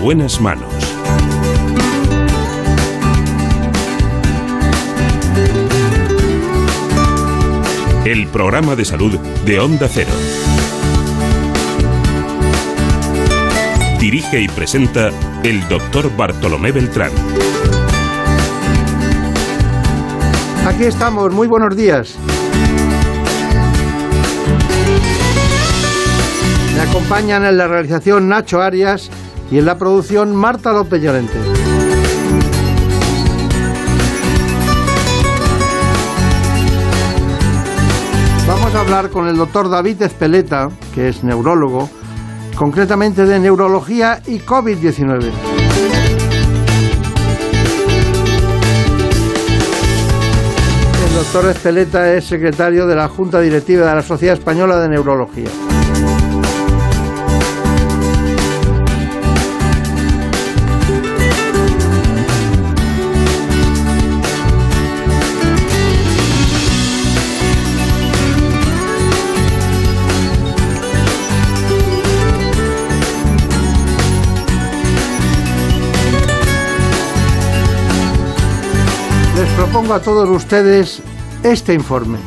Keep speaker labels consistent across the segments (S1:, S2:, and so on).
S1: En buenas manos. El programa de salud de Onda Cero. Dirige y presenta el doctor Bartolomé Beltrán.
S2: Aquí estamos, muy buenos días. Me acompañan en la realización Nacho Arias y en la producción Marta López Llorente. Vamos a hablar con el doctor David Espeleta, que es neurólogo, concretamente de neurología y COVID-19. El doctor Espeleta es secretario de la Junta Directiva de la Sociedad Española de Neurología. A todos ustedes este informe.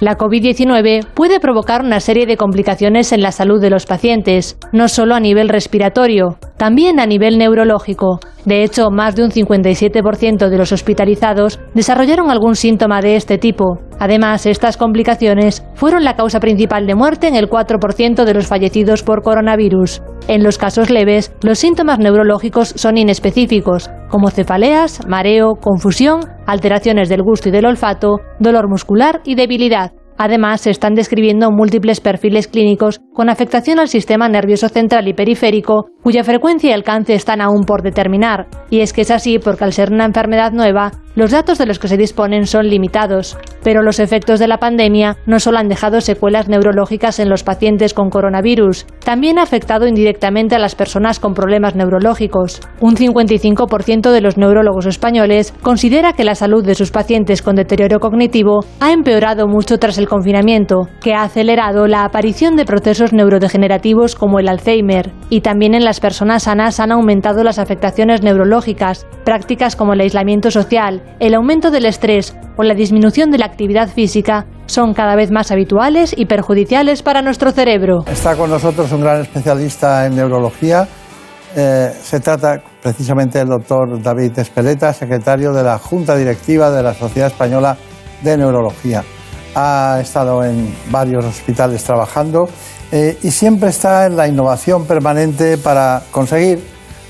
S3: La COVID-19 puede provocar una serie de complicaciones en la salud de los pacientes, no solo a nivel respiratorio, también a nivel neurológico. De hecho, más de un 57% de los hospitalizados desarrollaron algún síntoma de este tipo. Además, estas complicaciones fueron la causa principal de muerte en el 4% de los fallecidos por coronavirus. En los casos leves, los síntomas neurológicos son inespecíficos, como cefaleas, mareo, confusión, alteraciones del gusto y del olfato, dolor muscular y debilidad. Además, se están describiendo múltiples perfiles clínicos con afectación al sistema nervioso central y periférico, cuya frecuencia y alcance están aún por determinar. Y es que es así porque al ser una enfermedad nueva, los datos de los que se disponen son limitados. Pero los efectos de la pandemia no solo han dejado secuelas neurológicas en los pacientes con coronavirus, también ha afectado indirectamente a las personas con problemas neurológicos. Un 55% de los neurólogos españoles considera que la salud de sus pacientes con deterioro cognitivo ha empeorado mucho tras el confinamiento, que ha acelerado la aparición de procesos neurodegenerativos como el Alzheimer, y también en las personas sanas han aumentado las afectaciones neurológicas, prácticas como el aislamiento social, el aumento del estrés o la disminución de la actividad física son cada vez más habituales y perjudiciales para nuestro cerebro.
S2: Está con nosotros un gran especialista en neurología. Eh, se trata precisamente del doctor David Espeleta, secretario de la Junta Directiva de la Sociedad Española de Neurología. Ha estado en varios hospitales trabajando eh, y siempre está en la innovación permanente para conseguir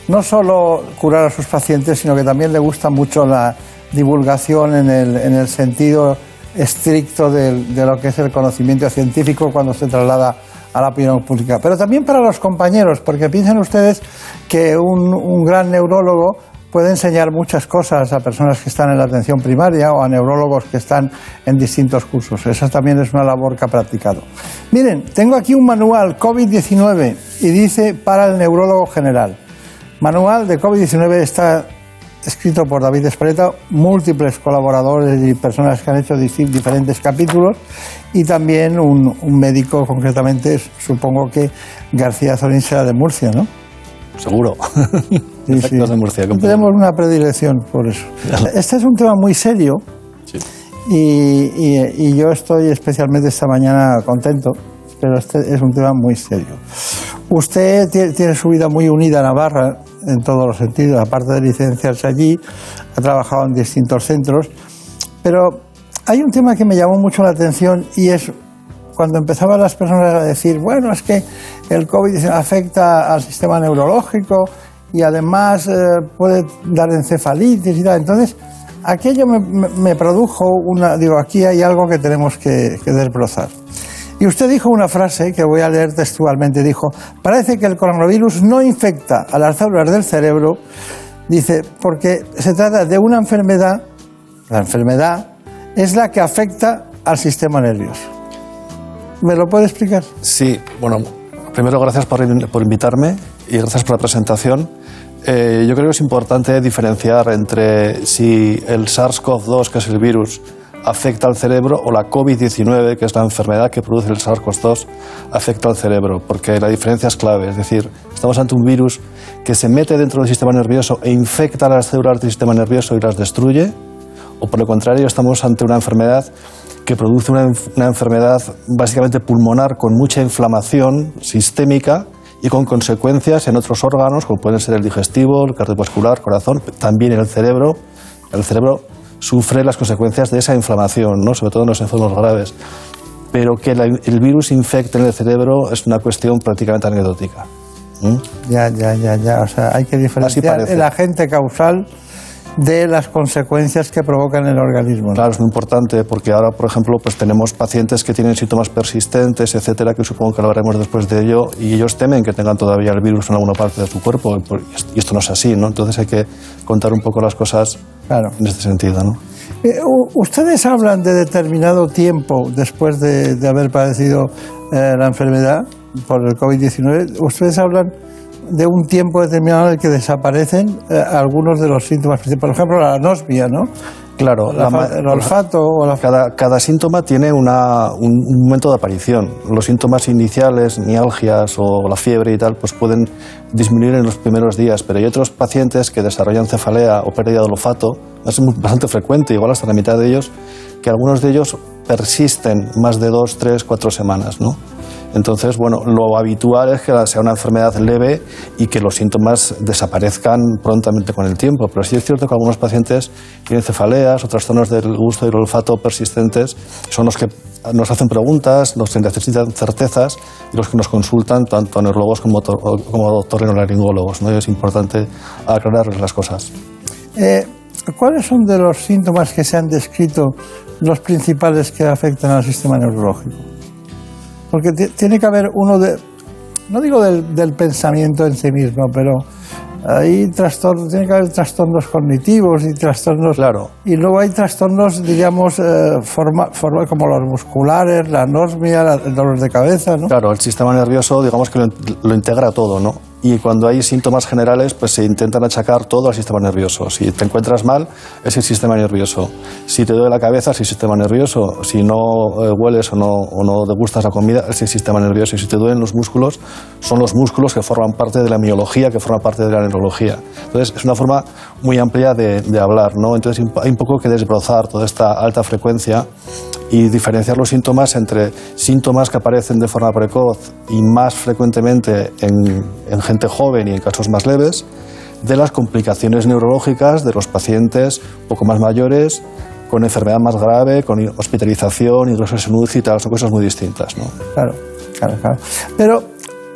S2: no solo curar a sus pacientes, sino que también le gusta mucho la divulgación en el, en el sentido estricto de, de, lo que es el conocimiento científico cuando se traslada a la opinión pública. Pero también para los compañeros, porque piensen ustedes que un, un gran neurólogo puede enseñar muchas cosas a personas que están en la atención primaria o a neurólogos que están en distintos cursos. Esa también es una labor que ha practicado. Miren, tengo aquí un manual COVID-19 y dice para el neurólogo general. Manual de COVID-19 está escrito por David Espreta, múltiples colaboradores y personas que han hecho diferentes capítulos y también un, un médico, concretamente, supongo que García Zorín será de Murcia, ¿no?
S4: Seguro.
S2: Sí, sí.
S4: de Murcia.
S2: Tenemos una predilección por eso. Este es un tema muy serio
S4: Sí.
S2: y, y- y yo estoy especialmente esta mañana contento, pero este es un tema muy serio. Usted tie- tiene su vida muy unida a Navarra en todos los sentidos, aparte de licenciarse allí, ha trabajado en distintos centros, pero hay un tema que me llamó mucho la atención y es cuando empezaban las personas a decir, bueno, es que el COVID afecta al sistema neurológico y además eh, puede dar encefalitis y tal. Entonces, aquello me, me- produjo una, digo, aquí hay algo que tenemos que desbrozar. Y usted dijo una frase que voy a leer textualmente. Dijo, parece que el coronavirus no infecta a las células del cerebro, dice, porque se trata de una enfermedad, la enfermedad es la que afecta al sistema nervioso. ¿Me lo puede explicar?
S4: Sí, bueno, primero gracias por, por invitarme y gracias por la presentación. Eh, yo creo que es importante diferenciar entre si el SARS-CoV-2, que es el virus, afecta al cerebro o la COVID-19, que es la enfermedad que produce el SARS-CoV-2, afecta al cerebro, porque la diferencia es clave. Es decir, estamos ante un virus que se mete dentro del sistema nervioso e infecta las células del sistema nervioso y las destruye, o por lo contrario, estamos ante una enfermedad que produce una, enfermedad básicamente pulmonar con mucha inflamación sistémica y con consecuencias en otros órganos, como pueden ser el digestivo, el cardiovascular, corazón, también en el cerebro. El cerebro sufre las consecuencias de esa inflamación, ¿no? sobre todo en los enfermos graves. Pero que el virus infecte en el cerebro es una cuestión prácticamente anecdótica.
S2: Ya, ya, ya, ya. O sea, hay que diferenciar el agente causal de las consecuencias que provocan el organismo.
S4: Claro, es muy importante porque ahora, por ejemplo, pues tenemos pacientes que tienen síntomas persistentes, etcétera, que supongo que hablaremos después de ello, y ellos temen que tengan todavía el virus en alguna parte de su cuerpo, y esto no es así, ¿no? Entonces hay que contar un poco las cosas en este sentido, ¿no?
S2: Eh, ustedes hablan de determinado tiempo después de, haber padecido eh, la enfermedad por el COVID-19. Ustedes hablan de un tiempo determinado en el que desaparecen eh, algunos de los síntomas, por ejemplo la anosmia, ¿no?
S4: Claro,
S2: el olfato o la...
S4: cada, cada, síntoma tiene una, un, momento de aparición. Los síntomas iniciales, mialgias o la fiebre y tal, pues pueden disminuir en los primeros días, pero hay otros pacientes que desarrollan cefalea o pérdida de olfato, es bastante frecuente, igual hasta la mitad de ellos, que algunos de ellos persisten más de dos, tres, cuatro semanas, ¿no? Entonces, bueno, lo habitual es que sea una enfermedad leve y que los síntomas desaparezcan prontamente con el tiempo. Pero sí es cierto que algunos pacientes tienen cefaleas o trastornos del gusto y el olfato persistentes, son los que nos hacen preguntas, nos necesitan certezas y los que nos consultan tanto a neurólogos como, como otorrinolaringólogos. ¿no? es importante aclararles las cosas.
S2: Eh, ¿Cuáles son de los síntomas que se han descrito los principales que afectan al sistema neurológico? Porque tiene que haber uno de, no digo del, pensamiento en sí mismo, pero hay trastornos, tiene que haber trastornos cognitivos y trastornos.
S4: Claro.
S2: Y luego hay trastornos, digamos, eh, forma, forma, como los musculares, la anosmia, el dolor de cabeza, ¿no?
S4: Claro, el sistema nervioso, digamos que lo integra todo, ¿no? Y cuando hay síntomas generales, pues se intentan achacar todo al sistema nervioso. Si te encuentras mal, es el sistema nervioso. Si te duele la cabeza, es el sistema nervioso. Si no eh, hueles o no, o no degustas la comida, es el sistema nervioso. Y si te duelen los músculos, son los músculos que forman parte de la miología, que forman parte de la neurología. Entonces, es una forma muy amplia de, de hablar, ¿no? Entonces, hay un poco que desbrozar toda esta alta frecuencia y diferenciar los síntomas entre síntomas que aparecen de forma precoz y más frecuentemente en, en gente joven y en casos más leves, de las complicaciones neurológicas de los pacientes un poco más mayores, con enfermedad más grave, con hospitalización, hidrosis en UCI y tal, son cosas muy distintas. ¿no?
S2: Claro, claro, claro. Pero,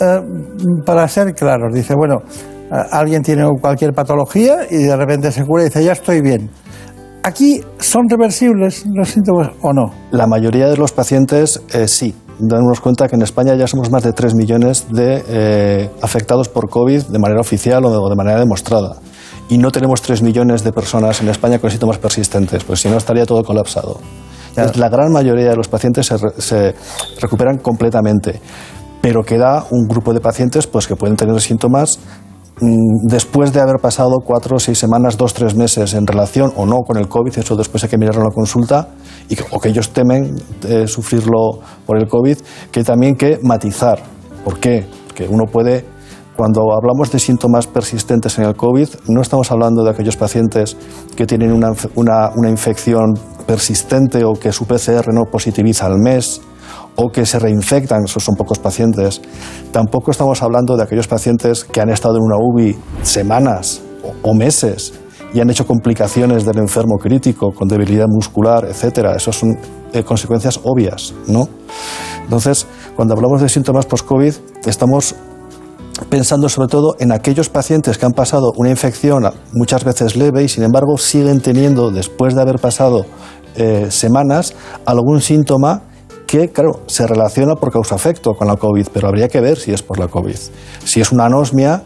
S2: eh, para ser claros, dice, bueno, alguien tiene cualquier patología y de repente se cura y dice, ya estoy bien. ¿Aquí son reversibles los síntomas o no?
S4: La mayoría de los pacientes eh, sí. Dándonos cuenta que en España ya somos más de 3 millones de eh, afectados por COVID de manera oficial o de, manera demostrada. Y no tenemos 3 millones de personas en España con síntomas persistentes, pues si no estaría todo colapsado. la gran mayoría de los pacientes se, se recuperan completamente pero queda un grupo de pacientes pues, que pueden tener síntomas después de haber pasado cuatro, seis semanas, dos, tres meses en relación o no con el COVID, eso después hay que mirarlo en la consulta, y o que ellos temen eh, sufrirlo por el COVID, que también que matizar. ¿Por qué? Que uno puede, cuando hablamos de síntomas persistentes en el COVID, no estamos hablando de aquellos pacientes que tienen una, una, una infección persistente o que su PCR no positiviza al mes, o que se reinfectan, esos son pocos pacientes. Tampoco estamos hablando de aquellos pacientes que han estado en una UBI semanas o, meses y han hecho complicaciones del enfermo crítico con debilidad muscular, etcétera. Esas son eh, consecuencias obvias, ¿no? Entonces, cuando hablamos de síntomas post-COVID, estamos pensando sobre todo en aquellos pacientes que han pasado una infección muchas veces leve y sin embargo siguen teniendo, después de haber pasado eh, semanas, algún síntoma que, claro, se relaciona por causa-efecto con la COVID, pero habría que ver si es por la COVID. Si es una anosmia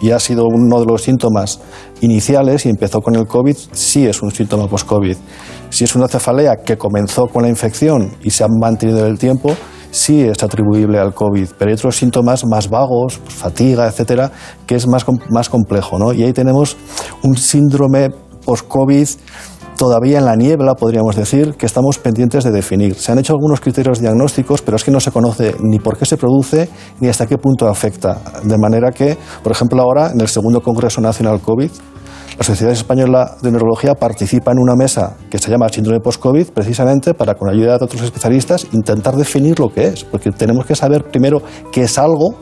S4: y ha sido uno de los síntomas iniciales y empezó con el COVID, sí es un síntoma post-COVID. Si es una cefalea que comenzó con la infección y se ha mantenido en el tiempo, sí es atribuible al COVID, pero hay otros síntomas más vagos, pues, fatiga, etcétera, que es más, más complejo, ¿no? Y ahí tenemos un síndrome post-COVID todavía en la niebla, podríamos decir, que estamos pendientes de definir. Se han hecho algunos criterios diagnósticos, pero es que no se conoce ni por qué se produce ni hasta qué punto afecta. De manera que, por ejemplo, ahora en el segundo Congreso Nacional COVID, la Sociedad Española de Neurología participa en una mesa que se llama Síndrome Post-COVID precisamente para, con ayuda de otros especialistas, intentar definir lo que es, porque tenemos que saber primero qué es algo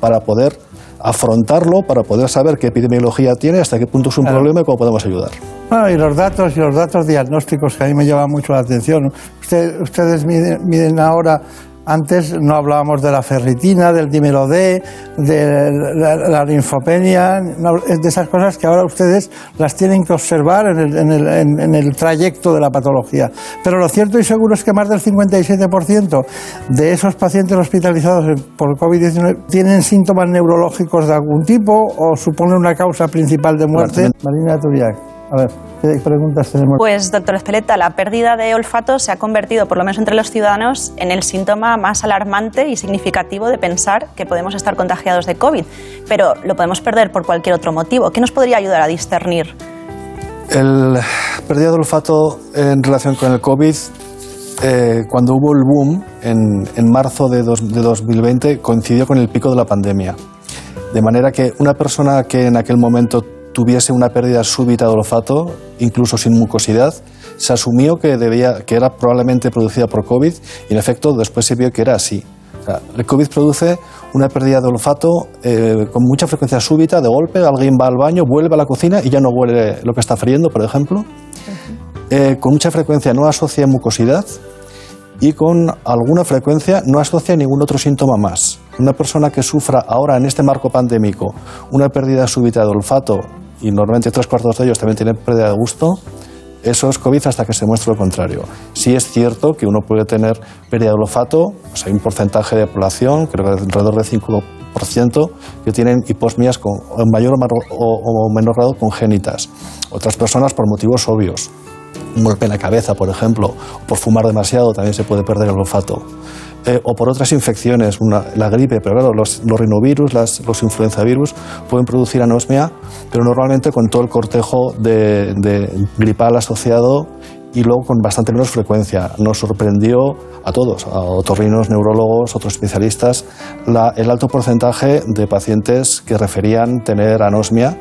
S4: para poder afrontarlo, para poder saber qué epidemiología tiene, hasta qué punto es un problema y cómo podemos ayudar.
S2: Bueno, y los datos y los datos diagnósticos que a mí me llaman mucho la atención. ustedes miden, ahora antes no hablábamos de la ferritina, del dímero D, de la, linfopenia, de esas cosas que ahora ustedes las tienen que observar en el, en, el, en el, trayecto de la patología. Pero lo cierto y seguro es que más del 57% de esos pacientes hospitalizados por COVID-19 tienen síntomas neurológicos de algún tipo o suponen una causa principal de muerte. Marina Turiak. A ver, ¿qué preguntas tenemos?
S5: Pues, doctor Espeleta, la pérdida de olfato se ha convertido, por lo menos entre los ciudadanos, en el síntoma más alarmante y significativo de pensar que podemos estar contagiados de COVID. Pero lo podemos perder por cualquier otro motivo. ¿Qué nos podría ayudar a discernir?
S4: El pérdida de olfato en relación con el COVID eh, cuando hubo el boom en, marzo de, de, 2020 coincidió con el pico de la pandemia. De manera que una persona que en aquel momento tuviese una pérdida súbita de olfato, incluso sin mucosidad, se asumió que, debía, que era probablemente producida por COVID y en efecto después se vio que era así. el COVID produce una pérdida de olfato eh, con mucha frecuencia súbita, de golpe, alguien va al baño, vuelve a la cocina y ya no huele lo que está friendo, por ejemplo. Eh, con mucha frecuencia no asocia mucosidad y con alguna frecuencia no asocia ningún otro síntoma más. Una persona que sufra ahora en este marco pandémico una pérdida súbita de olfato y normalmente tres cuartos de ellos también tienen pérdida de gusto, eso es COVID hasta que se muestre lo contrario. Sí es cierto que uno puede tener pérdida de olfato, hay un porcentaje de población, creo que alrededor del 5%, que tienen hiposmias con, en mayor o menor grado congénitas. Otras personas por motivos obvios. Un golpe en la cabeza, por ejemplo, o por fumar demasiado también se puede perder el olfato. Eh, o por otras infecciones, la gripe, pero claro, los, rinovirus, las, los influenzavirus pueden producir anosmia, pero normalmente con todo el cortejo de, gripal asociado y luego con bastante menos frecuencia. Nos sorprendió a todos, a otorrinos, neurólogos, otros especialistas, el alto porcentaje de pacientes que referían tener anosmia,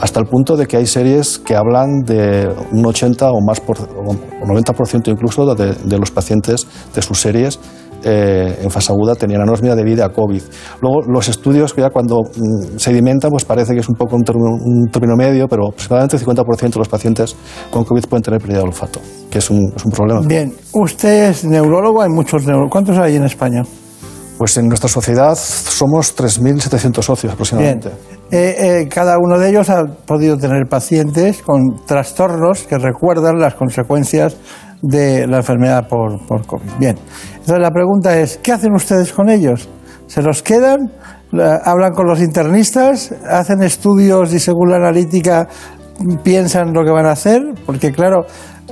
S4: hasta el punto de que hay series que hablan de un 80 o más por, o 90% incluso de, de los pacientes de sus series eh, en fase aguda tenían anosmia debido a COVID. Luego, los estudios que ya cuando mm, sedimentan, pues parece que es un poco un término, medio, pero aproximadamente el 50% de los pacientes con COVID pueden tener pérdida de olfato, que es un, es un problema.
S2: Bien, usted es neurólogo, hay muchos neurólogos. ¿Cuántos hay en España?
S4: Pues en nuestra sociedad somos 3.700 socios aproximadamente.
S2: Eh, eh, cada uno de ellos ha podido tener pacientes con trastornos que recuerdan las consecuencias de la enfermedad por, por COVID. Bien, entonces la pregunta es, ¿qué hacen ustedes con ellos? ¿Se los quedan? ¿Hablan con los internistas? ¿Hacen estudios y según la analítica piensan lo que van a hacer? Porque claro,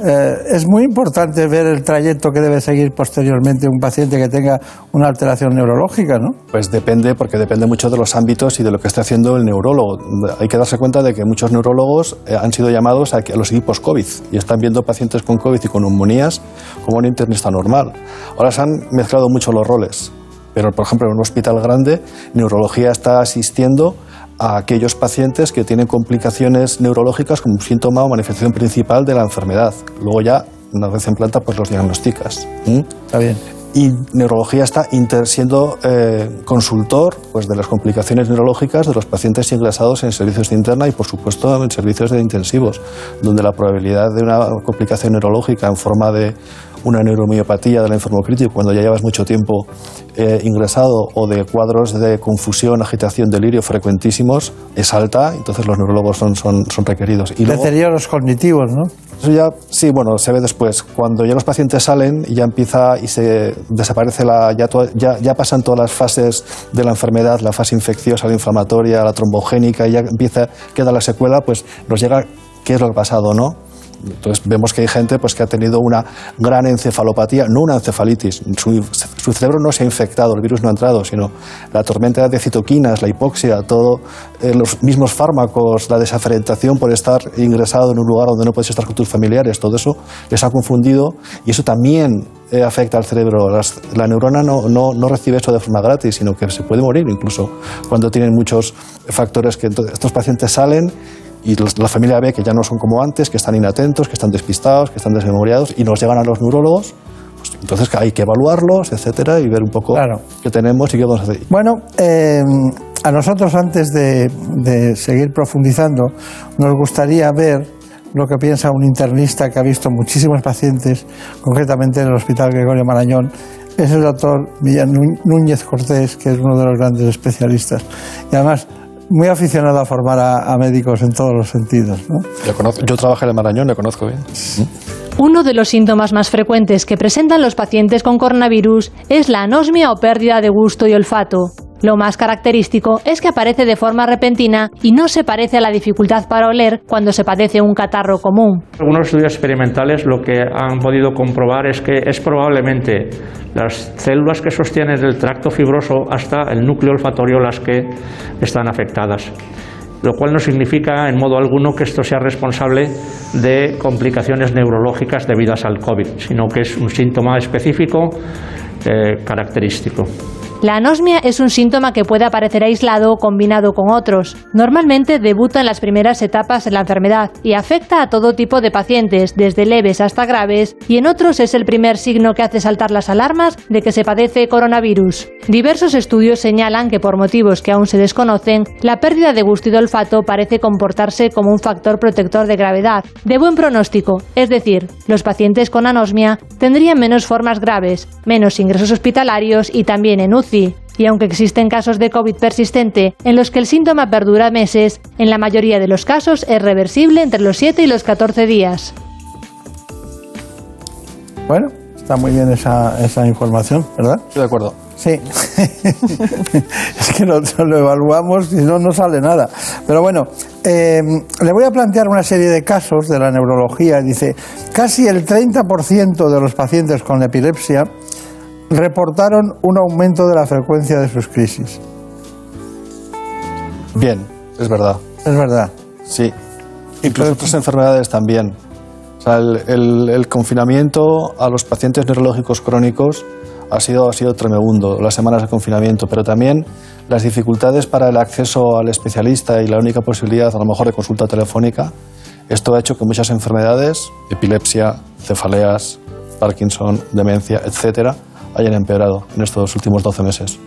S2: eh, es muy importante ver el trayecto que debe seguir posteriormente un paciente que tenga una alteración neurológica, ¿no?
S4: Pues depende, porque depende mucho de los ámbitos y de lo que esté haciendo el neurólogo. Hay que darse cuenta de que muchos neurólogos eh, han sido llamados a, los equipos COVID y están viendo pacientes con COVID y con neumonías como un internista normal. Ahora se han mezclado mucho los roles, pero por ejemplo en un hospital grande, neurología está asistiendo a aquellos pacientes que tienen complicaciones neurológicas como síntoma o manifestación principal de la enfermedad. Luego ya, una vez en planta, pues los diagnosticas.
S2: Está bien.
S4: Y neurología está siendo eh, consultor pues, de las complicaciones neurológicas de los pacientes ingresados en servicios de interna y, por supuesto, en servicios de intensivos, donde la probabilidad de una complicación neurológica en forma de una neuromiopatía del enfermo crítico cuando ya llevas mucho tiempo eh, ingresado o de cuadros de confusión, agitación, delirio frecuentísimos es alta, entonces los neurólogos son, son, son requeridos.
S2: Y Deterioros cognitivos, ¿no?
S4: Eso ya, sí, bueno, se ve después. Cuando ya los pacientes salen y ya empieza y se desaparece la. Ya, ya, ya, pasan todas las fases de la enfermedad, la fase infecciosa, la inflamatoria, la trombogénica, y ya empieza, queda la secuela, pues nos llega qué es lo que ha pasado, ¿no? Entonces vemos que hay gente pues, que ha tenido una gran encefalopatía, no una encefalitis, su, su cerebro no se ha infectado, el virus no ha entrado, sino la tormenta de citoquinas, la hipoxia, todos eh, los mismos fármacos, la desaferentación por estar ingresado en un lugar donde no puedes estar con tus familiares, todo eso les ha confundido y eso también eh, afecta al cerebro. la neurona no, no, no, recibe eso de forma gratis, sino que se puede morir incluso cuando tienen muchos factores que estos pacientes salen y la familia ve que ya no son como antes, que están inatentos, que están despistados, que están desmemoriados y nos llegan a los neurólogos. Pues entonces hay que evaluarlos, etcétera, y ver un poco qué tenemos y qué vamos a hacer.
S2: Bueno, eh, a nosotros antes de, de seguir profundizando, nos gustaría ver lo que piensa un internista que ha visto muchísimos pacientes, concretamente en el Hospital Gregorio Marañón, es el doctor Núñez Cortés, que es uno de los grandes especialistas. Y además, muy aficionado a formar a, médicos en todos los sentidos.
S4: Yo, trabajo en el Marañón, le conozco bien.
S3: Uno de los síntomas más frecuentes que presentan los pacientes con coronavirus es la anosmia o pérdida de gusto y olfato. Lo más característico es que aparece de forma repentina y no se parece a la dificultad para oler cuando se padece un catarro común.
S6: Algunos estudios experimentales lo que han podido comprobar es que es probablemente las células que sostienen el tracto fibroso hasta el núcleo olfatorio las que están afectadas lo cual no significa en modo alguno que esto sea responsable de complicaciones neurológicas debidas al COVID, sino que es un síntoma específico eh, característico.
S3: La anosmia es un síntoma que puede aparecer aislado o combinado con otros. Normalmente debuta en las primeras etapas de la enfermedad y afecta a todo tipo de pacientes, desde leves hasta graves, y en otros es el primer signo que hace saltar las alarmas de que se padece coronavirus. Diversos estudios señalan que por motivos que aún se desconocen, la pérdida de gusto y de olfato parece comportarse como un factor protector de gravedad, de buen pronóstico, es decir, los pacientes con anosmia tendrían menos formas graves, menos ingresos hospitalarios y también en UCI y aunque existen casos de COVID persistente en los que el síntoma perdura meses, en la mayoría de los casos es reversible entre los 7 y los 14 días.
S2: Bueno, está muy bien esa, esa información, ¿verdad?
S4: Estoy de acuerdo.
S2: Sí, es que nosotros lo evaluamos y no, no sale nada. Pero bueno, eh, le voy a plantear una serie de casos de la neurología. Dice, casi el 30% de los pacientes con epilepsia reportaron un aumento de la frecuencia de sus crisis.
S4: Bien, es verdad.
S2: Es verdad.
S4: Sí. Incluso otras enfermedades también. O sea, el, confinamiento a los pacientes neurológicos crónicos ha sido, ha sido tremendo, las semanas de confinamiento, pero también las dificultades para el acceso al especialista y la única posibilidad, a lo mejor, de consulta telefónica. Esto ha hecho que muchas enfermedades, epilepsia, cefaleas, Parkinson, demencia, etcétera, hayan empeorado en estos últimos 12 meses.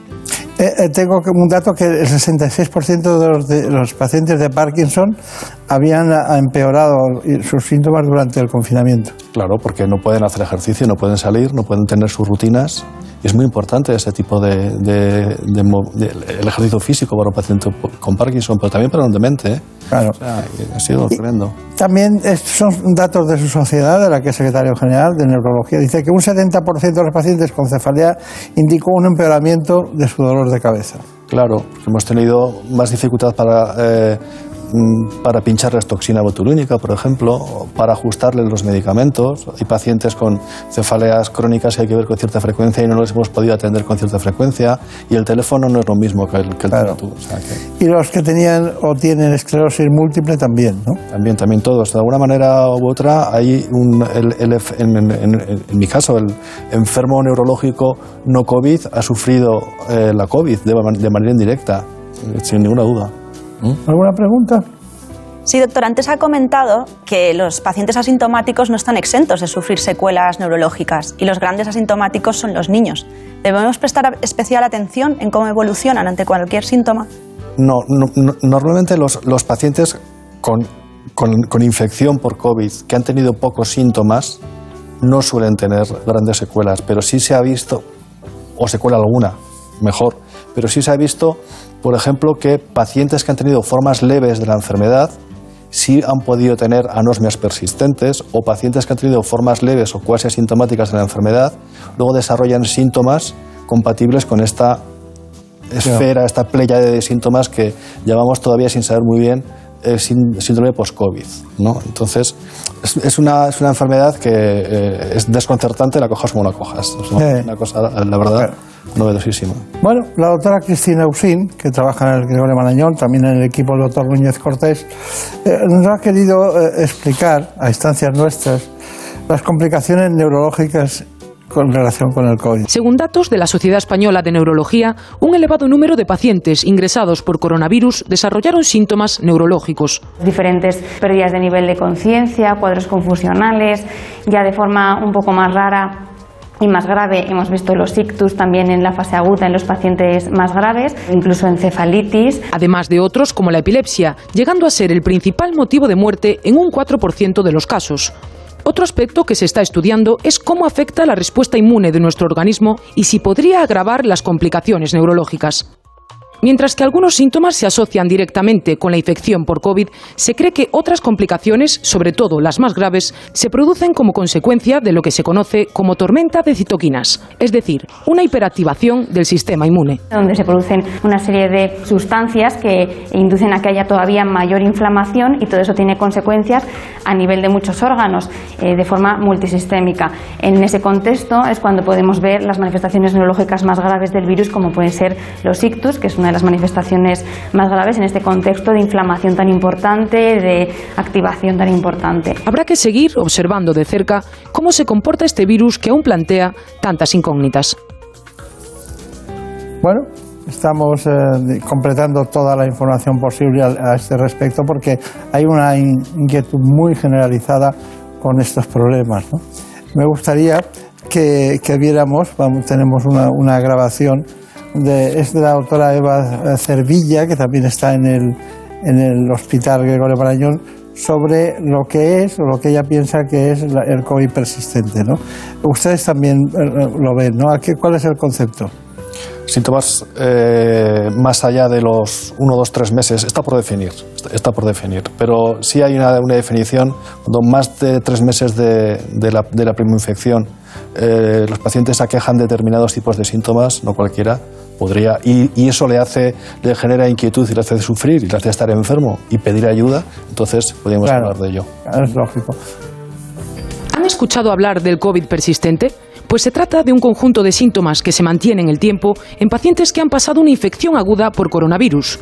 S2: Eh, eh, tengo un dato que el 66% de los, de los, pacientes de Parkinson habían empeorado sus síntomas durante el confinamiento.
S4: Claro, porque no pueden hacer ejercicio, no pueden salir, no pueden tener sus rutinas es muy importante ese tipo de, el ejercicio físico para un paciente con Parkinson, pero también para un demente. ¿eh?
S2: Claro.
S4: ha sido tremendo.
S2: También son datos de su sociedad, de la que es secretario general de neurología. Dice que un 70% de los pacientes con cefalea indicó un empeoramiento de su dolor de cabeza.
S4: Claro, hemos tenido más dificultad para eh, Mm, para pincharles toxina botulínica, por ejemplo, para ajustarles los medicamentos. Hay pacientes con cefaleas crónicas que hay que ver con cierta frecuencia y no los hemos podido atender con cierta frecuencia. Y el teléfono no es lo mismo que el, que
S2: Y los que tenían o tienen esclerosis múltiple también, ¿no?
S4: También, también todos. De alguna manera u otra, hay un, en, mi caso, el enfermo neurológico no COVID ha sufrido eh, la COVID de manera indirecta, sin ninguna duda.
S2: ¿Mm? ¿Alguna pregunta?
S5: Sí, doctor, antes ha comentado que los pacientes asintomáticos no están exentos de sufrir secuelas neurológicas y los grandes asintomáticos son los niños. ¿Debemos prestar especial atención en cómo evolucionan ante cualquier síntoma?
S4: No, normalmente los, pacientes con, con, infección por COVID que han tenido pocos síntomas no suelen tener grandes secuelas, pero sí se ha visto, o secuela alguna, mejor, pero sí se ha visto por ejemplo, que pacientes que han tenido formas leves de la enfermedad sí han podido tener anosmias persistentes o pacientes que han tenido formas leves o cuasi asintomáticas de la enfermedad, luego desarrollan síntomas compatibles con esta esfera, esta playa de síntomas que llevamos todavía sin saber muy bien eh, síndrome post-COVID. ¿no? Entonces, es, una, es una enfermedad que eh, es desconcertante, la cojas como la cojas. Es una, cosa, la verdad, novedosísima.
S2: Bueno, la doctora Cristina Usín, que trabaja en el Gregorio Marañón, también en el equipo del doctor Núñez Cortés, eh, nos ha querido explicar a instancias nuestras las complicaciones neurológicas con relación con el COVID.
S7: Según datos de la Sociedad Española de Neurología, un elevado número de pacientes ingresados por coronavirus desarrollaron síntomas neurológicos.
S8: Diferentes pérdidas de nivel de conciencia, cuadros confusionales, ya de forma un poco más rara y más grave hemos visto los ictus también en la fase aguda en los pacientes más graves, incluso encefalitis.
S7: Además de otros como la epilepsia, llegando a ser el principal motivo de muerte en un 4% de los casos. Otro aspecto que se está estudiando es cómo afecta la respuesta inmune de nuestro organismo y si podría agravar las complicaciones neurológicas. Mientras que algunos síntomas se asocian directamente con la infección por COVID, se cree que otras complicaciones, sobre todo las más graves, se producen como consecuencia de lo que se conoce como tormenta de citoquinas, es decir, una hiperactivación del sistema inmune.
S8: Donde se producen una serie de sustancias que inducen a que haya todavía mayor inflamación y todo eso tiene consecuencias a nivel de muchos órganos eh, de forma multisistémica. En ese contexto es cuando podemos ver las manifestaciones neurológicas más graves del virus, como pueden ser los ictus, que es una las manifestaciones más graves en este contexto de inflamación tan importante, de activación tan importante.
S7: Habrá que seguir observando de cerca cómo se comporta este virus que aún plantea tantas incógnitas.
S2: Bueno, estamos eh, completando toda la información posible a, este respecto porque hay una inquietud muy generalizada con estos problemas. Me gustaría que, viéramos, tenemos una, una grabación es de la doctora Eva Cervilla, que también está en el, en el Hospital Gregorio Marañón, sobre lo que es o lo que ella piensa que es el COVID persistente. ¿no? Ustedes también eh, lo ven, ¿no? ¿Cuál es el concepto?
S4: Síntomas eh, más allá de los 1, 2, 3 meses está por definir, está por definir, pero sí hay una, una definición cuando más de tres meses de, de, la, de la eh, los pacientes aquejan determinados tipos de síntomas, no cualquiera, podría y, eso le hace le genera inquietud y le hace sufrir y le hace estar enfermo y pedir ayuda entonces podríamos hablar de ello.
S2: Es lógico.
S7: ¿Han escuchado hablar del COVID persistente? Pues se trata de un conjunto de síntomas que se mantienen en el tiempo en pacientes que han pasado una infección aguda por coronavirus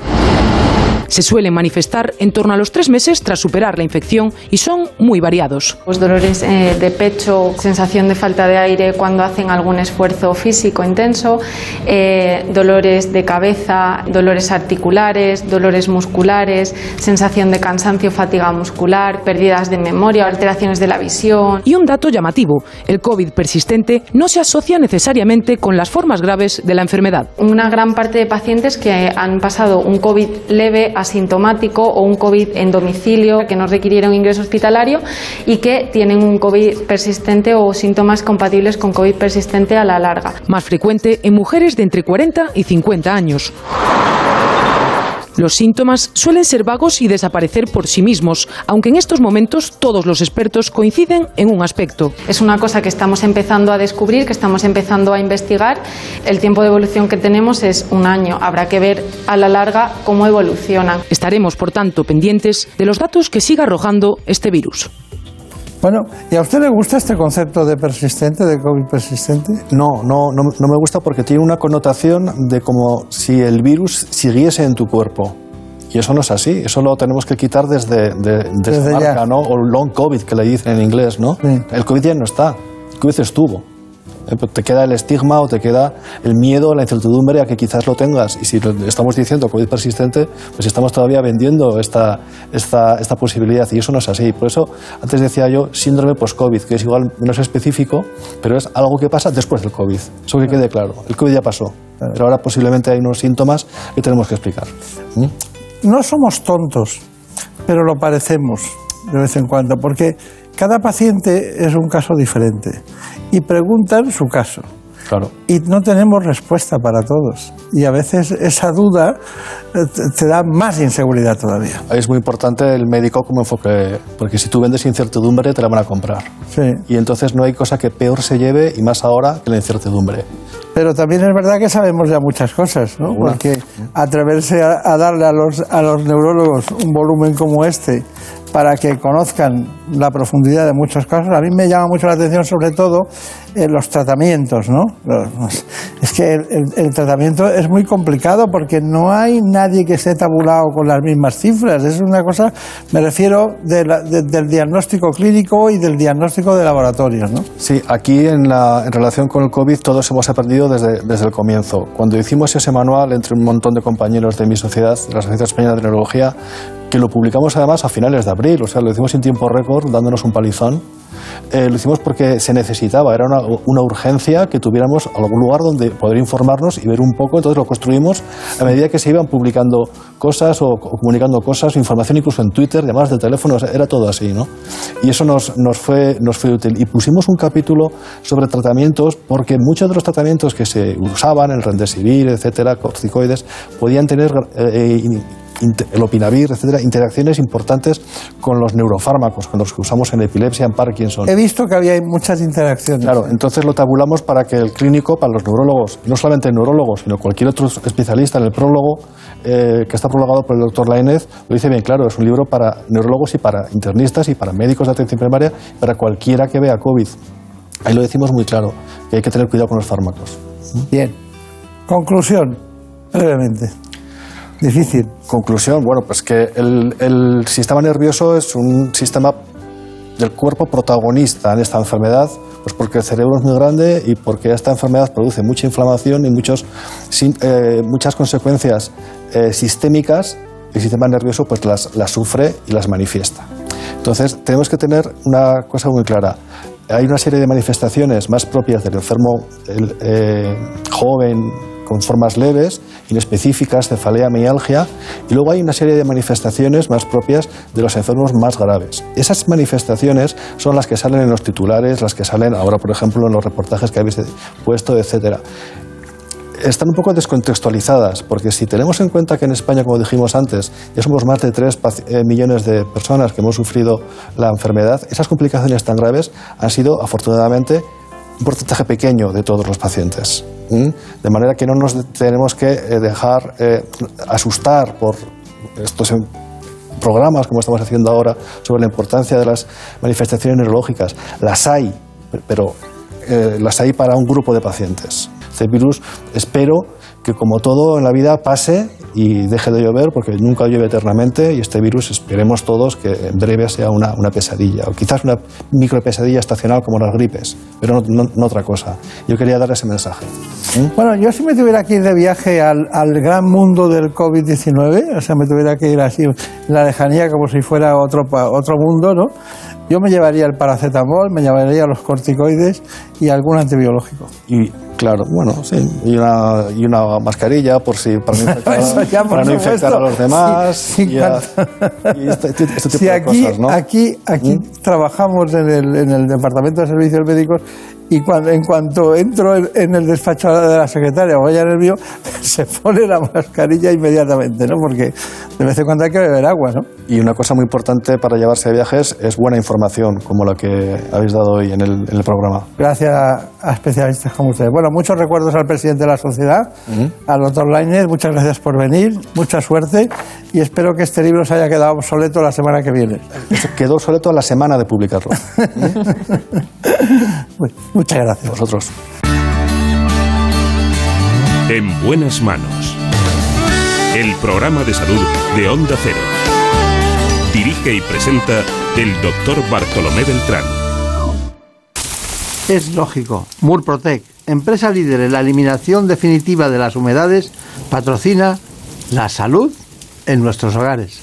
S7: se suelen manifestar en torno a los tres meses tras superar la infección y son muy variados.
S9: Los dolores eh, de pecho, sensación de falta de aire cuando hacen algún esfuerzo físico intenso, eh, dolores de cabeza, dolores articulares, dolores musculares, sensación de cansancio, fatiga muscular, pérdidas de memoria, alteraciones de la visión.
S7: Y un dato llamativo, el COVID persistente no se asocia necesariamente con las formas graves de la enfermedad.
S9: Una gran parte de pacientes que han pasado un COVID leve asintomático o un COVID en domicilio que no requirieron ingreso hospitalario y que tienen un COVID persistente o síntomas compatibles con COVID persistente a la larga.
S7: Más frecuente en mujeres de entre 40 y 50 años. Los síntomas suelen ser vagos y desaparecer por sí mismos, aunque en estos momentos todos los expertos coinciden en un aspecto.
S9: Es una cosa que estamos empezando a descubrir, que estamos empezando a investigar. El tiempo de evolución que tenemos es un año. Habrá que ver a la larga cómo evoluciona.
S7: Estaremos, por tanto, pendientes de los datos que siga arrojando este virus.
S2: Bueno, ¿y a usted le gusta este concepto de persistente, de COVID persistente?
S4: No, no, no, no me gusta porque tiene una connotación de como si el virus siguiese en tu cuerpo. Y eso no es así, eso lo tenemos que quitar desde, de, desde, marca, ¿no? O long COVID, que le dicen en inglés, ¿no? El COVID ya no está, el COVID estuvo. Eh, pues te queda el estigma o te queda el miedo, la incertidumbre a que quizás lo tengas. Y si estamos diciendo COVID persistente, pues estamos todavía vendiendo esta, esta, esta posibilidad y eso no es así. Por eso, antes decía yo, síndrome post-COVID, que es igual menos específico, pero es algo que pasa después del COVID. Eso que quede claro. El COVID ya pasó, pero ahora posiblemente hay unos síntomas que tenemos que explicar.
S2: ¿Mm? No somos tontos, pero lo parecemos de vez en cuando, porque cada paciente es un caso diferente y preguntan su caso.
S4: Claro.
S2: Y no tenemos respuesta para todos. Y a veces esa duda eh, te da más inseguridad todavía.
S4: Ahí es muy importante el médico como enfoque, porque si tú vendes incertidumbre te la van a comprar.
S2: Sí.
S4: Y entonces no hay cosa que peor se lleve y más ahora que la incertidumbre.
S2: Pero también es verdad que sabemos ya muchas cosas, ¿no? Porque atreverse a, a darle a los, a los neurólogos un volumen como este para que conozcan la profundidad de muchos casos, a mí me llama mucho la atención sobre todo eh, los tratamientos, ¿no? Los- Es que el, tratamiento es muy complicado porque no hay nadie que esté tabulado con las mismas cifras. Es una cosa, me refiero del diagnóstico clínico y del diagnóstico de laboratorios, ¿no?
S4: Sí, aquí en, la, en relación con el COVID todos hemos aprendido desde, desde el comienzo. Cuando hicimos ese manual entre un montón de compañeros de mi sociedad, de la Sociedad Española de Neurología, que lo publicamos además a finales de abril, o sea, lo hicimos en tiempo récord, dándonos un palizón. Eh, lo hicimos porque se necesitaba, era una, una urgencia que tuviéramos algún lugar donde poder informarnos y ver un poco, entonces lo construimos a medida que se iban publicando cosas o, o comunicando cosas, información incluso en Twitter, llamadas de teléfono, o sea, era todo así, ¿no? Y eso nos, nos, fue, nos fue útil. Y pusimos un capítulo sobre tratamientos porque muchos de los tratamientos que se usaban, el Remdesivir, etcétera, corticoides, podían tener eh, int- el opinavir, etcétera, interacciones importantes con los neurofármacos, con los que usamos en epilepsia, en Parkinson.
S2: He visto que había muchas interacciones.
S4: Claro, entonces lo tabulamos para que el clínico, para los neurólogos, no solamente el neurólogo, sino cualquier otro especialista en el prólogo, eh, que está prologado por el doctor Lainez, lo dice bien claro, es un libro para neurólogos y para internistas y para médicos de atención primaria, para cualquiera que vea COVID. Ahí lo decimos muy claro, que hay que tener cuidado con los fármacos.
S2: Bien. Conclusión, brevemente. Difícil.
S4: Conclusión, bueno, pues que el, sistema nervioso es un sistema del cuerpo protagonista en esta enfermedad, pues porque el cerebro es muy grande y porque esta enfermedad produce mucha inflamación y muchos, eh, muchas consecuencias eh, sistémicas, el sistema nervioso pues las, las sufre y las manifiesta. Entonces tenemos que tener una cosa muy clara. Hay una serie de manifestaciones más propias del enfermo el, eh, joven con formas leves, inespecíficas, cefalea, mialgia, y luego hay una serie de manifestaciones más propias de los enfermos más graves. Esas manifestaciones son las que salen en los titulares, las que salen ahora, por ejemplo, en los reportajes que habéis puesto, etcétera están un poco descontextualizadas, porque si tenemos en cuenta que en España, como dijimos antes, ya somos más de 3 millones de personas que hemos sufrido la enfermedad, esas complicaciones tan graves han sido, afortunadamente, un porcentaje pequeño de todos los pacientes. De manera que no nos tenemos que eh, dejar eh, asustar por estos em- programas, como estamos haciendo ahora, sobre la importancia de las manifestaciones neurológicas. Las hay, pero eh, las hay para un grupo de pacientes. Este virus, espero que como todo en la vida pase y deje de llover, porque nunca llueve eternamente, y este virus esperemos todos que en breve sea una, una pesadilla, o quizás una micro pesadilla estacional como las gripes, pero no, no- no otra cosa. Yo quería dar ese mensaje.
S2: Bueno, yo si me tuviera que ir de viaje al, al gran mundo del COVID-19, o sea, me tuviera que ir así en la lejanía como si fuera otro, otro mundo, ¿no? Yo me llevaría el paracetamol, me llevaría los corticoides y algún antibiológico.
S4: Y claro, bueno, sí, y una, y una mascarilla por si para no infectar,
S2: ya,
S4: para no infectar a los demás
S2: Sí,
S4: y, a- y este, este tipo
S2: Sí,
S4: de
S2: aquí,
S4: cosas, ¿no?
S2: aquí, aquí trabajamos en el, en el Departamento de Servicios Médicos y cuando, en cuanto entro en, el despacho de la secretaria o ella en el mío, se pone la mascarilla inmediatamente, ¿no? Porque de vez en cuando hay que beber agua, ¿no?
S4: Y una cosa muy importante para llevarse de viajes es buena información, como la que habéis dado hoy en el, en el programa.
S2: Gracias a, a especialistas como ustedes. Bueno, muchos recuerdos al presidente de la sociedad, al doctor Lainez, muchas gracias por venir, mucha suerte y espero que este libro se haya quedado obsoleto la semana que viene.
S4: Quedó obsoleto a la semana de publicarlo.
S2: Bueno, muchas gracias.
S4: Vosotros.
S1: En buenas manos. El programa de salud de Onda Cero. Dirige y presenta el doctor Bartolomé Beltrán.
S2: Es lógico. Murprotec, empresa líder en la eliminación definitiva de las humedades, patrocina la salud en nuestros hogares.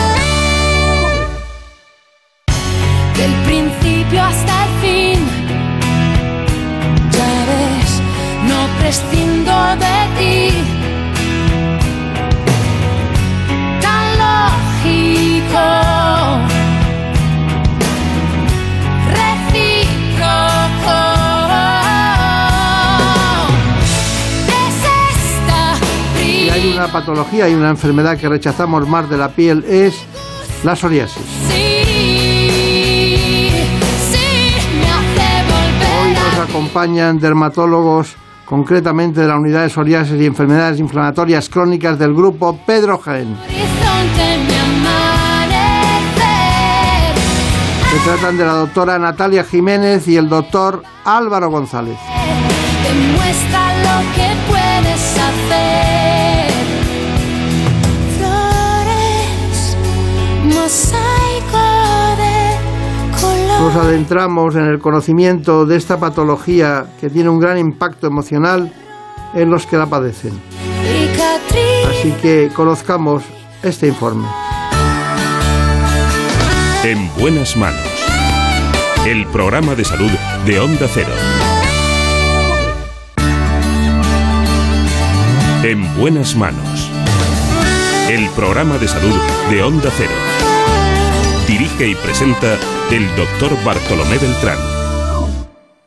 S10: Prescindo de ti. Tan lógico.
S2: Si hay una patología y una enfermedad que rechazamos más de la piel es la psoriasis. Hoy nos acompañan dermatólogos concretamente de la unidad de psoriasis y enfermedades inflamatorias crónicas del grupo Pedro Jaén. Se tratan de la doctora Natalia Jiménez y el doctor Álvaro González.
S10: Demuestra lo que puedes hacer. Flores, color.
S2: Nos adentramos en el conocimiento de esta patología que tiene un gran impacto emocional en los que la padecen. Así que conozcamos este informe.
S1: En buenas manos. El programa de salud de Onda Cero. En buenas manos. El programa de salud de Onda Cero. Dirige y presenta el doctor Bartolomé Beltrán.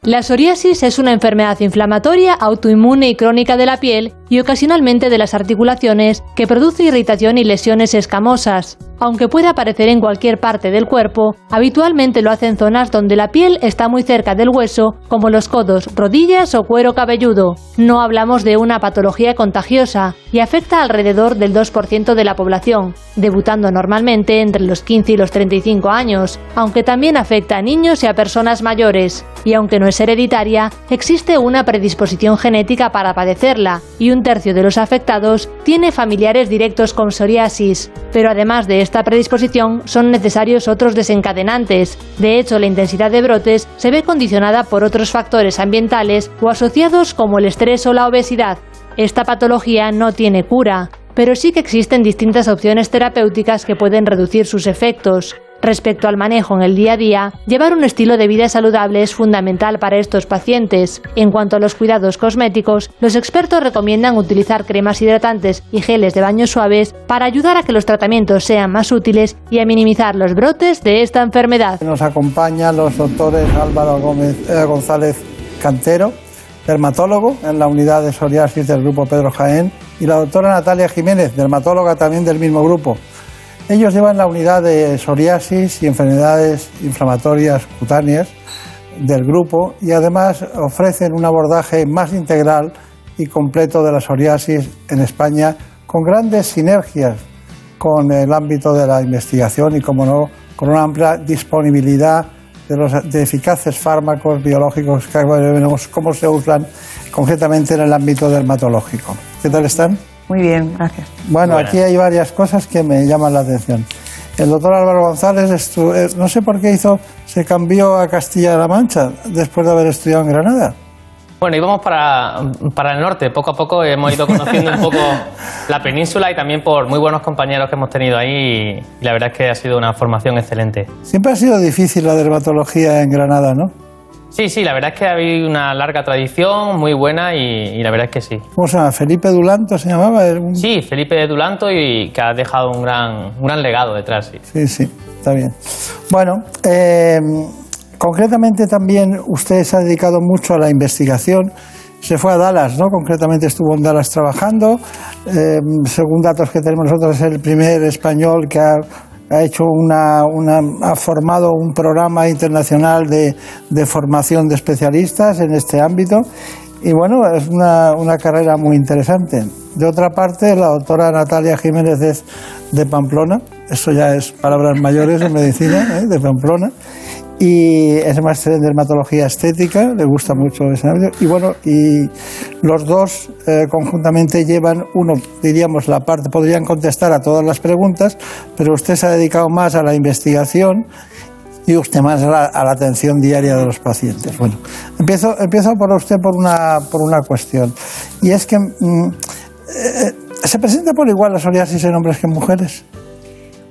S3: La psoriasis es una enfermedad inflamatoria, autoinmune y crónica de la piel y ocasionalmente de las articulaciones que produce irritación y lesiones escamosas. Aunque puede aparecer en cualquier parte del cuerpo, habitualmente lo hace en zonas donde la piel está muy cerca del hueso, como los codos, rodillas o cuero cabelludo. No hablamos de una patología contagiosa y afecta alrededor del 2% de la población, debutando normalmente entre los 15 y los 35 años, aunque también afecta a niños y a personas mayores. Y aunque no es hereditaria, existe una predisposición genética para padecerla y un tercio de los afectados tiene familiares directos con psoriasis. Pero además de esta predisposición, son necesarios otros desencadenantes. De hecho, la intensidad de brotes se ve condicionada por otros factores ambientales o asociados como el estrés o la obesidad. Esta patología no tiene cura, pero sí que existen distintas opciones terapéuticas que pueden reducir sus efectos. Respecto al manejo en el día a día, llevar un estilo de vida saludable es fundamental para estos pacientes. En cuanto a los cuidados cosméticos, los expertos recomiendan utilizar cremas hidratantes y geles de baño suaves para ayudar a que los tratamientos sean más útiles y a minimizar los brotes de esta enfermedad.
S2: Nos acompañan los doctores Álvaro Gómez, eh, González Cantero, dermatólogo en la unidad de psoriasis del grupo Pedro Jaén, y la doctora Natalia Jiménez, dermatóloga también del mismo grupo. Ellos llevan la unidad de psoriasis y enfermedades inflamatorias cutáneas del grupo y además ofrecen un abordaje más integral y completo de la psoriasis en España con grandes sinergias con el ámbito de la investigación y, como no, con una amplia disponibilidad de, los, eficaces fármacos biológicos que veremos cómo se usan concretamente en el ámbito dermatológico. ¿Qué tal están?
S11: Muy bien, gracias.
S2: Bueno,
S11: Buenas.
S2: aquí hay varias cosas que me llaman la atención. El doctor Álvaro González, estu- eh, no sé por qué hizo, se cambió a Castilla-La Mancha después de haber estudiado en Granada.
S11: Bueno, íbamos para, para el norte. Poco a poco hemos ido conociendo un poco la península y también por muy buenos compañeros que hemos tenido ahí. Y la verdad es que ha sido una formación excelente.
S2: Siempre ha sido difícil la dermatología en Granada, ¿no?
S11: Sí, sí, la verdad es que ha habido una larga tradición muy buena y, y la verdad es que sí.
S2: ¿Cómo se llama? ¿Felipe Dulanto se llamaba? Un-
S11: Sí, Felipe Dulanto y que ha dejado un gran, un gran legado detrás. Sí.
S2: Sí, sí, está bien. Bueno, eh, concretamente también usted se ha dedicado mucho a la investigación. Se fue a Dallas, ¿no? Concretamente estuvo en Dallas trabajando. Eh, según datos que tenemos nosotros, es el primer español que ha, ha hecho una, ha formado un programa internacional de, formación de especialistas en este ámbito. Y bueno, es una, una carrera muy interesante. De otra parte, la doctora Natalia Jiménez es de Pamplona, eso ya es palabras mayores en medicina, ¿eh? de Pamplona, y es máster en dermatología estética, le gusta mucho ese ámbito. Y bueno, y los dos eh, conjuntamente llevan, uno, diríamos, la parte, podrían contestar a todas las preguntas, pero usted se ha dedicado más a la investigación y usted más a la, a la atención diaria de los pacientes. Bueno, empiezo, empiezo por usted por una, por una cuestión. Y es que mm, ¿Se presenta por igual la psoriasis en hombres que en mujeres?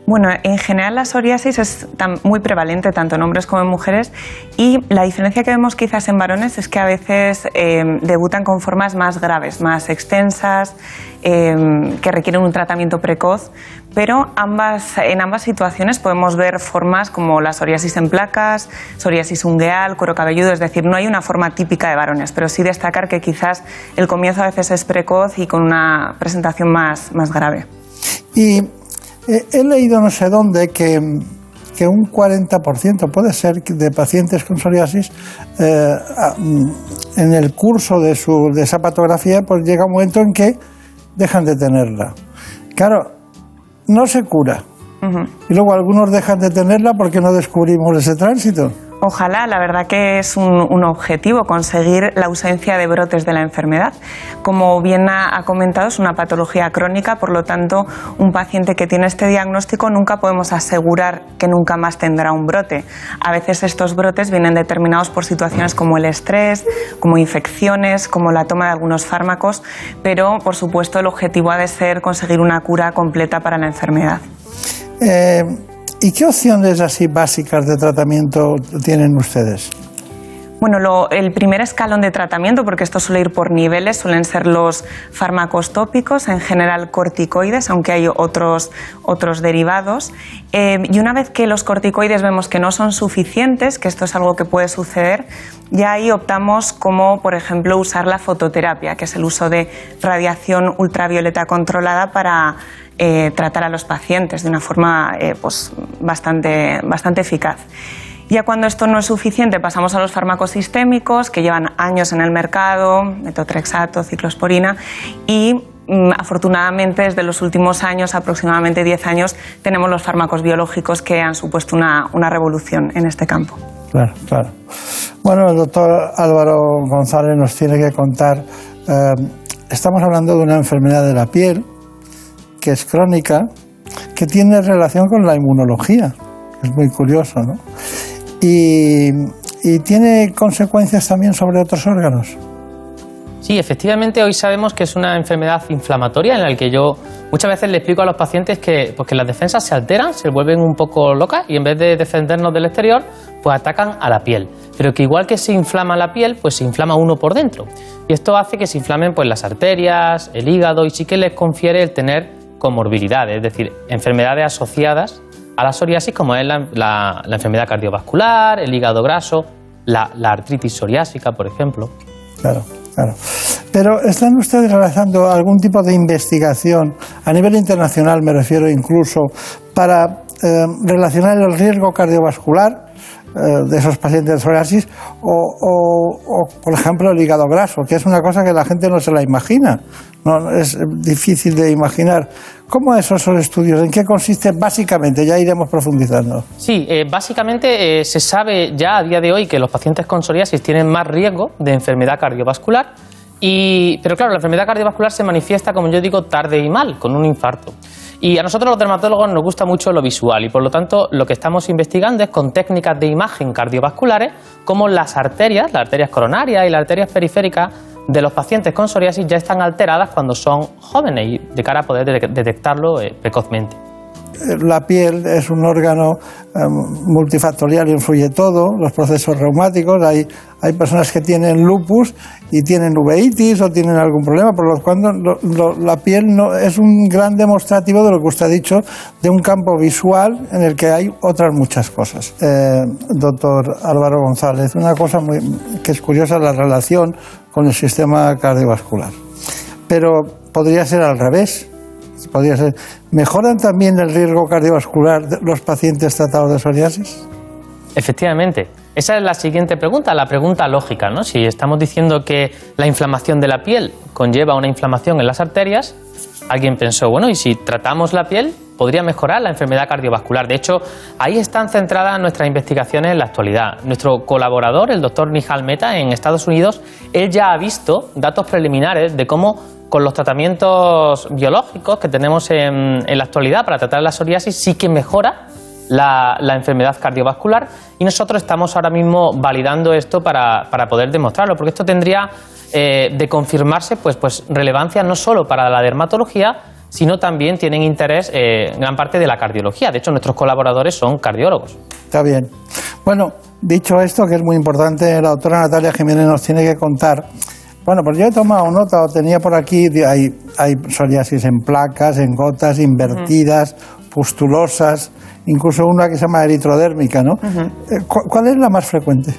S12: Bueno, en general la psoriasis es muy prevalente tanto en hombres como en mujeres y la diferencia que vemos quizás en varones es que a veces eh, debutan con formas más graves, más extensas, eh, que requieren un tratamiento precoz, pero ambas, en ambas situaciones podemos ver formas como la psoriasis en placas, psoriasis ungueal, cuero cabelludo, es decir, no hay una forma típica de varones, pero sí destacar que quizás el comienzo a veces es precoz y con una presentación más, más grave.
S2: Y eh, he leído no sé dónde que, un 40% puede ser de pacientes con psoriasis eh, mm, en el curso de, su, de esa patografía pues llega un momento en que dejan de tenerla. Claro, no se cura. Y luego algunos dejan de tenerla porque no descubrimos ese tránsito.
S12: Ojalá, la verdad que es un, objetivo conseguir la ausencia de brotes de la enfermedad. Como bien ha, comentado, es una patología crónica, por lo tanto, un paciente que tiene este diagnóstico nunca podemos asegurar que nunca más tendrá un brote. A veces estos brotes vienen determinados por situaciones como el estrés, como infecciones, como la toma de algunos fármacos, pero por supuesto el objetivo ha de ser conseguir una cura completa para la enfermedad.
S2: Eh, ¿Y qué opciones así básicas de tratamiento tienen ustedes?
S12: Bueno, el primer escalón de tratamiento, porque esto suele ir por niveles, suelen ser los fármacos tópicos, en general corticoides, aunque hay otros, otros derivados. Eh, y una vez que los corticoides vemos que no son suficientes, que esto es algo que puede suceder, ya ahí optamos como, por ejemplo, usar la fototerapia, que es el uso de radiación ultravioleta controlada para eh, tratar a los pacientes de una forma eh, pues, bastante, bastante eficaz. Ya cuando esto no es suficiente, pasamos a los fármacos sistémicos que llevan años en el mercado, metotrexato, ciclosporina, y mm, afortunadamente desde los últimos años, aproximadamente 10 años, tenemos los fármacos biológicos que han supuesto una, una revolución en este campo.
S2: Claro, claro. Bueno, el doctor Álvaro González nos tiene que contar, eh, estamos hablando de una enfermedad de la piel, que es crónica, que tiene relación con la inmunología. Es muy curioso, ¿no? Y, tiene consecuencias también sobre otros órganos.
S11: Sí, efectivamente hoy sabemos que es una enfermedad inflamatoria en la que yo muchas veces le explico a los pacientes que, pues que las defensas se alteran, se vuelven un poco locas y en vez de defendernos del exterior, pues atacan a la piel. Pero que igual que se inflama la piel, pues se inflama uno por dentro. Y esto hace que se inflamen pues las arterias, el hígado y sí que les confiere el tener comorbilidades, es decir, enfermedades asociadas a la psoriasis, como es la, enfermedad cardiovascular, el hígado graso, la, artritis psoriásica, por ejemplo.
S2: Claro, claro. Pero ¿están ustedes realizando algún tipo de investigación a nivel internacional, me refiero incluso, para eh, relacionar el riesgo cardiovascular de esos pacientes de psoriasis o, por ejemplo, el hígado graso, que es una cosa que la gente no se la imagina. No, es difícil de imaginar. ¿Cómo son esos estudios? ¿En qué consiste básicamente? Ya iremos profundizando.
S11: Sí, eh, básicamente eh, se sabe ya a día de hoy que los pacientes con psoriasis tienen más riesgo de enfermedad cardiovascular. Y, pero claro, la enfermedad cardiovascular se manifiesta, como yo digo, tarde y mal, con un infarto. Y a nosotros los dermatólogos nos gusta mucho lo visual y por lo tanto lo que estamos investigando es con técnicas de imagen cardiovasculares como las arterias, las arterias coronarias y las arterias periféricas de los pacientes con psoriasis ya están alteradas cuando son jóvenes y de cara a poder detectarlo eh, precozmente
S2: la piel es un órgano em, multifactorial, influye todo, los procesos reumáticos, hay, hay personas que tienen lupus y tienen uveitis o tienen algún problema, por lo cuando la piel no, es un gran demostrativo de lo que usted ha dicho, de un campo visual en el que hay otras muchas cosas. Eh, doctor Álvaro González, una cosa muy, que es curiosa, la relación con el sistema cardiovascular. Pero podría ser al revés podría ser. ¿Mejoran también el riesgo cardiovascular los pacientes tratados de psoriasis?
S11: Efectivamente. Esa es la siguiente pregunta, la pregunta lógica, ¿no? Si estamos diciendo que la inflamación de la piel conlleva una inflamación en las arterias, alguien pensó, bueno, ¿y si tratamos la piel? Podría mejorar la enfermedad cardiovascular. De hecho, ahí están centradas nuestras investigaciones en la actualidad. Nuestro colaborador, el doctor Nihal Meta, en Estados Unidos, él ya ha visto datos preliminares de cómo con los tratamientos biológicos que tenemos en, la actualidad para tratar la psoriasis sí que mejora la, la enfermedad cardiovascular y nosotros estamos ahora mismo validando esto para, para poder demostrarlo, porque esto tendría eh, de confirmarse pues, pues relevancia no solo para la dermatología, sino también tienen interés eh, en gran parte de la cardiología. De hecho, nuestros colaboradores son cardiólogos.
S2: Está bien. Bueno, dicho esto, que es muy importante, la doctora Natalia Jiménez nos tiene que contar. Bueno, pues yo he tomado nota, o tenía por aquí, hay, hay psoriasis en placas, en gotas, invertidas, pustulosas, incluso una que se llama eritrodérmica, ¿no? Eh, ¿cu- ¿Cuál es la más frecuente?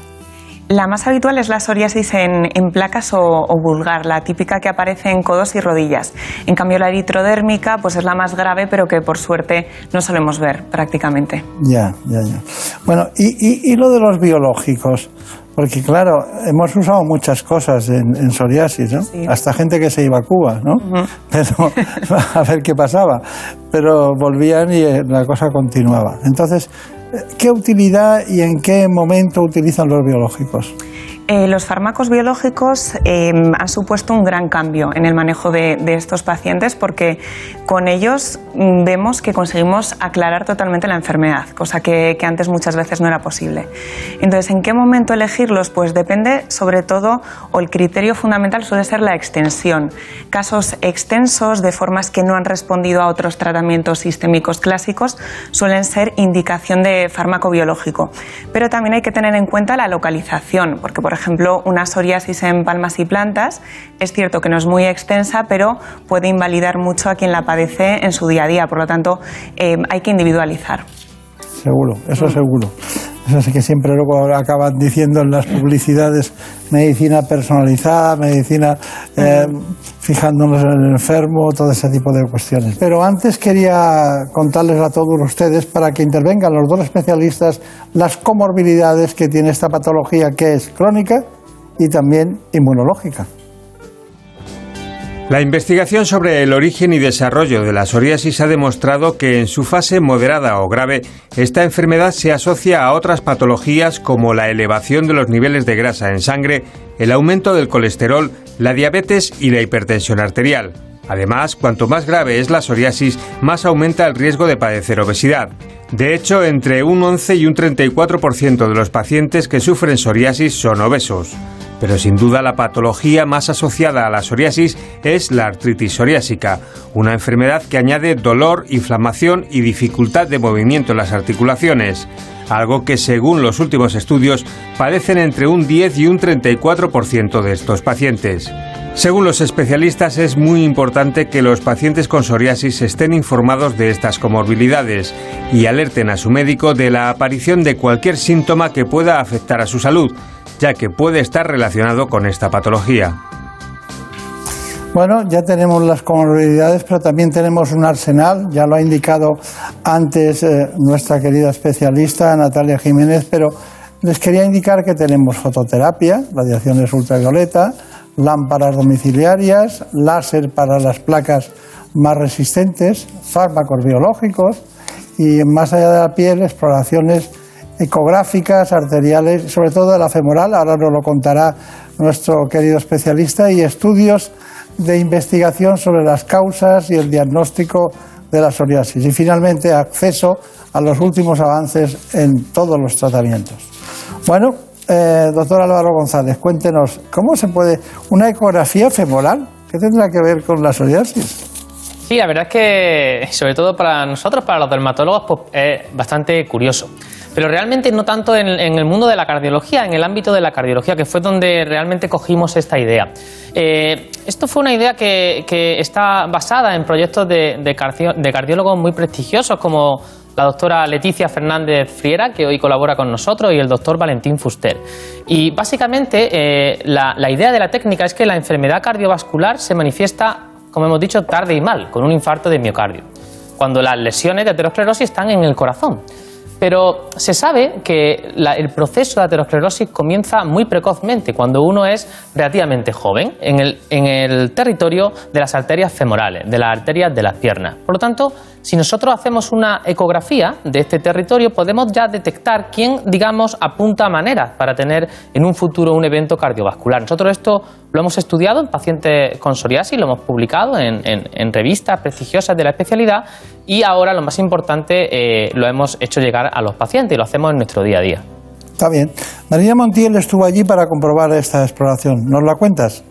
S12: La más habitual es la psoriasis en, en placas o, o vulgar, la típica que aparece en codos y rodillas. En cambio, la eritrodérmica pues es la más grave, pero que por suerte no solemos ver prácticamente.
S2: Ya, ya, ya. Bueno, y, y- y lo de los biológicos, porque claro, hemos usado muchas cosas en, en psoriasis, ¿no? Hasta gente que se iba a Cuba, ¿no? Pero a ver qué pasaba. Pero volvían y eh, la cosa continuaba. Entonces, eh, ¿qué utilidad y en qué momento utilizan los biológicos?
S12: Eh, los fármacos biológicos eh, han supuesto un gran cambio en el manejo de, de estos pacientes porque con ellos mm, vemos que conseguimos aclarar totalmente la enfermedad, cosa que, que antes muchas veces no era posible. Entonces, ¿en qué momento elegirlos? Pues depende sobre todo, o el criterio fundamental suele ser la extensión. Casos extensos de formas que no han respondido a otros tratamientos sistémicos clásicos suelen ser indicación de fármaco biológico. Pero también hay que tener en cuenta la localización, porque por ejemplo una psoriasis en palmas y plantas es cierto que no es muy extensa, pero puede invalidar mucho a quien la padece en su día a día. Por lo tanto, eh, hay que individualizar.
S2: Seguro, eso seguro. Eso sí que siempre luego acaban diciendo en las publicidades medicina personalizada, medicina eh, fijándonos en el enfermo, todo ese tipo de cuestiones. Pero antes quería contarles a todos ustedes, para que intervengan los dos especialistas, las comorbilidades que tiene esta patología que es crónica y también inmunológica.
S13: La investigación sobre el origen y desarrollo de la psoriasis ha demostrado que en su fase moderada o grave, esta enfermedad se asocia a otras patologías como la elevación de los niveles de grasa en sangre, el aumento del colesterol, la diabetes y la hipertensión arterial. Además, cuanto más grave es la psoriasis, más aumenta el riesgo de padecer obesidad. De hecho, entre un 11 y un 34% de los pacientes que sufren psoriasis son obesos. Pero sin duda la patología más asociada a la psoriasis es la artritis psoriásica, una enfermedad que añade dolor, inflamación y dificultad de movimiento en las articulaciones, algo que según los últimos estudios padecen entre un 10 y un 34% de estos pacientes. Según los especialistas es muy importante que los pacientes con psoriasis estén informados de estas comorbilidades y alerten a su médico de la aparición de cualquier síntoma que pueda afectar a su salud, ya que puede estar relacionado con esta patología.
S2: Bueno, ya tenemos las comorbilidades, pero también tenemos un arsenal, ya lo ha indicado antes eh, nuestra querida especialista Natalia Jiménez, pero les quería indicar que tenemos fototerapia, radiaciones ultravioleta, lámparas domiciliarias, láser para las placas más resistentes, fármacos biológicos y más allá de la piel, exploraciones ecográficas, arteriales, sobre todo de la femoral, ahora nos lo contará nuestro querido especialista, y estudios de investigación sobre las causas y el diagnóstico de la psoriasis. Y finalmente, acceso a los últimos avances en todos los tratamientos. Bueno, eh, doctor Álvaro González, cuéntenos, ¿cómo se puede una ecografía femoral? ¿Qué tendrá que ver con la psoriasis?
S11: Sí, la verdad es que, sobre todo para nosotros, para los dermatólogos, pues, es bastante curioso. Pero realmente no tanto en, el mundo de la cardiología, en el ámbito de la cardiología, que fue donde realmente cogimos esta idea. Eh, esto fue una idea que, está basada en proyectos de, cardiólogos muy prestigiosos como la doctora Leticia Fernández Friera, que hoy colabora con nosotros, y el doctor Valentín Fuster. Y básicamente eh, la idea de la técnica es que la enfermedad cardiovascular se manifiesta, como hemos dicho, tarde y mal, con un infarto de miocardio, cuando las lesiones de aterosclerosis están en el corazón. Pero se sabe que el proceso de aterosclerosis comienza muy precozmente, cuando uno es relativamente joven, en el territorio de las arterias femorales, de las arterias de las piernas. Por lo tanto, si nosotros hacemos una ecografía de este territorio, podemos ya detectar quién, digamos, apunta maneras para tener en un futuro un evento cardiovascular. Nosotros esto lo hemos estudiado en pacientes con psoriasis, lo hemos publicado en, revistas prestigiosas de la especialidad y ahora lo más importante eh, lo hemos hecho llegar a los pacientes y lo hacemos en nuestro día a día.
S2: Está bien. María Montiel estuvo allí para comprobar esta exploración. ¿Nos la cuentas?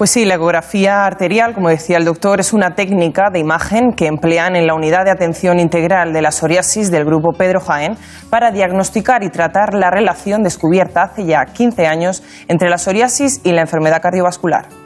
S12: Pues sí, la ecografía arterial, como decía el doctor, es una técnica de imagen que emplean en la unidad de atención integral de la psoriasis del grupo Pedro Jaén para diagnosticar y tratar la relación descubierta hace ya 15 años entre la psoriasis y la enfermedad cardiovascular.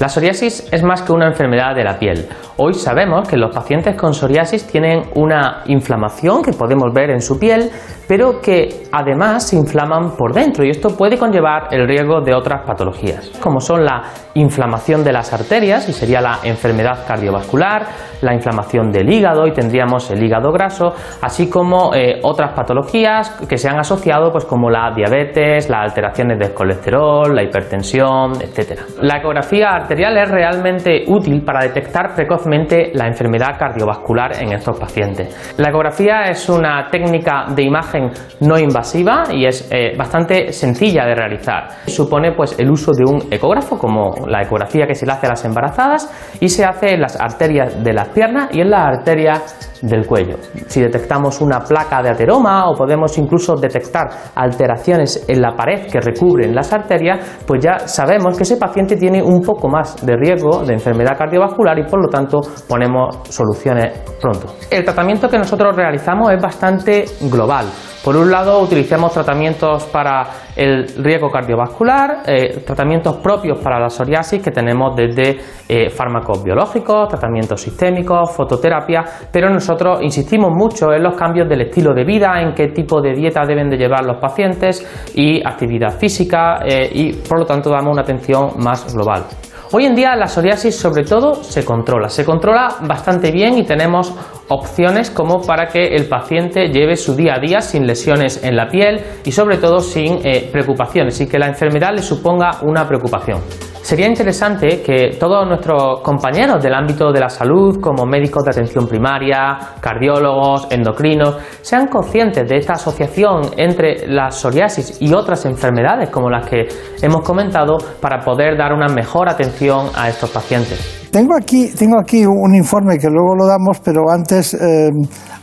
S11: La psoriasis es más que una enfermedad de la piel. Hoy sabemos que los pacientes con psoriasis tienen una inflamación que podemos ver en su piel, pero que además se inflaman por dentro y esto puede conllevar el riesgo de otras patologías, como son la inflamación de las arterias y sería la enfermedad cardiovascular, la inflamación del hígado y tendríamos el hígado graso, así como eh, otras patologías que se han asociado pues como la diabetes, las alteraciones del colesterol, la hipertensión, etc. La ecografía arterial es realmente útil para detectar precozmente la enfermedad cardiovascular en estos pacientes. La ecografía es una técnica de imagen no invasiva y es eh, bastante sencilla de realizar. Supone pues el uso de un ecógrafo como la ecografía que se le hace a las embarazadas y se hace en las arterias de las piernas y en las arterias del cuello. Si detectamos una placa de ateroma o podemos incluso detectar alteraciones en la pared que recubren las arterias, pues ya sabemos que ese paciente tiene un poco más de riesgo de enfermedad cardiovascular y por lo tanto ponemos soluciones pronto. El tratamiento que nosotros realizamos es bastante global. Por un lado, utilizamos tratamientos para el riesgo cardiovascular, eh, tratamientos propios para la psoriasis que tenemos desde eh, fármacos biológicos, tratamientos sistémicos, fototerapia, pero nosotros insistimos mucho en los cambios del estilo de vida, en qué tipo de dieta deben de llevar los pacientes y actividad física eh, y por lo tanto damos una atención más global. Hoy en día la psoriasis sobre todo se controla, se controla bastante bien y tenemos opciones como para que el paciente lleve su día a día sin lesiones en la piel y sobre todo sin eh, preocupaciones y que la enfermedad le suponga una preocupación. Sería interesante que todos nuestros compañeros del ámbito de la salud, como médicos de atención primaria, cardiólogos, endocrinos, sean conscientes de esta asociación entre la psoriasis y otras enfermedades como las que hemos comentado para poder dar una mejor atención a estos pacientes.
S2: Tengo aquí, tengo aquí un informe que luego lo damos, pero antes eh,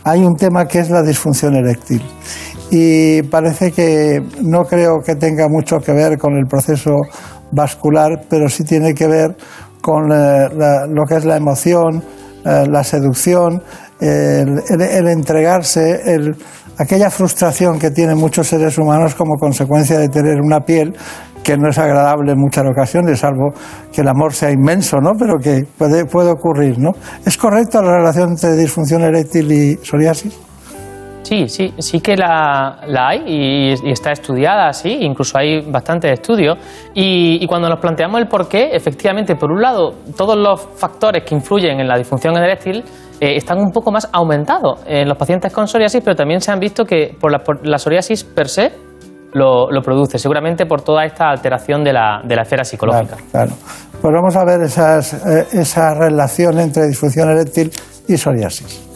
S2: hay un tema que es la disfunción eréctil. Y parece que no creo que tenga mucho que ver con el proceso vascular, pero sí tiene que ver con eh, lo que es la emoción, eh, la seducción, el, entregarse, aquella frustración que tienen muchos seres humanos como consecuencia de tener una piel que no es agradable en muchas ocasiones, salvo que el amor sea inmenso, ¿no? Pero que puede, puede ocurrir, ¿no? ¿Es correcta la relación entre disfunción eréctil y psoriasis?
S11: Sí, sí, sí que la, hay y, está estudiada, sí, incluso hay bastantes estudios. Y, cuando nos planteamos el por qué, efectivamente, por un lado, todos los factores que influyen en la disfunción eréctil eh, están un poco más aumentados en los pacientes con psoriasis, pero también se han visto que por la, psoriasis per se lo, produce, seguramente por toda esta alteración de la, la esfera psicológica.
S2: Claro, Pues vamos a ver esas, eh, esa relación entre disfunción eréctil y psoriasis.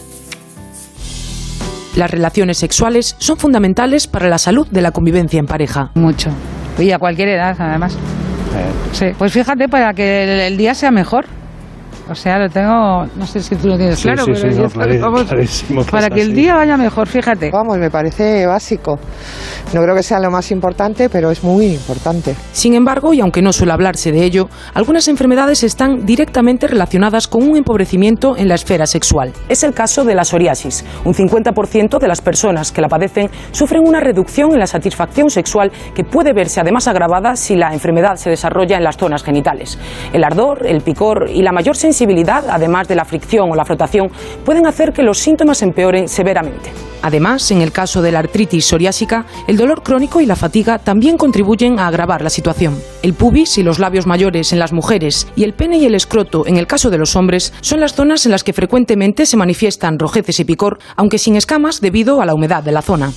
S7: Las relaciones sexuales son fundamentales para la salud de la convivencia en pareja.
S14: Mucho. Y a cualquier edad, además. Sí, pues fíjate, para que el día sea mejor. O sea, lo tengo, no sé si tú lo tienes claro, pero para que el día vaya mejor, fíjate.
S15: Vamos, me parece básico. No creo que sea lo más importante, pero es muy importante.
S7: Sin embargo, y aunque no suele hablarse de ello, algunas enfermedades están directamente relacionadas con un empobrecimiento en la esfera sexual. Es el caso de la psoriasis. Un 50% de las personas que la padecen sufren una reducción en la satisfacción sexual que puede verse además agravada si la enfermedad se desarrolla en las zonas genitales. El ardor, el picor y la mayor sensibilidad sensibilidad, además de la fricción o la frotación, pueden hacer que los síntomas empeoren severamente. Además, en el caso de la artritis psoriásica, el dolor crónico y la fatiga también contribuyen a agravar la situación. El pubis y los labios mayores en las mujeres y el pene y el escroto en el caso de los hombres son las zonas en las que frecuentemente se manifiestan rojeces y picor, aunque sin escamas debido a la humedad de la zona.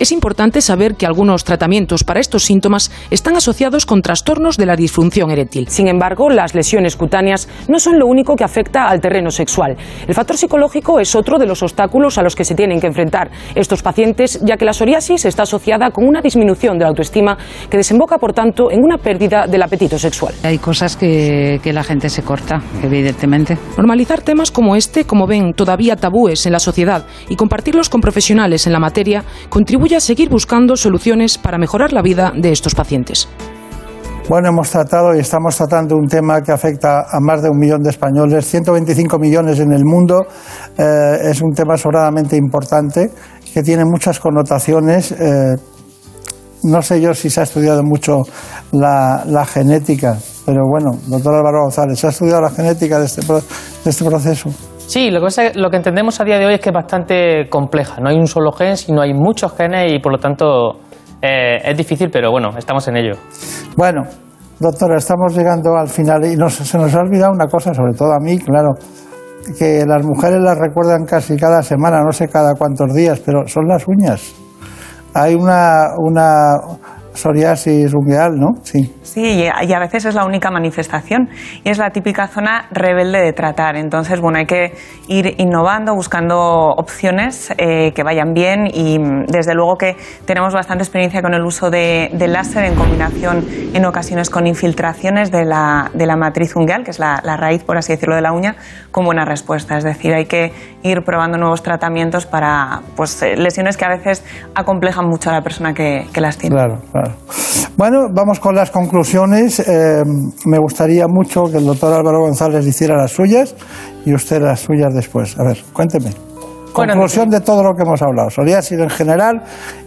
S7: Es importante saber que algunos tratamientos para estos síntomas están asociados con trastornos de la disfunción eréctil.
S16: Sin embargo, las lesiones cutáneas no son lo único que afecta al terreno sexual. El factor psicológico es otro de los obstáculos a los que se tienen que enfrentar estos pacientes, ya que la psoriasis está asociada con una disminución de la autoestima que desemboca, por tanto, en una pérdida del apetito sexual.
S14: Hay cosas que, que la gente se corta, evidentemente.
S7: Normalizar temas como este, como ven, todavía tabúes en la sociedad y compartirlos con profesionales en la materia contribuye a seguir buscando soluciones para mejorar la vida de estos pacientes.
S2: Bueno, hemos tratado y estamos tratando un tema que afecta a más de un millón de españoles, 125 millones en el mundo. Eh, es un tema sobradamente importante que tiene muchas connotaciones. Eh, no sé yo si se ha estudiado mucho la, la, genética, pero bueno, doctor Álvaro González, ¿se ha estudiado la genética de este, de este proceso?
S11: Sí, lo que, lo que entendemos a día de hoy es que es bastante compleja. No hay un solo gen, sino hay muchos genes y por lo tanto eh, es difícil, pero bueno, estamos en ello.
S2: Bueno, doctora, estamos llegando al final y se nos ha olvidado una cosa, sobre todo a mí, claro, que las mujeres las recuerdan casi cada semana, no sé cada cuántos días, pero son las uñas. Hay una, una psoriasis ungueal, ¿no?
S12: Sí. Sí, y a veces es la única manifestación y es la típica zona rebelde de tratar. Entonces, bueno, hay que ir innovando, buscando opciones eh, que vayan bien y desde luego que tenemos bastante experiencia con el uso de, láser en combinación en ocasiones con infiltraciones de la, de la matriz ungueal, que es la, raíz, por así decirlo, de la uña, con buena respuesta. Es decir, hay que ir probando nuevos tratamientos para pues, eh, lesiones que a veces acomplejan mucho a la persona que, que las tiene.
S2: Claro, claro. Bueno, vamos con las conclusiones. Eh, me gustaría mucho que el doctor Álvaro González hiciera las suyas y usted las suyas después. A ver, cuénteme. Conclusión de todo lo que hemos hablado. Psoriasis en general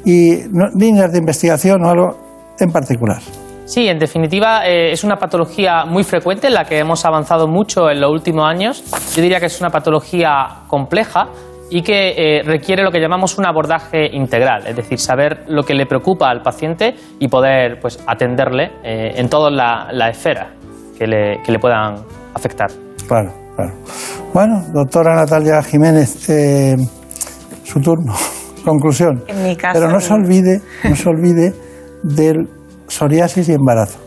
S2: y líneas de investigación o algo en particular.
S11: Sí, en definitiva eh, es una patología muy frecuente en la que hemos avanzado mucho en los últimos años. Yo diría que es una patología compleja y que eh, requiere lo que llamamos un abordaje integral, es decir, saber lo que le preocupa al paciente y poder pues, atenderle eh, en toda la, la esfera que le, que le, puedan afectar.
S2: Claro, claro. Bueno, doctora Natalia Jiménez, eh, su turno. Conclusión.
S12: En mi caso,
S2: Pero no se olvide, no se olvide del psoriasis y embarazo.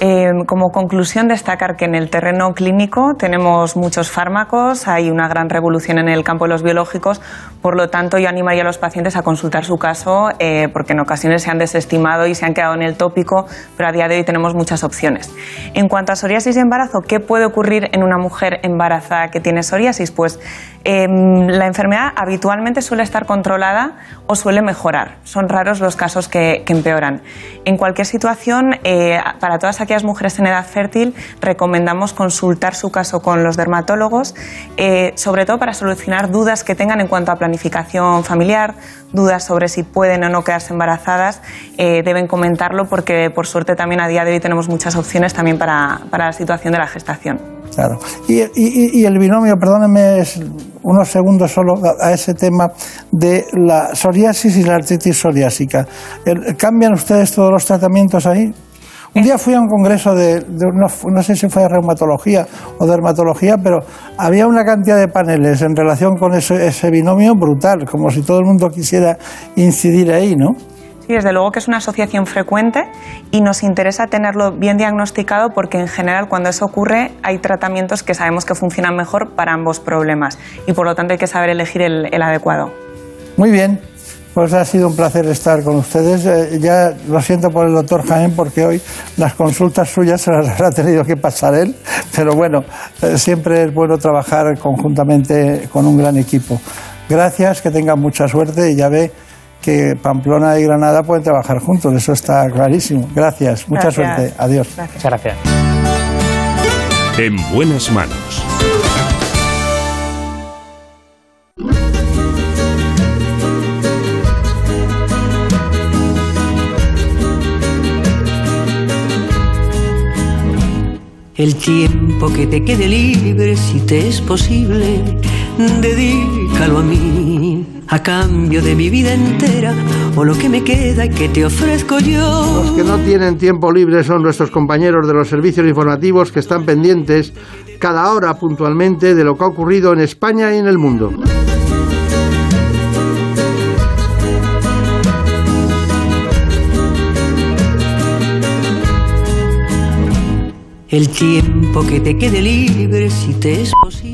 S12: Eh, como conclusión, destacar que en el terreno clínico tenemos muchos fármacos, hay una gran revolución en el campo de los biológicos, por lo tanto, yo animaría a los pacientes a consultar su caso, eh, porque en ocasiones se han desestimado y se han quedado en el tópico, pero a día de hoy tenemos muchas opciones. En cuanto a psoriasis y embarazo, ¿qué puede ocurrir en una mujer embarazada que tiene psoriasis? Pues em, la enfermedad habitualmente suele estar controlada o suele mejorar. Son raros los casos que, empeoran. En cualquier situación, eh, para todas aquellas mujeres en edad fértil, recomendamos consultar su caso con los dermatólogos, eh, sobre todo para solucionar dudas que tengan en cuanto a planificación familiar, dudas sobre si pueden o no quedarse embarazadas, eh, deben comentarlo porque por suerte también a día de hoy tenemos muchas opciones también para, la situación de la gestación.
S2: Claro. Y, el binomio, perdónenme unos segundos solo a, ese tema de la psoriasis y la artritis psoriásica. ¿Cambian ustedes todos los tratamientos ahí? Un día fui a un congreso de, no, sé si fue de reumatología o dermatología, pero había una cantidad de paneles en relación con ese, ese binomio brutal, como si todo el mundo quisiera incidir ahí, ¿no?
S12: Sí, desde luego que es una asociación frecuente y nos interesa tenerlo bien diagnosticado porque en general cuando eso ocurre hay tratamientos que sabemos que funcionan mejor para ambos problemas y por lo tanto hay que saber elegir el, adecuado.
S2: Muy bien, pues ha sido un placer estar con ustedes. Eh, ya lo siento por el doctor Jaén porque hoy las consultas suyas se las ha tenido que pasar él, pero bueno, eh, siempre es bueno trabajar conjuntamente con un gran equipo. Gracias, que tengan mucha suerte y ya ve que Pamplona y Granada pueden trabajar juntos, eso está clarísimo. Gracias, mucha suerte. Adiós.
S11: Muchas gracias.
S1: En buenas manos.
S17: El tiempo que te quede libre, si te es posible, dedícalo a mí, a cambio de mi vida entera o lo que me queda y que te ofrezco yo.
S2: Los que no tienen tiempo libre son nuestros compañeros de los servicios informativos que están pendientes cada hora puntualmente de lo que ha ocurrido en España y en el mundo.
S17: El tiempo que te quede libre si te es posible.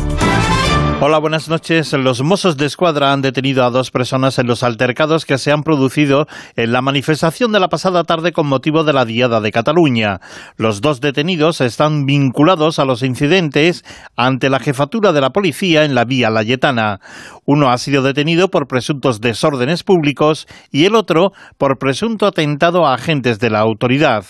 S18: Hola, buenas noches. Los Mossos de Escuadra han detenido a dos personas en los altercados que se han producido en la manifestación de la pasada tarde con motivo de la Diada de Cataluña. Los dos detenidos están vinculados a los incidentes ante la jefatura de la policía en la vía Layetana. Uno ha sido detenido por presuntos desórdenes públicos y el otro por presunto atentado a agentes de la autoridad.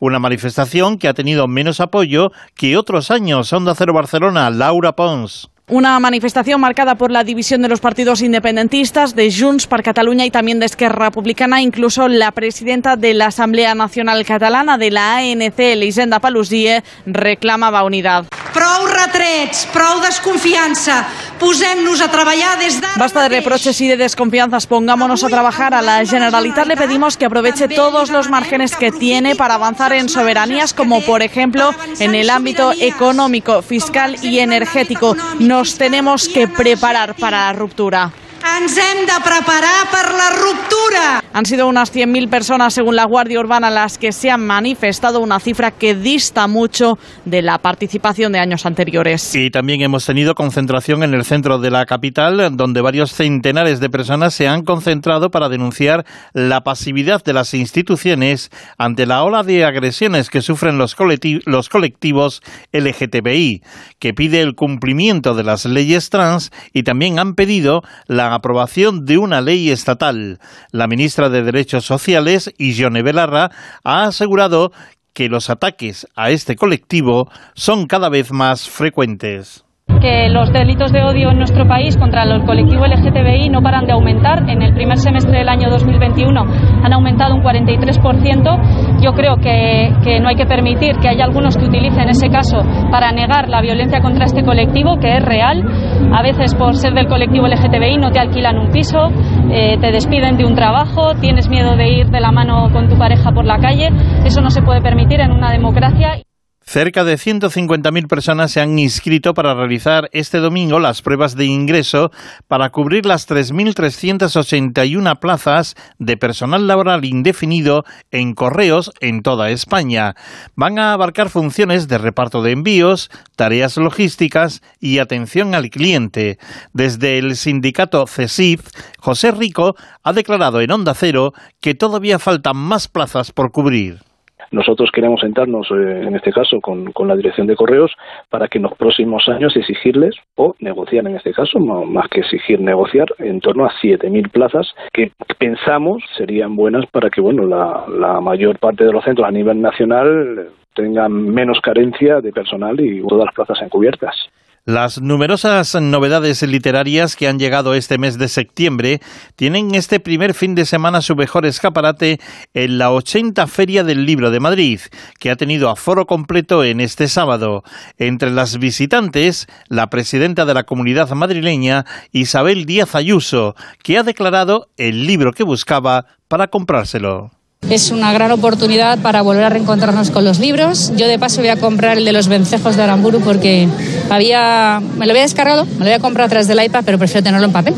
S18: Una manifestación que ha tenido menos apoyo que otros años. Onda Cero Barcelona, Laura Pons.
S19: Una manifestación marcada por la división de los partidos independentistas, de Junts per Catalunya y también de Esquerra Republicana. Incluso la presidenta de la Asamblea Nacional Catalana de la ANC, Elisenda Palusie, reclamaba unidad.
S20: Prou retrets, prou desconfiança. Posem-nos a treballar des de...
S19: Basta de reproches y de desconfianzas. Pongámonos a trabajar. A la Generalitat le pedimos que aproveche todos los márgenes que tiene para avanzar en soberanías, como por ejemplo en el ámbito económico, fiscal y energético. Nos tenemos que preparar para la ruptura.
S20: Ens hem de preparar per la ruptura.
S19: Han sido unas 100.000 personas, según la Guardia Urbana, las que se han manifestado, una cifra que dista mucho de la participación de años anteriores.
S18: Y también hemos tenido concentración en el centro de la capital, donde varios centenares de personas se han concentrado para denunciar la pasividad de las instituciones ante la ola de agresiones que sufren los, colectivos, los colectivos LGTBI, que pide el cumplimiento de las leyes trans y también han pedido la aprobación de una ley estatal. La ministra de Derechos Sociales, Ione Belarra, ha asegurado que los ataques a este colectivo son cada vez más frecuentes
S21: que los delitos de odio en nuestro país contra el colectivo LGTBI no paran de aumentar. En el primer semestre del año 2021 han aumentado un 43%. Yo creo que, que, no hay que permitir que haya algunos que utilicen ese caso para negar la violencia contra este colectivo, que es real. A veces por ser del colectivo LGTBI no te alquilan un piso, eh, te despiden de un trabajo, tienes miedo de ir de la mano con tu pareja por la calle. Eso no se puede permitir en una democracia.
S18: Cerca de 150.000 personas se han inscrito para realizar este domingo las pruebas de ingreso para cubrir las 3.381 plazas de personal laboral indefinido en correos en toda España. Van a abarcar funciones de reparto de envíos, tareas logísticas y atención al cliente. Desde el sindicato CESIF, José Rico ha declarado en Onda Cero que todavía faltan más plazas por cubrir.
S22: Nosotros queremos sentarnos, eh, en este caso, con, con, la dirección de correos para que en los próximos años exigirles o negociar, en este caso, más que exigir, negociar en torno a 7.000 plazas que pensamos serían buenas para que, bueno, la, la mayor parte de los centros a nivel nacional tengan menos carencia de personal y todas las plazas encubiertas.
S18: Las numerosas novedades literarias que han llegado este mes de septiembre tienen este primer fin de semana su mejor escaparate en la 80 Feria del Libro de Madrid, que ha tenido aforo completo en este sábado. Entre las visitantes, la presidenta de la comunidad madrileña, Isabel Díaz Ayuso, que ha declarado el libro que buscaba para comprárselo.
S23: Es una gran oportunidad para volver a reencontrarnos con los libros. Yo de paso voy a comprar el de los vencejos de Aramburu porque había, me lo había descargado, me lo voy a comprar a través del iPad, pero prefiero tenerlo en papel.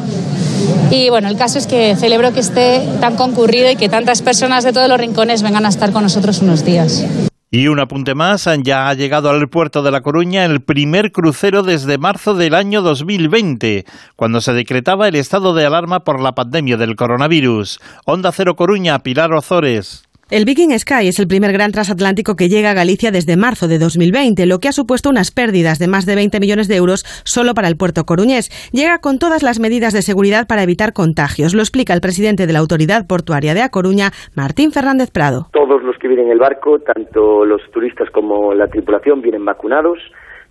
S23: Y bueno, el caso es que celebro que esté tan concurrido y que tantas personas de todos los rincones vengan a estar con nosotros unos días.
S18: Y un apunte más, ya ha llegado al puerto de La Coruña el primer crucero desde marzo del año 2020, cuando se decretaba el estado de alarma por la pandemia del coronavirus. Onda Cero Coruña, Pilar Ozores.
S24: El Viking Sky es el primer gran transatlántico que llega a Galicia desde marzo de 2020, lo que ha supuesto unas pérdidas de más de 20 millones de euros solo para el puerto coruñés. Llega con todas las medidas de seguridad para evitar contagios. Lo explica el presidente de la Autoridad Portuaria de A Coruña, Martín Fernández Prado.
S25: Todos los que vienen en el barco, tanto los turistas como la tripulación, vienen vacunados.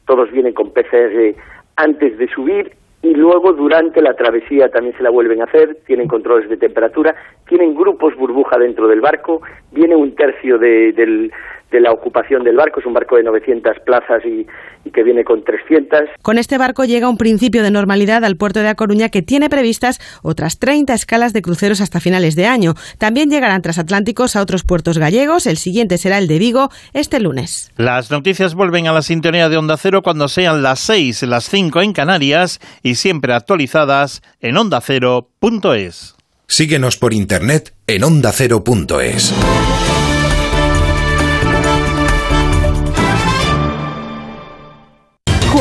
S25: Todos vienen con PCR antes de subir y luego durante la travesía también se la vuelven a hacer, tienen controles de temperatura, tienen grupos burbuja dentro del barco, viene un tercio de, de la ocupación del barco. Es un barco de 900 plazas y, que viene con 300.
S24: Con este barco llega un principio de normalidad al puerto de A Coruña que tiene previstas otras 30 escalas de cruceros hasta finales de año. También llegarán transatlánticos a otros puertos gallegos. El siguiente será el de Vigo este lunes.
S18: Las noticias vuelven a la sintonía de Onda Cero cuando sean las 6, las 5 en Canarias y siempre actualizadas en ondacero.es.
S26: Síguenos por internet en ondacero.es.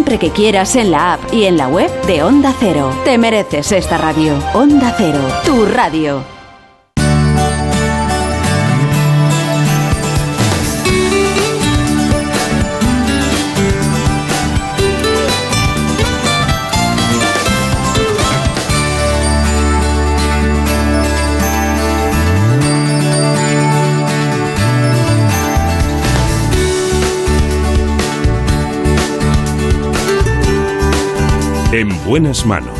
S27: siempre que quieras en la app y en la web de Onda Cero. Te mereces esta radio. Onda Cero, tu radio.
S1: En buenas manos.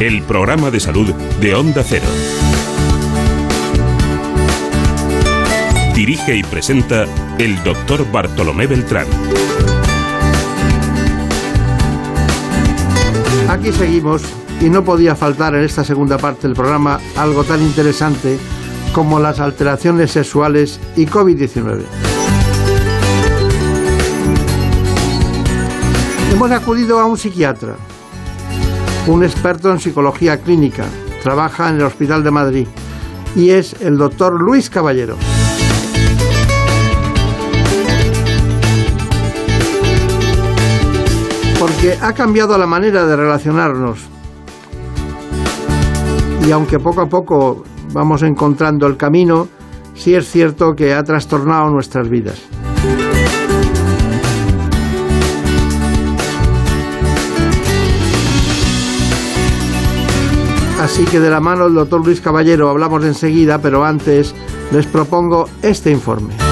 S1: El programa de salud de Onda Cero. Dirige y presenta el doctor Bartolomé Beltrán.
S2: Aquí seguimos y no podía faltar en esta segunda parte del programa algo tan interesante como las alteraciones sexuales y COVID-19. Hemos acudido a un psiquiatra, un experto en psicología clínica, trabaja en el Hospital de Madrid y es el doctor Luis Caballero. Porque ha cambiado la manera de relacionarnos y aunque poco a poco vamos encontrando el camino, sí es cierto que ha trastornado nuestras vidas. Así que de la mano del doctor Luis Caballero hablamos enseguida, pero antes les propongo este informe.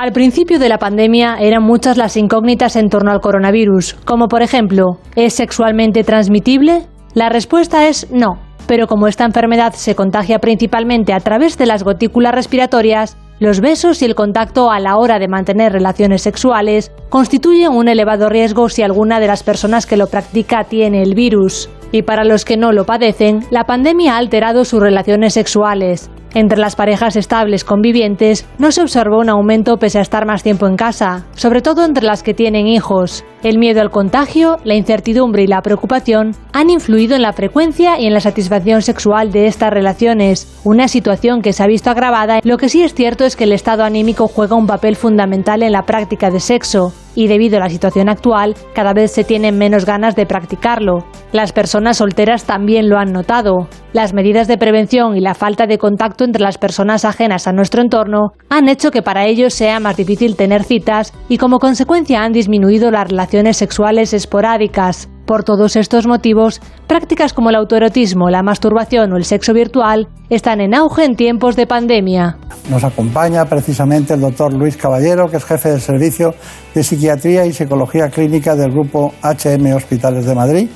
S3: Al principio de la pandemia eran muchas las incógnitas en torno al coronavirus, como por ejemplo, ¿es sexualmente transmitible? La respuesta es no, pero como esta enfermedad se contagia principalmente a través de las gotículas respiratorias, los besos y el contacto a la hora de mantener relaciones sexuales constituyen un elevado riesgo si alguna de las personas que lo practica tiene el virus. Y para los que no lo padecen, la pandemia ha alterado sus relaciones sexuales. Entre las parejas estables convivientes no se observó un aumento pese a estar más tiempo en casa, sobre todo entre las que tienen hijos. El miedo al contagio, la incertidumbre y la preocupación han influido en la frecuencia y en la satisfacción sexual de estas relaciones, una situación que se ha visto agravada. Lo que sí es cierto es que el estado anímico juega un papel fundamental en la práctica de sexo y debido a la situación actual cada vez se tienen menos ganas de practicarlo. Las personas solteras también lo han notado. Las medidas de prevención y la falta de contacto entre las personas ajenas a nuestro entorno han hecho que para ellos sea más difícil tener citas y como consecuencia han disminuido las relaciones sexuales esporádicas. Por todos estos motivos, prácticas como el autoerotismo, la masturbación o el sexo virtual están en auge en tiempos de pandemia.
S2: Nos acompaña precisamente el doctor Luis Caballero, que es jefe del Servicio de Psiquiatría y Psicología Clínica del Grupo HM Hospitales de Madrid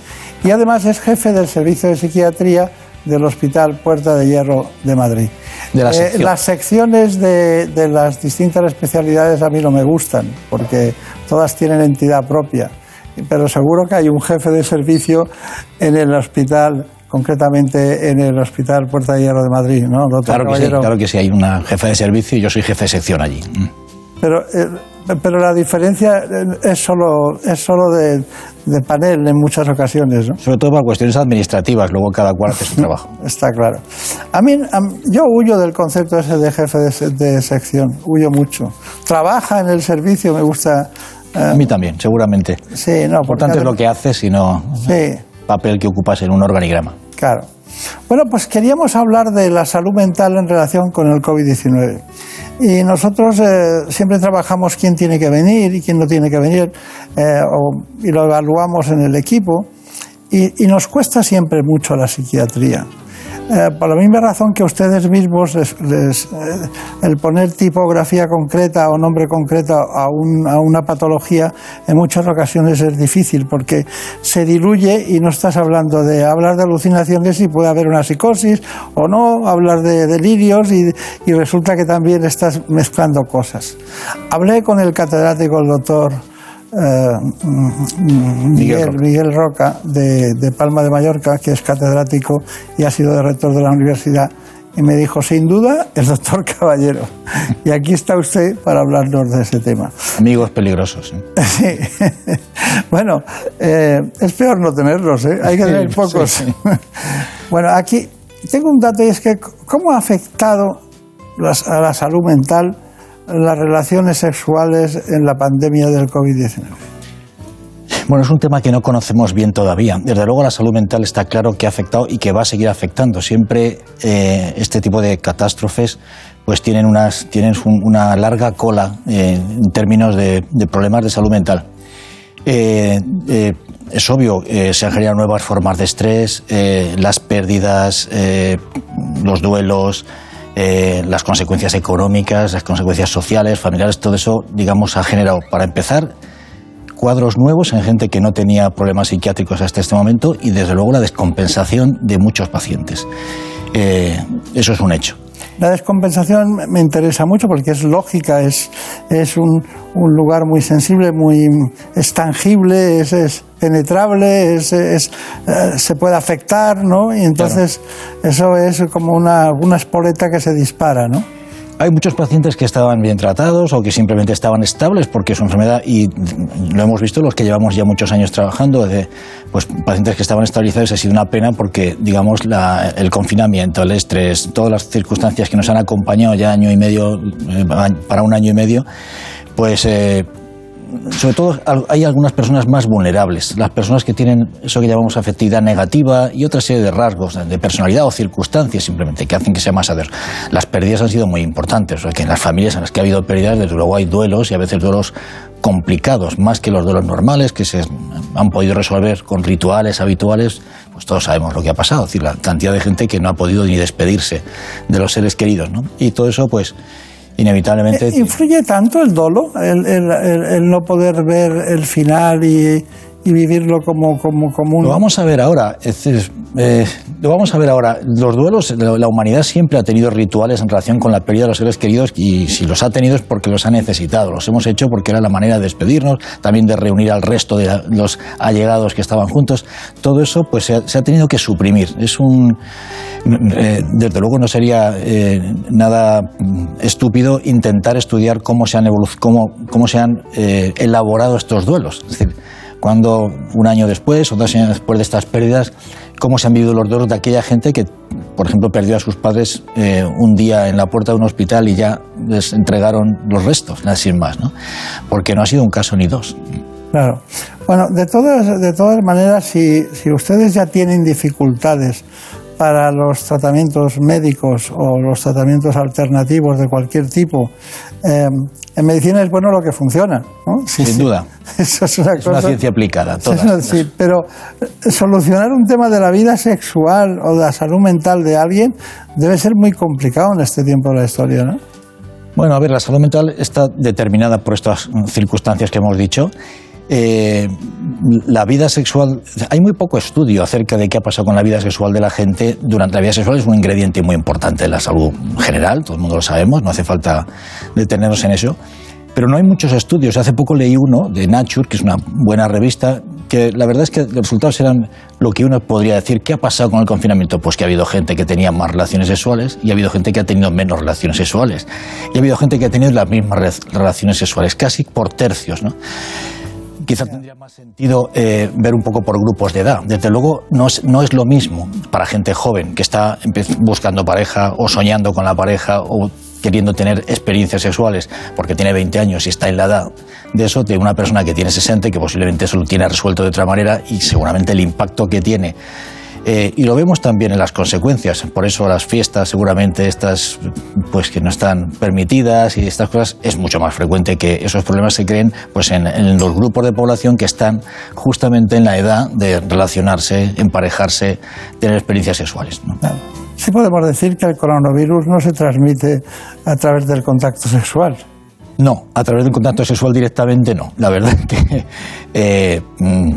S2: y además es jefe del Servicio de Psiquiatría del Hospital Puerta de Hierro de Madrid. Eh, las secciones de, de las distintas especialidades a mí no me gustan, porque todas tienen entidad propia pero seguro que hay un jefe de servicio en el hospital concretamente en el Hospital Puerta de Hierro de Madrid, ¿no,
S28: Claro que, sí, claro que sí, hay una jefe de servicio y yo soy jefe de sección allí.
S2: Pero eh, pero la diferencia es solo, es solo de, panel en muchas ocasiones. ¿no?
S28: Sobre todo para cuestiones administrativas, luego cada cual hace su trabajo.
S2: Está claro. A mí, yo huyo del concepto ese de jefe de, sección, huyo mucho. Trabaja en el servicio, me gusta.
S28: a mí también, seguramente.
S2: Sí, no.
S28: Importante es lo que haces, sino sí. papel que ocupas en un organigrama.
S2: Claro. Bueno, pues queríamos hablar de la salud mental en relación con el COVID-19. Y nosotros eh, siempre trabajamos quién tiene que venir y quién no tiene que venir, eh, y lo evaluamos en el equipo. y nos cuesta siempre mucho la psiquiatría. Eh, por la misma razón que ustedes mismos les, eh, el poner tipografía concreta o nombre concreto a, a, una patología en muchas ocasiones es difícil porque se diluye y no estás hablando de hablar de alucinaciones y puede haber una psicosis o no, hablar de delirios y, y resulta que también estás mezclando cosas. Hablé con el catedrático, el doctor Miguel, Miguel, Roca de, Palma de Mallorca, que es catedrático y ha sido rector de la universidad, y me dijo, sin duda, el doctor Caballero. Y aquí está usted para hablarnos de ese tema.
S28: Amigos peligrosos. ¿eh?
S2: Sí. bueno, eh, es peor no tenerlos, hay que tener pocos. bueno, aquí tengo un dato y es que cómo ha afectado a la salud mental las relaciones sexuales en la pandemia del COVID-19?
S28: Bueno, es un tema que no conocemos bien todavía. Desde luego la salud mental está claro que ha afectado y que va a seguir afectando. Siempre eh, este tipo de catástrofes pues tienen, unas, tienen una larga cola eh, en términos de, problemas de salud mental. Eh, es obvio, se han generado nuevas formas de estrés, las pérdidas, los duelos, eh, las consecuencias económicas, las consecuencias sociales, familiares, todo eso, digamos, ha generado, para empezar, cuadros nuevos en gente que no tenía problemas psiquiátricos hasta este momento y, desde luego, la descompensación de muchos pacientes. Eh, eso es un hecho.
S2: La descompensación me interesa mucho porque es lógica, es, es un, un lugar muy sensible, muy es tangible, es, es penetrable, es, es eh, se puede afectar, ¿no? Y entonces eso es como una, una espoleta que se dispara, ¿no?
S28: Hay muchos pacientes que estaban bien tratados o que simplemente estaban estables porque su enfermedad, y lo hemos visto los que llevamos ya muchos años trabajando, de pues, pacientes que estaban estabilizados ha sido una pena porque, digamos, el confinamiento, el estrés, todas las circunstancias que nos han acompañado ya año y medio, eh, para un año y medio, pues eh, sobre todo hay algunas personas más vulnerables, las personas que tienen eso que llamamos afectividad negativa y otra serie de rasgos de personalidad o circunstancias simplemente que hacen que sea más adverso. Las pérdidas han sido muy importantes, o que en las familias en las que ha habido pérdidas, desde luego hay duelos y a veces duelos complicados, más que los duelos normales que se han podido resolver con rituales habituales, pues todos sabemos lo que ha pasado, es decir, la cantidad de gente que no ha podido ni despedirse de los seres queridos, ¿no? Y todo eso, pues, inevitablemente. Eh,
S2: ¿Influye tanto el dolo, el, no poder ver el final y, vivirlo como, como, como
S28: Lo vamos a ver ahora. Eh, lo vamos a ver ahora. Los duelos, la humanidad siempre ha tenido rituales en relación con la pérdida de los seres queridos y si los ha tenido es porque los ha necesitado. Los hemos hecho porque era la manera de despedirnos, también de reunir al resto de los allegados que estaban juntos. Todo eso pues se ha, tenido que suprimir. Es un, eh, desde luego no sería eh, nada estúpido intentar estudiar cómo se han, cómo, cómo se han elaborado estos duelos. Es decir, cuando un año después o dos años después de estas pérdidas, cómo se han vivido los duelos de aquella gente que, por ejemplo, perdió a sus padres eh, un día en la puerta de un hospital y ya les entregaron los restos, nada sin más, ¿no? Porque no ha sido un caso ni dos.
S2: Claro. Bueno, de todas, de todas maneras, si, si ustedes ya tienen dificultades para los tratamientos médicos o los tratamientos alternativos de cualquier tipo, eh, en medicina es bueno lo que funciona. ¿no?
S28: Sin duda.
S2: Eso es una,
S28: una ciencia aplicada.
S2: sí, pero eh, solucionar un tema de la vida sexual o de la salud mental de alguien debe ser muy complicado en este tiempo de la historia, ¿no?
S28: Bueno, a ver, la salud mental está determinada por estas circunstancias que hemos dicho eh, la vida sexual, hay muy poco estudio acerca de qué ha pasado con la vida sexual de la gente durante la vida sexual, es un ingrediente muy importante de la salud general, todo el mundo lo sabemos, no hace falta detenernos en eso. pero no hay muchos estudios. Hace poco leí uno de Nature, que es una buena revista, que la verdad es que los resultados eran lo que uno podría decir. ¿Qué ha pasado con el confinamiento? Pues que ha habido gente que tenía más relaciones sexuales y ha habido gente que ha tenido menos relaciones sexuales. Y ha habido gente que ha tenido las mismas relaciones sexuales, casi por tercios, ¿no? Quizá tendría más sentido eh, ver un poco por grupos de edad. Desde luego, no es, no es lo mismo para gente joven que está buscando pareja o soñando con la pareja o queriendo tener experiencias sexuales porque tiene 20 años y está en la edad de eso, de una persona que tiene 60 y que posiblemente eso lo tiene resuelto de otra manera y seguramente el impacto que tiene eh, y lo vemos también en las consecuencias. Por eso las fiestas, seguramente estas, pues que no están permitidas y estas cosas, es mucho más frecuente que esos problemas se creen pues en, los grupos de población que están justamente en la edad de relacionarse, emparejarse, tener experiencias sexuales.
S2: Sí podemos decir que el coronavirus no se transmite a través del contacto sexual.
S28: No, a través del contacto sexual directamente no. La verdad es que eh, mm,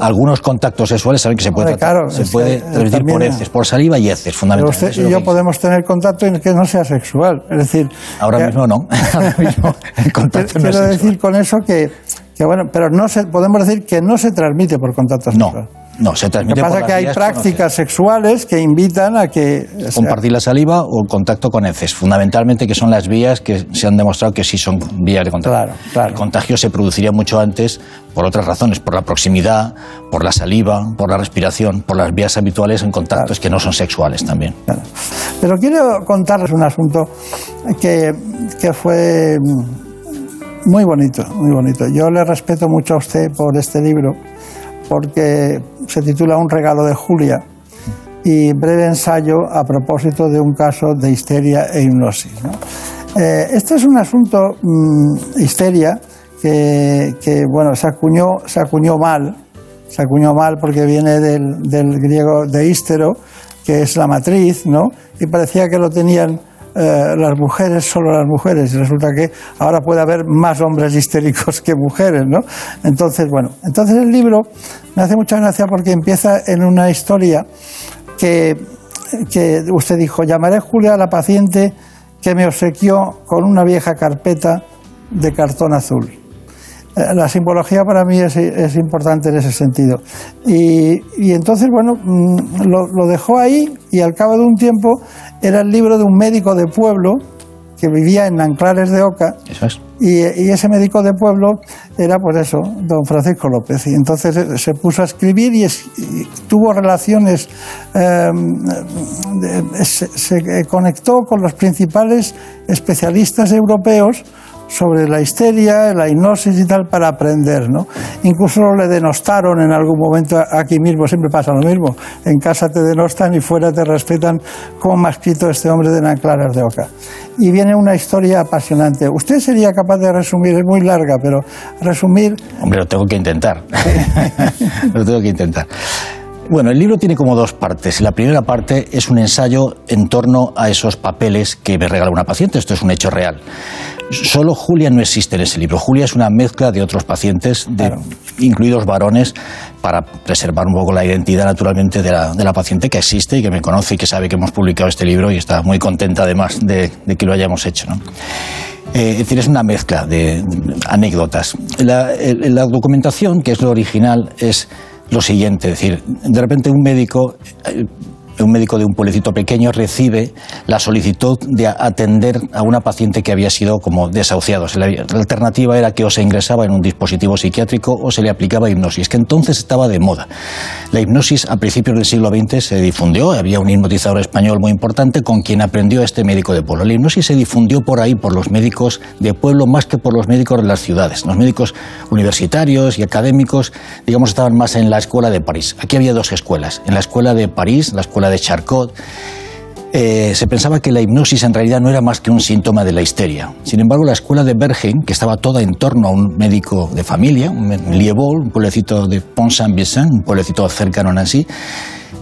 S28: algunos contactos sexuales saben que se puede, se puede transmitir por heces, por saliva y heces, fundamentalmente.
S2: Usted y yo podemos tener contacto en que no sea sexual. Es decir,
S28: ahora mismo no. ahora mismo
S2: el contacto quiero decir con eso que, que, bueno, pero no se, podemos decir que no se transmite por contacto sexual.
S28: No. No, se transmite
S2: Lo que pasa es que hay prácticas sexuales que invitan a que...
S28: Compartir la saliva o el contacto con heces, fundamentalmente que son las vías que se han demostrado que sí son vías de contagio.
S2: Claro, claro.
S28: El contagio se produciría mucho antes por otras razones, por la proximidad, por la saliva, por la respiración, por las vías habituales en contactos que no son sexuales también.
S2: Pero quiero contarles un asunto que, que fue muy bonito, muy bonito. Yo le respeto mucho a usted por este libro porque se titula Un regalo de Julia y breve ensayo a propósito de un caso de histeria e hipnosis. Eh, este es un asunto, mm, histeria, que, bueno, se acuñó, se acuñó mal, se acuñó mal porque viene del, griego de histero, que es la matriz, ¿no? Y parecía que lo tenían eh, las mujeres, solo las mujeres, y resulta que ahora puede haber más hombres histéricos que mujeres, ¿no? Entonces, bueno, entonces el libro me hace mucha gracia porque empieza en una historia que, que usted dijo, llamaré Julia a la paciente que me obsequió con una vieja carpeta de cartón azul. Eh, la simbología para mí es, importante en ese sentido. Y, y entonces, bueno, mm, lo, dejó ahí y al cabo de un tiempo era el libro de un médico de pueblo que vivía en Anclares de Oca.
S28: Eso es.
S2: Y, y, ese médico de pueblo era, pues eso, don Francisco López. Y entonces se puso a escribir y, tuvo relaciones, em, se, se conectó con los principales especialistas europeos sobre la histeria, la hipnosis y tal para aprender, ¿no? Incluso le denostaron en algún momento aquí mismo, siempre pasa lo mismo, en casa te denostan y fuera te respetan como ha escrito este hombre de Nanclaras de Oca. Y viene una historia apasionante. Usted sería capaz de resumir, es muy larga, pero resumir...
S28: Hombre, lo tengo que intentar. lo tengo que intentar. Bueno, el libro tiene como dos partes. La primera parte es un ensayo en torno a esos papeles que me regala una paciente. Esto es un hecho real. Solo Julia no existe en ese libro. Julia es una mezcla de otros pacientes, incluidos varones, para preservar un poco la identidad naturalmente de la, paciente que existe y que me conoce y que sabe que hemos publicado este libro y está muy contenta además de, que lo hayamos hecho. Eh, es decir, es una mezcla de anécdotas. La, la documentación, que es lo original, es lo siguiente, es decir, de repente un médico eh, un médico de un pueblecito pequeño recibe la solicitud de atender a una paciente que había sido como desahuciado. La, alternativa era que o se ingresaba en un dispositivo psiquiátrico o se le aplicaba hipnosis, que entonces estaba de moda. La hipnosis a principios del siglo XX se difundió, había un hipnotizador español muy importante con quien aprendió este médico de pueblo. La hipnosis se difundió por ahí, por los médicos de pueblo, más que por los médicos de las ciudades. Los médicos universitarios y académicos, digamos, estaban más en la escuela de París. Aquí había dos escuelas. En la escuela de París, la escuela de Charcot, eh, se pensaba que la hipnosis en realidad no era más que un síntoma de la histeria. Sin embargo, la escuela de Bergen, que estaba toda en torno a un médico de familia, un Liebol, un pueblecito de Pont-Saint-Vicent, un pueblecito cercano a Nancy,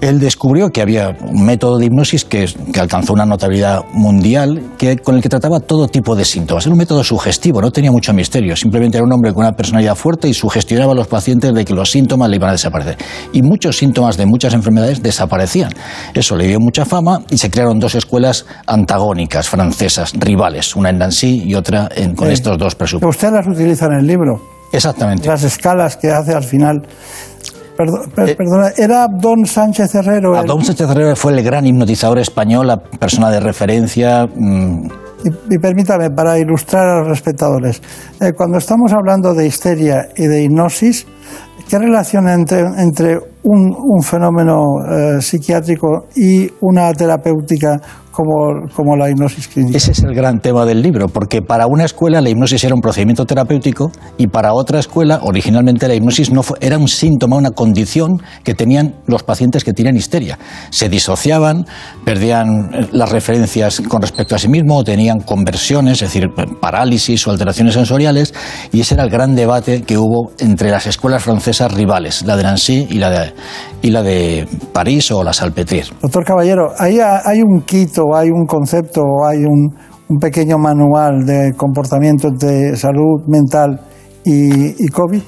S28: Él descubrió que había un método de hipnosis que, alcanzó una notabilidad mundial que, con el que trataba todo tipo de síntomas. Era un método sugestivo, no tenía mucho misterio. Simplemente era un hombre con una personalidad fuerte y sugestionaba a los pacientes de que los síntomas le iban a desaparecer. Y muchos síntomas de muchas enfermedades desaparecían. Eso le dio mucha fama y se crearon dos escuelas antagónicas, francesas, rivales, una en Nancy y otra con estos dos presupuestos.
S2: Usted las utiliza en el libro.
S28: Exactamente.
S2: Las escalas que hace al final. Eh, perdona, ¿era Don Sánchez Herrero?
S28: Don Sánchez Herrero fue el gran hipnotizador español, la persona de referencia. Mm.
S2: Y, permítame, para ilustrar a los espectadores, eh, cuando estamos hablando de histeria y de hipnosis, ¿qué relación entre, entre un, fenómeno eh, psiquiátrico y una terapéutica como, la hipnosis clínica.
S28: Ese es el gran tema del libro, porque para una escuela la hipnosis era un procedimiento terapéutico y para otra escuela originalmente la hipnosis no era un síntoma, una condición que tenían los pacientes que tienen histeria. Se disociaban, perdían eh, las referencias con respecto a sí mismo, tenían conversiones, es decir, parálisis o alteraciones sensoriales, y ese era el gran debate que hubo entre las escuelas francesas rivales, la de Nancy y la de, y la de París o la Salpêtrière.
S2: Doctor Caballero, hay, hay un quito hay un concepto hay un, pequeño manual de comportamiento de salud mental y, y COVID?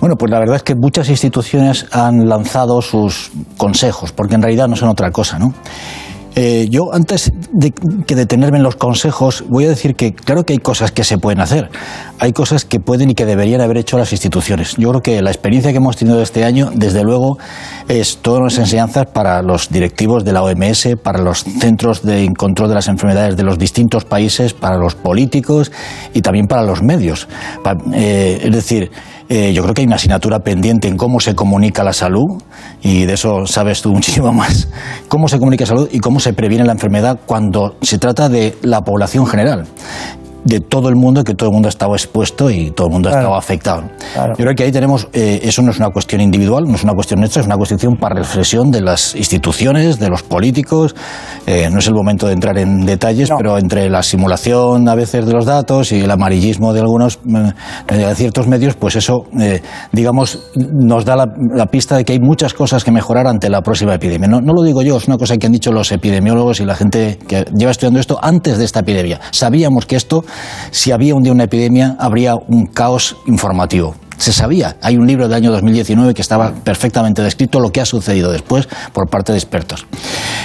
S28: Bueno, pues la verdad es que muchas instituciones han lanzado sus consejos, porque en realidad no son otra cosa, ¿no? Eh, yo, antes de que detenerme en los consejos, voy a decir que claro que hay cosas que se pueden hacer, hay cosas que pueden y que deberían haber hecho las instituciones. Yo creo que la experiencia que hemos tenido este año, desde luego, es todas las enseñanzas para los directivos de la OMS, para los centros de control de las enfermedades de los distintos países, para los políticos y también para los medios. Eh, es decir, eh, yo creo que hay una asignatura pendiente en cómo se comunica la salud, y de eso sabes tú muchísimo más, cómo se comunica la salud y cómo se previene la enfermedad cuando se trata de la población general de todo el mundo, que todo el mundo ha estado expuesto y todo el mundo ha estado afectado. Yo creo que ahí tenemos, eh, eso no es una cuestión individual, no es una cuestión nuestra, es una cuestión para reflexión de las instituciones, de los políticos. Eh, no es el momento de entrar en detalles, pero entre la simulación a veces de los datos y el amarillismo de algunos eh, de ciertos medios, pues eso, digamos, nos da la, pista de que hay muchas cosas que mejorar ante la próxima epidemia. No, no lo digo yo, es una cosa que han dicho los epidemiólogos y la gente que lleva estudiando esto antes de esta epidemia. Sabíamos que esto si había un día una epidemia, habría un caos informativo se sabía. Hay un libro del año 2019 que estaba perfectamente descrito lo que ha sucedido después por parte de expertos.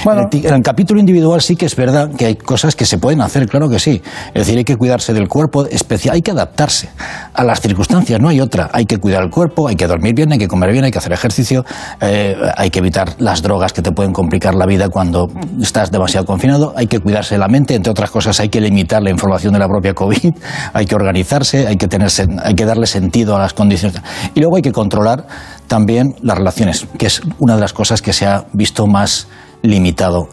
S28: Bueno, en el capítulo individual sí que es verdad que hay cosas que se pueden hacer, claro que sí. Es decir, hay que cuidarse del cuerpo, especial, hay que adaptarse a las circunstancias, no hay otra. Hay que cuidar el cuerpo, hay que dormir bien, hay que comer bien, hay que hacer ejercicio, eh, hay que evitar las drogas que te pueden complicar la vida cuando estás demasiado confinado, hay que cuidarse la mente, entre otras cosas hay que limitar la información de la propia COVID, hay que organizarse, hay que, tener, hay que darle sentido a las condiciones y luego hay que controlar también las relaciones, que es una de las cosas que se ha visto más limitado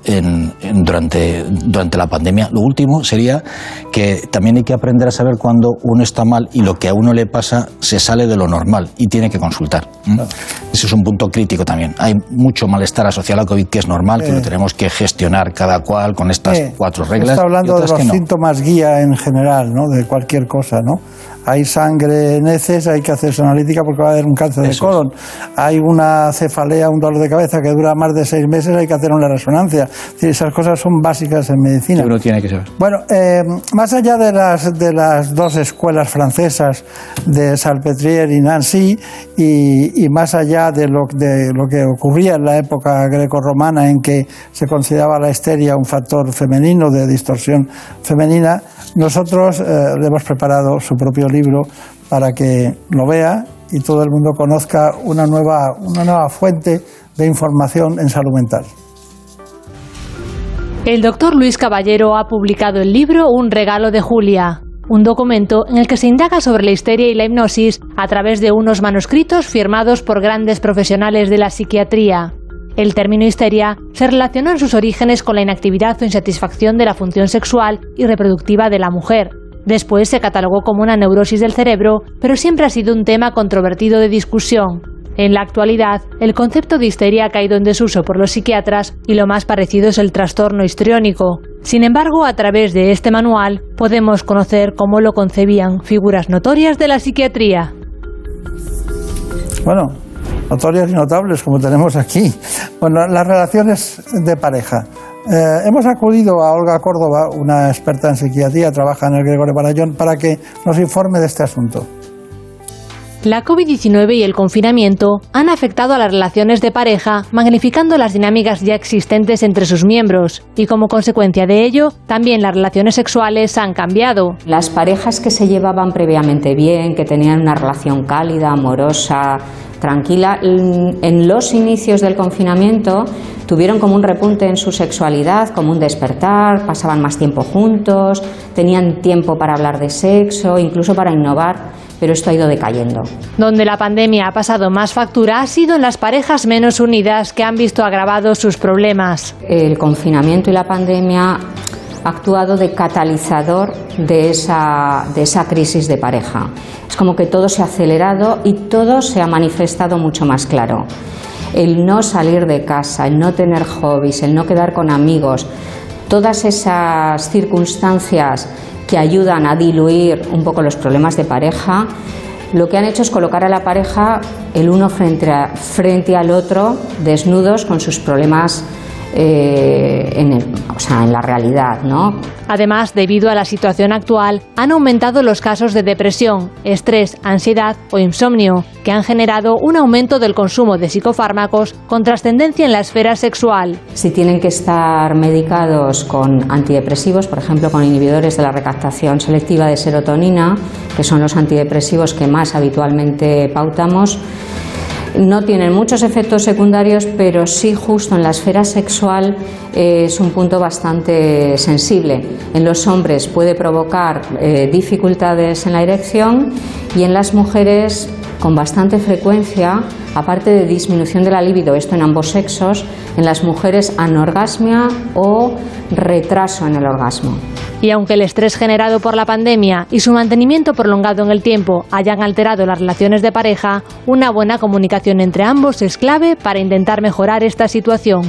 S28: durante, durante la pandemia. Lo último sería que también hay que aprender a saber cuando uno está mal y lo que a uno le pasa se sale de lo normal y tiene que consultar. Ese es un punto crítico también. Hay mucho malestar asociado a COVID que es normal, que lo tenemos que gestionar cada cual con estas cuatro reglas.
S2: Está hablando de los síntomas guía en general, ¿no? de cualquier cosa, ¿no? Hay sangre en heces, hay que hacerse analítica porque va a haber un cáncer de colon. Hay una cefalea, un dolor de cabeza que dura más de seis meses, hay que hacer una resonancia. esas cosas son básicas en medicina.
S28: uno tiene que saber.
S2: Bueno, eh, más allá de las, de las dos escuelas francesas de Salpêtrière y Nancy, y, y más allá de lo, de lo que ocurría en la época grecorromana en que se consideraba la histeria un factor femenino de distorsión femenina, nosotros eh, le hemos preparado su propio libro para que lo vea y todo el mundo conozca una nueva, una nueva fuente de información en salud mental.
S3: El doctor Luis Caballero ha publicado el libro Un regalo de Julia, un documento en el que se indaga sobre la histeria y la hipnosis a través de unos manuscritos firmados por grandes profesionales de la psiquiatría. El término histeria se relacionó en sus orígenes con la inactividad o insatisfacción de la función sexual y reproductiva de la mujer. Después se catalogó como una neurosis del cerebro, pero siempre ha sido un tema controvertido de discusión. En la actualidad, el concepto de histeria ha caído en desuso por los psiquiatras y lo más parecido es el trastorno histriónico. Sin embargo, a través de este manual podemos conocer cómo lo concebían figuras notorias de la psiquiatría.
S2: Bueno, notorias y notables como tenemos aquí. Bueno, las relaciones de pareja. Eh, hemos acudido a Olga Córdoba, una experta en psiquiatría, trabaja en el Gregorio Barallón, para que nos informe de este asunto.
S3: La COVID-19 y el confinamiento han afectado a las relaciones de pareja, magnificando las dinámicas ya existentes entre sus miembros, y como consecuencia de ello, también las relaciones sexuales han cambiado.
S29: Las parejas que se llevaban previamente bien, que tenían una relación cálida, amorosa, tranquila, en los inicios del confinamiento tuvieron como un repunte en su sexualidad, como un despertar, pasaban más tiempo juntos, tenían tiempo para hablar de sexo, incluso para innovar pero esto ha ido decayendo.
S3: Donde la pandemia ha pasado más factura ha sido en las parejas menos unidas que han visto agravados sus problemas.
S29: El confinamiento y la pandemia ha actuado de catalizador de esa, de esa crisis de pareja. Es como que todo se ha acelerado y todo se ha manifestado mucho más claro. El no salir de casa, el no tener hobbies, el no quedar con amigos, todas esas circunstancias que ayudan a diluir un poco los problemas de pareja, lo que han hecho es colocar a la pareja el uno frente, frente al otro, desnudos con sus problemas eh, en, o sea, en la realidad, ¿no?
S3: Además, debido a la situación actual, han aumentado los casos de depresión, estrés, ansiedad o insomnio, que han generado un aumento del consumo de psicofármacos con trascendencia en la esfera sexual.
S29: Si tienen que estar medicados con antidepresivos, por ejemplo, con inhibidores de la recaptación selectiva de serotonina, que son los antidepresivos que más habitualmente pautamos, no tienen muchos efectos secundarios, pero sí justo en la esfera sexual eh, es un punto bastante sensible. En los hombres puede provocar eh, dificultades en la erección y en las mujeres con bastante frecuencia, aparte de disminución de la libido, esto en ambos sexos, en las mujeres anorgasmia o retraso en el orgasmo.
S3: Y aunque el estrés generado por la pandemia y su mantenimiento prolongado en el tiempo hayan alterado las relaciones de pareja, una buena comunicación entre ambos es clave para intentar mejorar esta situación.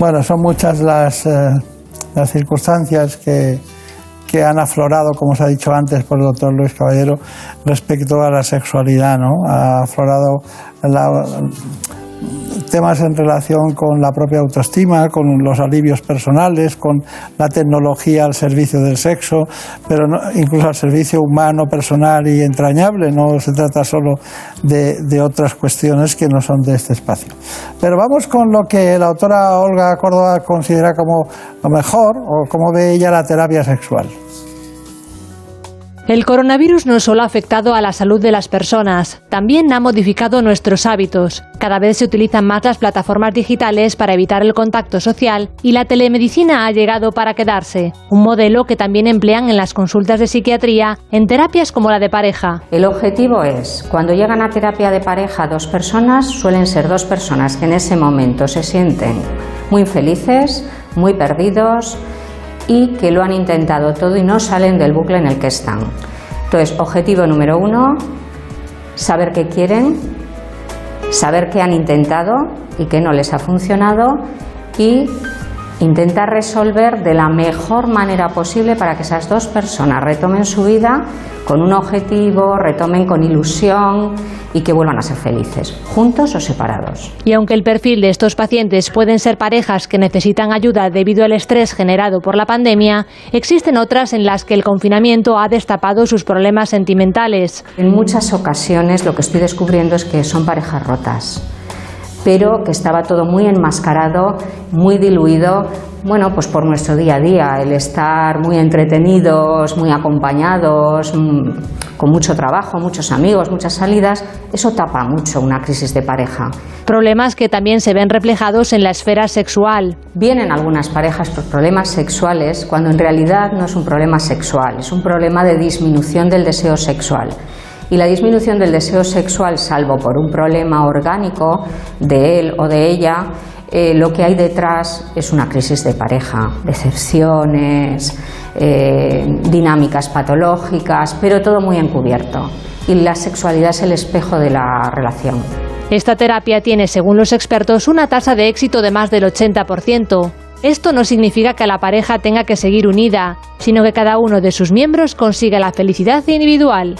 S2: Bueno, son muchas las, eh, las circunstancias que, que han aflorado, como se ha dicho antes por el doctor Luis Caballero, respecto a la sexualidad, ¿no? Ha aflorado temas en relación con la propia autoestima, con los alivios personales, con la tecnología al servicio del sexo, pero incluso al servicio humano, personal y entrañable. No se trata solo de, de otras cuestiones que no son de este espacio. Pero vamos con lo que la autora Olga Córdoba considera como lo mejor o como ve ella la terapia sexual.
S3: El coronavirus no solo ha afectado a la salud de las personas, también ha modificado nuestros hábitos. Cada vez se utilizan más las plataformas digitales para evitar el contacto social y la telemedicina ha llegado para quedarse, un modelo que también emplean en las consultas de psiquiatría en terapias como la de pareja.
S29: El objetivo es, cuando llegan a terapia de pareja dos personas, suelen ser dos personas que en ese momento se sienten muy felices, muy perdidos, y que lo han intentado todo y no salen del bucle en el que están. Entonces, objetivo número uno, saber qué quieren, saber qué han intentado y qué no les ha funcionado y intentar resolver de la mejor manera posible para que esas dos personas retomen su vida con un objetivo, retomen con ilusión y que vuelvan a ser felices, juntos o separados.
S3: Y aunque el perfil de estos pacientes pueden ser parejas que necesitan ayuda debido al estrés generado por la pandemia, existen otras en las que el confinamiento ha destapado sus problemas sentimentales.
S29: En muchas ocasiones lo que estoy descubriendo es que son parejas rotas pero que estaba todo muy enmascarado, muy diluido, bueno, pues por nuestro día a día, el estar muy entretenidos, muy acompañados, mm, con mucho trabajo, muchos amigos, muchas salidas, eso tapa mucho una crisis de pareja.
S3: Problemas que también se ven reflejados en la esfera sexual.
S29: Vienen algunas parejas por problemas sexuales cuando en realidad no es un problema sexual, es un problema de disminución del deseo sexual y la disminución del deseo sexual, salvo por un problema orgánico de él o de ella, eh, lo que hay detrás es una crisis de pareja, decepciones, eh, dinámicas patológicas, pero todo muy encubierto. Y la sexualidad es el espejo de la relación.
S3: Esta terapia tiene, según los expertos, una tasa de éxito de más del 80%. Esto no significa que la pareja tenga que seguir unida, sino que cada uno de sus miembros consiga la felicidad individual.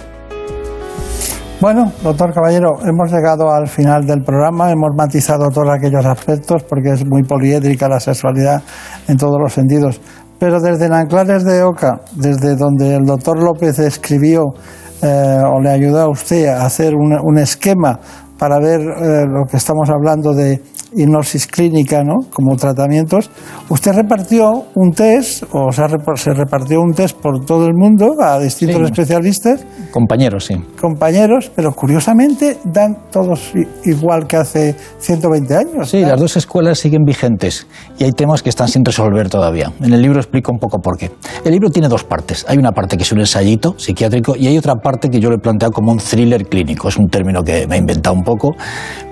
S2: Bueno, doctor Caballero, hemos llegado al final del programa, hemos matizado todos aquellos aspectos porque es muy poliédrica la sexualidad en todos los sentidos. Pero desde Nanclares de Oca, desde donde el doctor López escribió eh, o le ayudó a usted a hacer un, esquema para ver eh, lo que estamos hablando de hipnosis clínica, ¿no? Como tratamientos. Usted repartió un test, o sea, se repartió un test por todo el mundo a distintos especialistas.
S28: Compañeros, sí.
S2: Compañeros, pero curiosamente dan todos igual que hace 120 años.
S28: Sí, las dos escuelas siguen vigentes y hay temas que están sin resolver todavía. En el libro explico un poco por qué. El libro tiene dos partes. Hay una parte que es un ensayito psiquiátrico y hay otra parte que yo le he planteado como un thriller clínico. Es un término que me he inventado un poco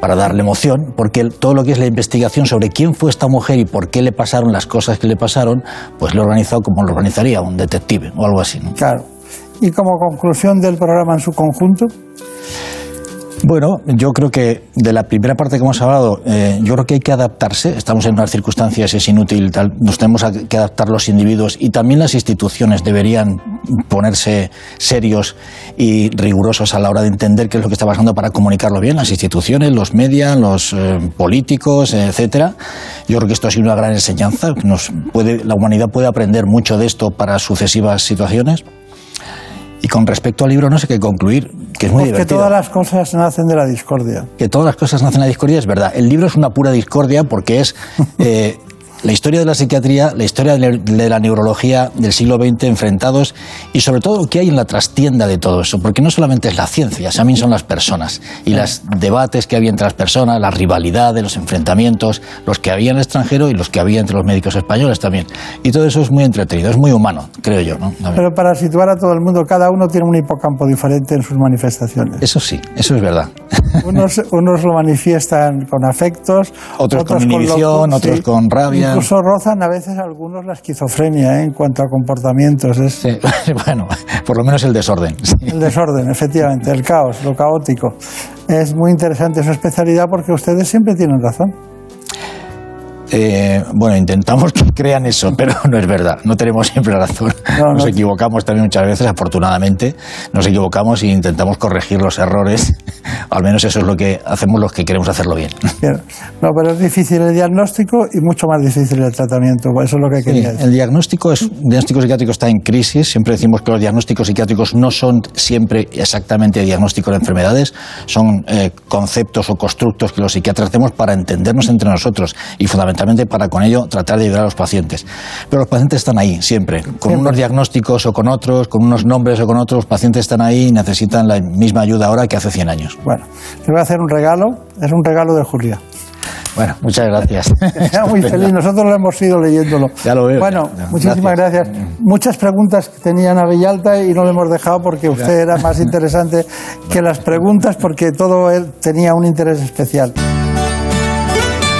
S28: para darle emoción, porque todo lo que es la investigación sobre quién fue esta mujer y por qué le pasaron las cosas que le pasaron, pues lo he organizado como lo organizaría un detective o algo así.
S2: Claro. Y como conclusión del programa en su conjunto.
S28: Bueno, yo creo que de la primera parte que hemos hablado, eh, yo creo que hay que adaptarse. Estamos en unas circunstancias, es inútil, tal, nos tenemos que adaptar los individuos y también las instituciones deberían ponerse serios y rigurosos a la hora de entender qué es lo que está pasando para comunicarlo bien. Las instituciones, los medios, los eh, políticos, etcétera. Yo creo que esto ha sido una gran enseñanza. Nos puede, la humanidad puede aprender mucho de esto para sucesivas situaciones. Y con respecto al libro no sé qué concluir, que es muy
S2: Porque
S28: divertido.
S2: que todas las cosas nacen de la discordia.
S28: Que todas las cosas nacen de la discordia es verdad. El libro es una pura discordia porque es eh, la historia de la psiquiatría, la historia de la neurología del siglo XX enfrentados y sobre todo qué hay en la trastienda de todo eso, porque no solamente es la ciencia, también son las personas y los debates que había entre las personas, la rivalidades, los enfrentamientos, los que había en el extranjero y los que había entre los médicos españoles también. Y todo eso es muy entretenido, es muy humano, creo yo. ¿no?
S2: Pero para situar a todo el mundo, cada uno tiene un hipocampo diferente en sus manifestaciones.
S28: Eso sí, eso es verdad.
S2: Unos, unos lo manifiestan con afectos,
S28: otros, con inhibición, otros con rabia.
S2: Incluso rozan a veces algunos la esquizofrenia ¿eh? en cuanto a comportamientos. Es...
S28: bueno, por lo menos el desorden.
S2: El desorden, efectivamente, el caos, lo caótico. Es muy interesante su especialidad porque ustedes siempre tienen razón.
S28: Eh, bueno, intentamos que crean eso, pero no es verdad. No tenemos siempre razón. nos equivocamos también muchas veces, afortunadamente. Nos equivocamos e intentamos corregir los errores. Al menos eso es lo que hacemos los que queremos hacerlo bien.
S2: No, pero es difícil el diagnóstico y mucho más difícil el tratamiento. Eso es lo que quería
S28: decir. El diagnóstico, es, el diagnóstico psiquiátrico está en crisis. Siempre decimos que los diagnósticos psiquiátricos no son siempre exactamente diagnóstico de enfermedades. Son eh, conceptos o constructos que los psiquiatras hacemos para entendernos entre nosotros y fundamentalmente para con ello tratar de ayudar a los pacientes. Pero los pacientes están ahí siempre, con unos diagnósticos o con otros, con unos nombres o con otros, los pacientes están ahí y necesitan la misma ayuda ahora que hace 100 años.
S2: Bueno, te voy a hacer un regalo, es un regalo de Julia.
S28: Bueno, muchas gracias.
S2: Que muy feliz, nosotros lo hemos ido leyéndolo.
S28: Ya lo veo.
S2: Bueno, muchísimas gracias. Muchas preguntas que tenían a Villalta y no le hemos dejado porque usted era más interesante que las preguntas porque todo él tenía un interés especial.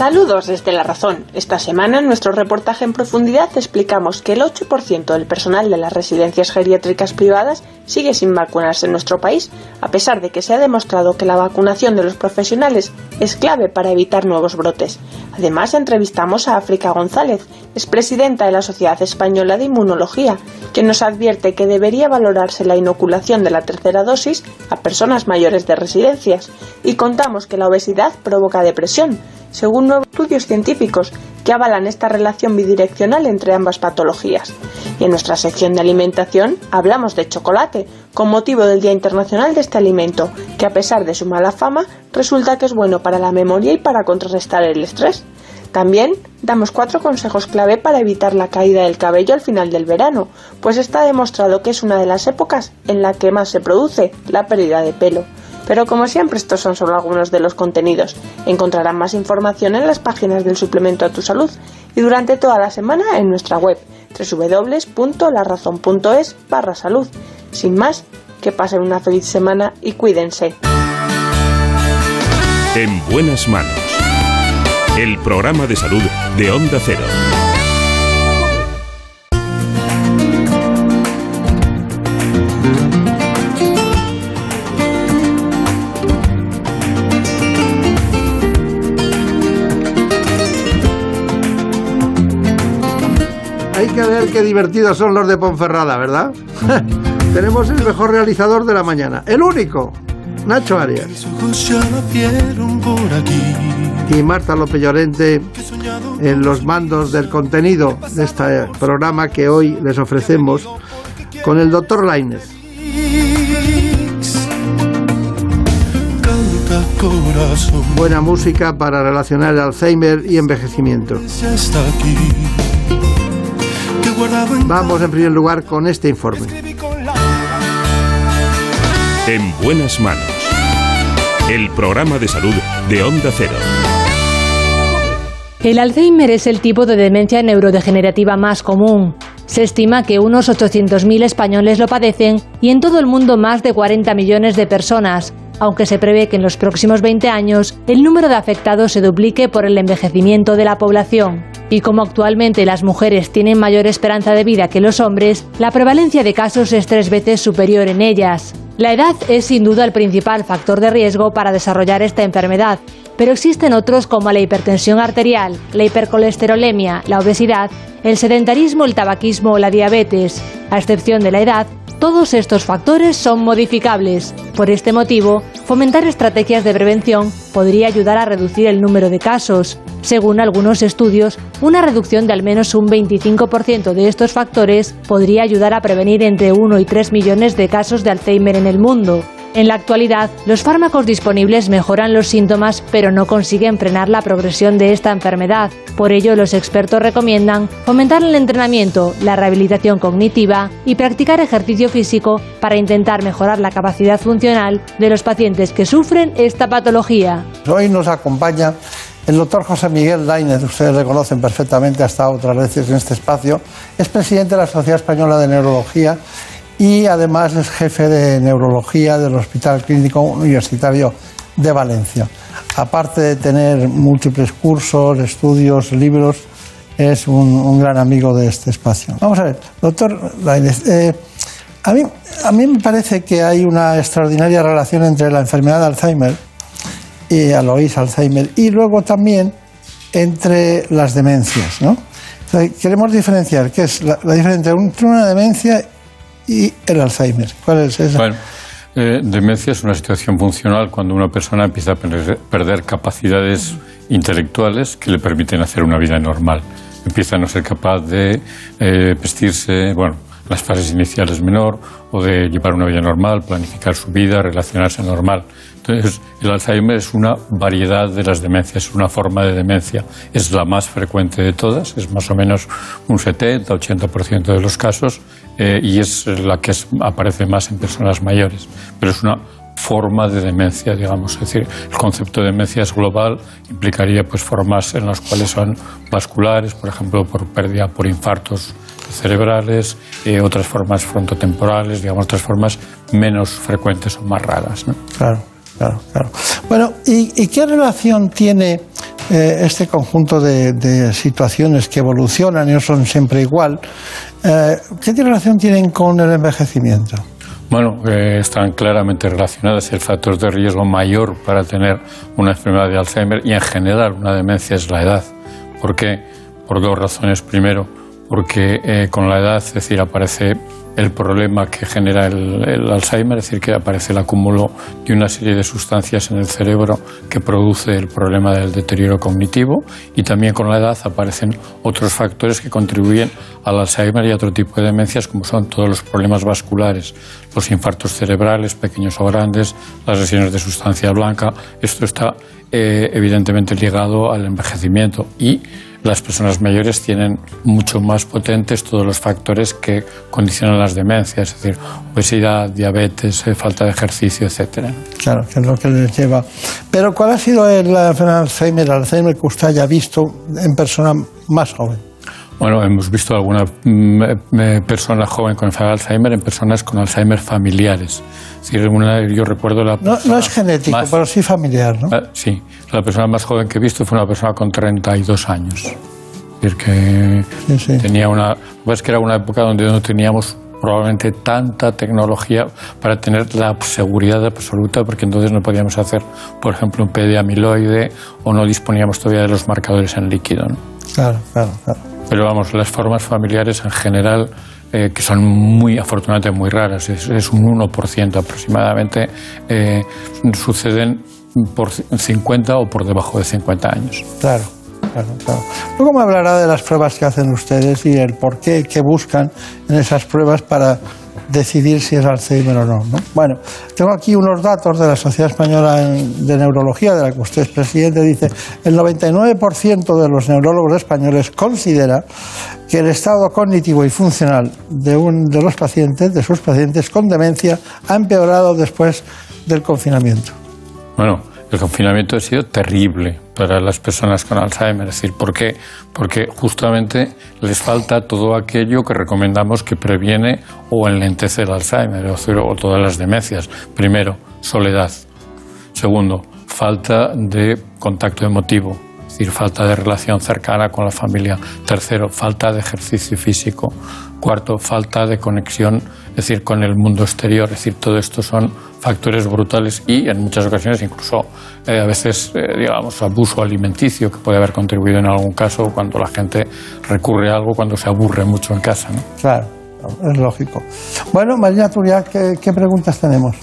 S30: Saludos desde La Razón. Esta semana en nuestro reportaje en profundidad explicamos que el 8% del personal de las residencias geriátricas privadas sigue sin vacunarse en nuestro país, a pesar de que se ha demostrado que la vacunación de los profesionales es clave para evitar nuevos brotes. Además, entrevistamos a África González, es presidenta de la Sociedad Española de Inmunología, que nos advierte que debería valorarse la inoculación de la tercera dosis a personas mayores de residencias, y contamos que la obesidad provoca depresión, según nuevos estudios científicos que avalan esta relación bidireccional entre ambas patologías. Y en nuestra sección de alimentación hablamos de chocolate, con motivo del Día Internacional de este alimento, que a pesar de su mala fama, resulta que es bueno para la memoria y para contrarrestar el estrés. También damos cuatro consejos clave para evitar la caída del cabello al final del verano, pues está demostrado que es una de las épocas en la que más se produce la pérdida de pelo. Pero como siempre, estos son solo algunos de los contenidos. Encontrarán más información en las páginas del suplemento a tu salud y durante toda la semana en nuestra web www.larazón.es barra salud. Sin más, que pasen una feliz semana y cuídense.
S1: En buenas manos. El programa de salud de Onda Cero.
S31: Qué divertidos son los de Ponferrada, ¿verdad? Tenemos el mejor realizador de la mañana, el único, Nacho Arias. Y Marta López Llorente en los mandos del contenido de este programa que hoy les ofrecemos con el doctor Lainez. Buena música para relacionar el Alzheimer y envejecimiento. Vamos en primer lugar con este informe.
S1: En buenas manos. El programa de salud de Onda Cero.
S3: El Alzheimer es el tipo de demencia neurodegenerativa más común. Se estima que unos 800.000 españoles lo padecen y en todo el mundo más de 40 millones de personas, aunque se prevé que en los próximos 20 años el número de afectados se duplique por el envejecimiento de la población. Y como actualmente las mujeres tienen mayor esperanza de vida que los hombres, la prevalencia de casos es tres veces superior en ellas. La edad es sin duda el principal factor de riesgo para desarrollar esta enfermedad, pero existen otros como la hipertensión arterial, la hipercolesterolemia, la obesidad, el sedentarismo, el tabaquismo o la diabetes. A excepción de la edad, todos estos factores son modificables. Por este motivo, fomentar estrategias de prevención podría ayudar a reducir el número de casos. Según algunos estudios, una reducción de al menos un 25% de estos factores podría ayudar a prevenir entre 1 y 3 millones de casos de Alzheimer en el mundo. En la actualidad, los fármacos disponibles mejoran los síntomas, pero no consiguen frenar la progresión de esta enfermedad. Por ello, los expertos recomiendan fomentar el entrenamiento, la rehabilitación cognitiva y practicar ejercicio físico para intentar mejorar la capacidad funcional de los pacientes que sufren esta patología.
S2: Hoy nos acompaña el doctor José Miguel Lainez, ustedes le conocen perfectamente, ha estado otras veces en este espacio, es presidente de la Sociedad Española de Neurología y además es jefe de neurología del Hospital Clínico Universitario de Valencia. Aparte de tener múltiples cursos, estudios, libros, es un, gran amigo de este espacio. Vamos a ver, doctor Lainez, eh, a, mí, a mí me parece que hay una extraordinaria relación entre la enfermedad de Alzheimer y Alois Alzheimer y luego también entre las demencias, ¿no? queremos diferenciar qué es la, la diferencia entre una demencia y el Alzheimer. ¿Cuál es esa?
S32: Bueno, eh, demencia es una situación funcional cuando una persona empieza a perder, capacidades intelectuales que le permiten hacer una vida normal. Empieza a no ser capaz de eh, vestirse, bueno, las fases iniciales menor, o de llevar una vida normal, planificar su vida, relacionarse normal. Entonces, el Alzheimer es una variedad de las demencias, es una forma de demencia. Es la más frecuente de todas, es más o menos un 70-80% de los casos eh, y es la que aparece más en personas mayores. Pero es una forma de demencia, digamos. Es decir, el concepto de demencia es global, implicaría pues formas en las cuales son vasculares, por ejemplo, por pérdida por infartos cerebrales, eh, otras formas frontotemporales, digamos, otras formas menos frecuentes o más raras.
S2: Claro, claro, claro. Bueno, ¿y, qué relación tiene eh, este conjunto de, situaciones que evolucionan y no son siempre igual? Eh, ¿Qué relación tienen con el envejecimiento?
S32: Bueno, están claramente relacionadas. El factor de riesgo mayor para tener una enfermedad de Alzheimer y en general una demencia es la edad. ¿Por qué? Por dos razones. Primero, porque eh, con la edad, es decir, aparece el problema que genera el, Alzheimer, es decir, que aparece el acúmulo de una serie de sustancias en el cerebro que produce el problema del deterioro cognitivo y también con la edad aparecen otros factores que contribuyen al Alzheimer y a otro tipo de demencias como son todos los problemas vasculares, los infartos cerebrales, pequeños o grandes, las lesiones de sustancia blanca. Esto está eh, evidentemente ligado al envejecimiento y las personas mayores tienen mucho más potentes todos los factores que condicionan las demencias, es decir, obesidad, diabetes, eh, falta de ejercicio, etcétera.
S2: Claro, que es lo que les lleva. Pero ¿cuál ha sido el Alzheimer, el Alzheimer que usted haya visto en persona más joven?
S32: Bueno, hemos visto alguna mm, eh, persona joven con enfermedad de Alzheimer en personas con Alzheimer familiares. Es decir, una, yo recuerdo la
S2: no, no, es genético, pero sí familiar, ¿no?
S32: Ah, sí, la persona más joven que he visto fue una persona con 32 años. Es decir, que
S2: sí, sí.
S32: tenía una... Pues que era una época donde no teníamos probablemente tanta tecnología para tener la seguridad absoluta, porque entonces no podíamos hacer, por ejemplo, un PD amiloide o no disponíamos todavía de los marcadores en líquido. ¿no?
S2: Claro, claro, claro.
S32: Pero vamos, las formas familiares en general, eh, que son muy, afortunadamente, muy raras, es, es un 1% aproximadamente, eh, suceden por 50 o por debajo de 50 años.
S2: Claro. Claro, claro. Luego me hablará de las pruebas que hacen ustedes y el por qué, qué buscan en esas pruebas para decidir si es Alzheimer o no, no, Bueno, tengo aquí unos datos de la Sociedad Española de Neurología, de la que usted es presidente. Dice, el 99% de los neurólogos españoles considera que el estado cognitivo y funcional de, un, de los pacientes, de sus pacientes con demencia, ha empeorado después del confinamiento.
S32: Bueno, el confinamiento ha sido terrible para las personas con Alzheimer. Es decir, ¿por qué? Porque justamente les falta todo aquello que recomendamos que previene o enlentece el Alzheimer o, todas las demencias. Primero, soledad. Segundo, falta de contacto emotivo, es decir, falta de relación cercana con la familia. Tercero, falta de ejercicio físico. Cuarto, falta de conexión, es decir, con el mundo exterior. Es decir, todo esto son factores brutales y en muchas ocasiones incluso eh, a veces, eh, digamos, abuso alimenticio que puede haber contribuido en algún caso cuando la gente recurre a algo cuando se aburre mucho en casa. ¿no?
S2: Claro, es lógico. Bueno, Marina Turia, ¿qué, qué preguntas tenemos?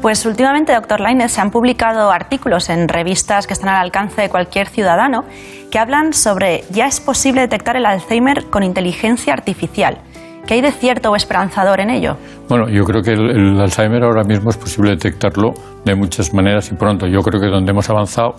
S33: Pues últimamente, doctor Lainez, se han publicado artículos en revistas que están al alcance de cualquier ciudadano que hablan sobre ya es posible detectar el Alzheimer con inteligencia artificial. ¿Qué hay de cierto o esperanzador en ello?
S32: Bueno, yo creo que el, el, Alzheimer ahora mismo es posible detectarlo de muchas maneras y pronto. Yo creo que donde hemos avanzado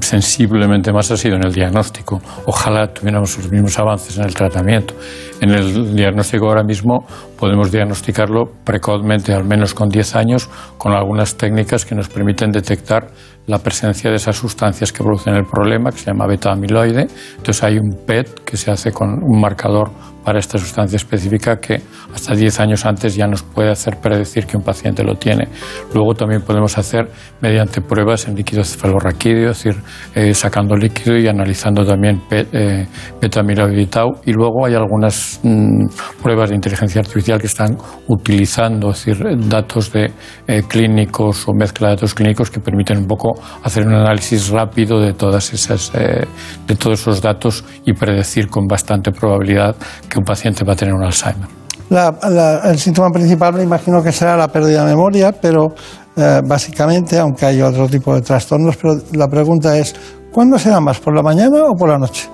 S32: sensiblemente más ha sido en el diagnóstico. Ojalá tuviéramos los mismos avances en el tratamiento. En el diagnóstico ahora mismo podemos diagnosticarlo precozmente, al menos con 10 años, con algunas técnicas que nos permiten detectar la presencia de esas sustancias que producen el problema, que se llama beta-amiloide. Entonces hay un PET que se hace con un marcador para esta sustancia específica que hasta 10 años antes ya nos puede hacer predecir que un paciente lo tiene. Luego también podemos hacer mediante pruebas en líquido cefalorraquídeo, es decir, eh, sacando líquido y analizando también eh, beta-amiloide y tau. Y luego hay algunas mm, pruebas de inteligencia artificial que están utilizando decir, datos de eh, clínicos o mezcla de datos clínicos que permiten un poco hacer un análisis rápido de todas esas eh, de todos esos datos y predecir con bastante probabilidad que un paciente va a tener un Alzheimer.
S2: La, el síntoma principal me imagino que será la pérdida de memoria, pero eh, básicamente, aunque hay otro tipo de trastornos, pero la pregunta es, ¿cuándo será más, por la mañana o por la noche?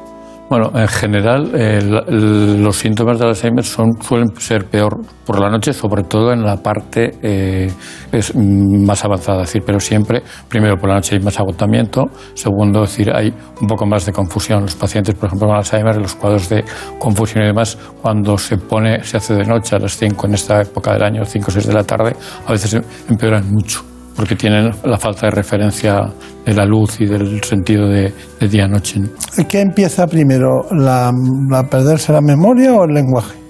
S32: Bueno, en general eh, los síntomas del Alzheimer son, suelen ser peor por la noche, sobre todo en la parte eh, es más avanzada, es decir, pero siempre, primero por la noche hay más agotamiento, segundo, decir, hay un poco más de confusión. Los pacientes, por ejemplo, con Alzheimer, los cuadros de confusión y demás, cuando se pone, se hace de noche a las 5 en esta época del año, 5 o 6 de la tarde, a veces empeoran mucho porque tienen la falta de referencia de la luz y del sentido de, de día-noche.
S2: ¿Qué empieza primero? ¿La, ¿La, perderse la memoria o el lenguaje?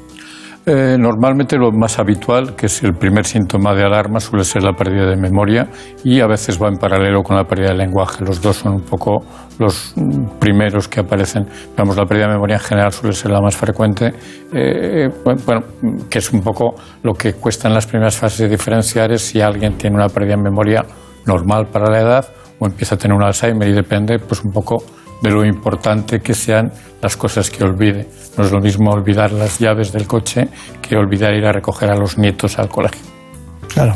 S32: Eh, normalmente lo más habitual, que es el primer síntoma de alarma, suele ser la pérdida de memoria y a veces va en paralelo con la pérdida de lenguaje. Los dos son un poco los primeros que aparecen. Vamos, la pérdida de memoria en general suele ser la más frecuente, eh, bueno, que es un poco lo que cuesta en las primeras fases de diferenciar es si alguien tiene una pérdida de memoria normal para la edad o empieza a tener un Alzheimer y depende pues un poco de lo importante que sean las cosas que olvide. No es lo mismo olvidar las llaves del coche que olvidar ir a recoger a los nietos al colegio.
S2: Claro,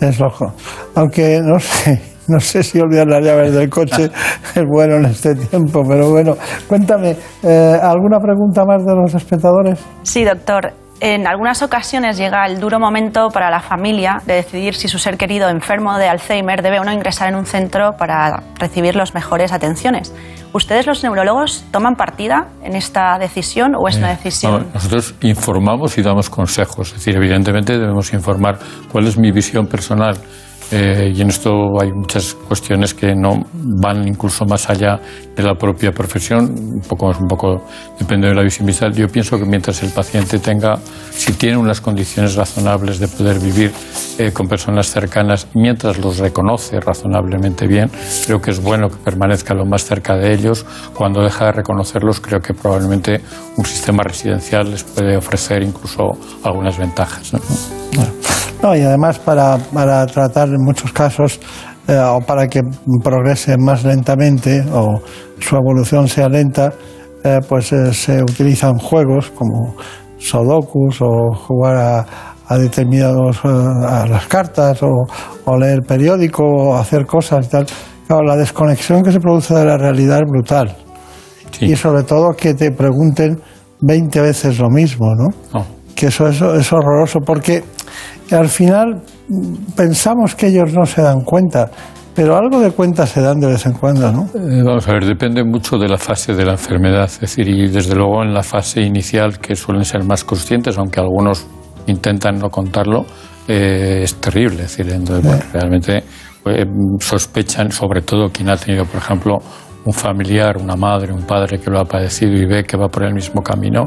S2: es loco. Aunque no sé, no sé si olvidar las llaves del coche es bueno en este tiempo, pero bueno, cuéntame, eh, ¿alguna pregunta más de los espectadores?
S33: Sí, doctor. En algunas ocasiones llega el duro momento para la familia de decidir si su ser querido enfermo de Alzheimer debe o no ingresar en un centro para recibir las mejores atenciones. ¿Ustedes los neurólogos toman partida en esta decisión o es una
S32: Eh,
S33: decisión?
S32: no, nosotros informamos y damos consejos. Es decir, evidentemente debemos informar cuál es mi visión personal. eh, y en esto hay muchas cuestiones que no van incluso más allá de la propia profesión. Un poco, un poco depende de la visión visual. Yo pienso que mientras el paciente tenga, si tiene unas condiciones razonables de poder vivir eh, con personas cercanas, mientras los reconoce razonablemente bien, creo que es bueno que permanezca lo más cerca de ellos. Cuando deja de reconocerlos, creo que probablemente un sistema residencial les puede ofrecer incluso algunas ventajas. ¿no?
S2: No, y además para, para tratar en muchos casos eh, o para que progrese más lentamente o su evolución sea lenta, eh, pues eh, se utilizan juegos como Sudokus o jugar a, a determinados a las cartas o, o leer periódico o hacer cosas y tal. Claro, la desconexión que se produce de la realidad es brutal. Y sobre todo que te pregunten 20 veces lo mismo, ¿no? Que eso, eso es horroroso porque al final pensamos que ellos no se dan cuenta, pero algo de cuenta se dan de vez en cuando, ¿no?
S32: Eh, Vamos a ver, depende mucho de la fase de la enfermedad. Es decir, y desde luego en la fase inicial, que suelen ser más conscientes, aunque algunos intentan no contarlo, eh, es terrible. Es decir, entonces, bueno, realmente eh, sospechan, sobre todo quien ha tenido, por ejemplo, un familiar, una madre, un padre que lo ha padecido y ve que va por el mismo camino,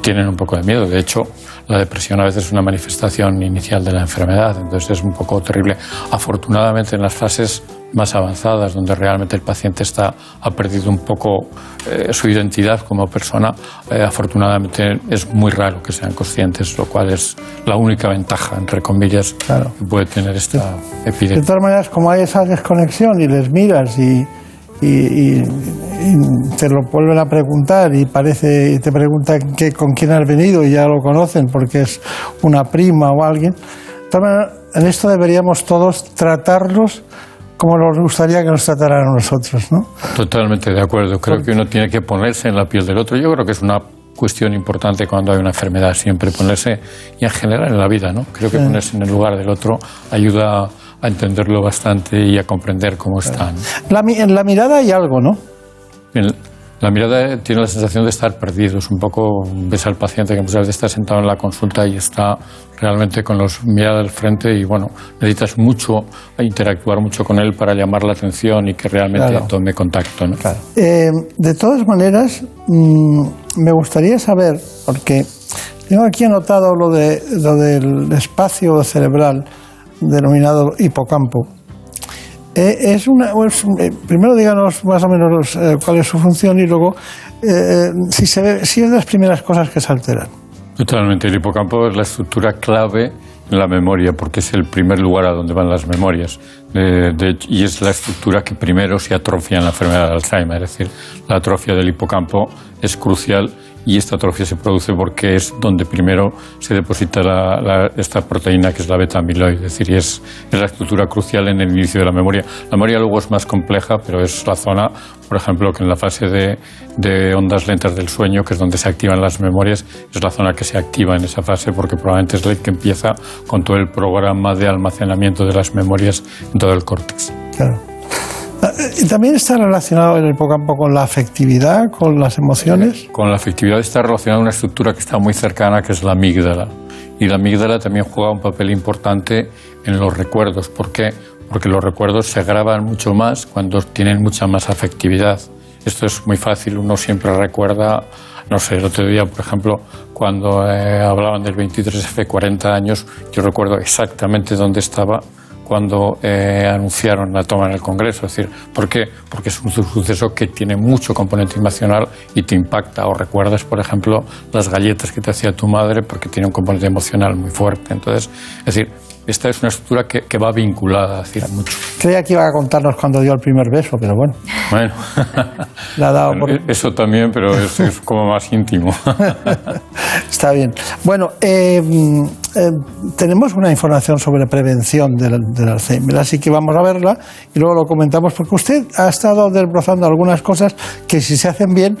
S32: tienen un poco de miedo. De hecho, la depresión a veces es una manifestación inicial de la enfermedad, entonces es un poco terrible. Afortunadamente, en las fases más avanzadas, donde realmente el paciente está, ha perdido un poco eh, su identidad como persona, eh, afortunadamente es muy raro que sean conscientes, lo cual es la única ventaja, entre comillas, que puede tener esta
S2: De
S32: epidemia.
S2: todas maneras, como hay esa desconexión y les miras y, y- y- y te lo vuelven a preguntar y parece y te preguntan que, con quién has venido y ya lo conocen porque es una prima o alguien. Maneras, en esto deberíamos todos tratarlos como nos gustaría que nos trataran a nosotros, ¿no?
S32: Totalmente de acuerdo. Creo que uno tiene que ponerse en la piel del otro. Yo creo que es una cuestión importante cuando hay una enfermedad, siempre ponerse, y en general en la vida, ¿no? Creo que ponerse en el lugar del otro ayuda a entenderlo bastante y a comprender cómo está. ¿no?
S2: La, en la mirada hay algo, ¿no?
S32: Bien, La mirada tiene la sensación de estar perdido. Es un poco, ves al paciente que muchas veces está sentado en la consulta y está realmente con los mirada al frente y bueno, necesitas mucho interactuar mucho con él para llamar la atención y que realmente
S2: Claro.
S32: tome contacto. ¿no?
S2: Eh, de todas maneras, mm, me gustaría saber, porque tengo aquí anotado lo, de, lo del espacio cerebral denominado hipocampo. Eh, es una, eh, primero díganos más o menos eh, cuál es su función y luego eh, si, se ve- si es de las primeras cosas que se alteran.
S32: Totalmente. El hipocampo es la estructura clave en la memoria porque es el primer lugar a donde van las memorias. Y es la estructura que primero se atrofia en la enfermedad de Alzheimer. Es decir, la atrofia del hipocampo es crucial y esta atrofia se produce porque es donde primero se deposita la- esta proteína que es la beta amiloide. Es decir, es, es la estructura crucial en el inicio de la memoria. La memoria luego es más compleja, pero es la zona, por ejemplo, que en la fase de, de ondas lentas del sueño, que es donde se activan las memorias, es la zona que se activa en esa fase porque probablemente es la que empieza con todo el programa de almacenamiento de las memorias en todo el córtex.
S2: Claro. También está relacionado el hipocampo con la afectividad, con las emociones.
S32: Con la afectividad está relacionada una estructura que está muy cercana, que es la amígdala. Y la amígdala también juega un papel importante en los recuerdos. ¿Por qué? Porque los recuerdos se graban mucho más cuando tienen mucha más afectividad. Esto es muy fácil, uno siempre recuerda, no sé, el otro día, por ejemplo, cuando eh, hablaban del 23F 40 años, yo recuerdo exactamente dónde estaba cuando eh, anunciaron la toma en el Congreso. Es decir, ¿por qué? Porque es un su- suceso que tiene mucho componente emocional y te impacta. O recuerdas, por ejemplo, las galletas que te hacía tu madre porque tiene un componente emocional muy fuerte. Entonces, es decir, esta es una estructura que, que va vinculada, decir, mucho.
S2: Creía que iba a contarnos cuando dio el primer beso, pero bueno,
S32: Bueno,
S2: la ha dado
S32: Bueno,
S2: por...
S32: eso también, pero es, es como más íntimo.
S2: Está bien. Bueno, eh, mm, eh, tenemos una información sobre prevención del, del Alzheimer, así que vamos a verla y luego lo comentamos, porque usted ha estado desbrozando algunas cosas que si se hacen bien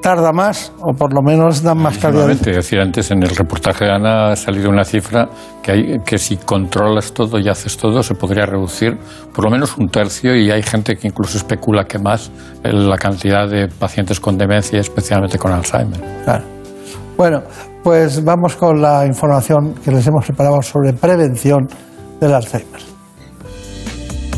S2: tarda más o por lo menos dan más calidad.
S32: Es decir, antes en el reportaje de Ana ha salido una cifra que, hay, que si controlas todo y haces todo se podría reducir por lo menos un tercio y hay gente que incluso especula que más la cantidad de pacientes con demencia, especialmente con Alzheimer.
S2: Claro. Bueno, pues vamos con la información que les hemos preparado sobre prevención del Alzheimer.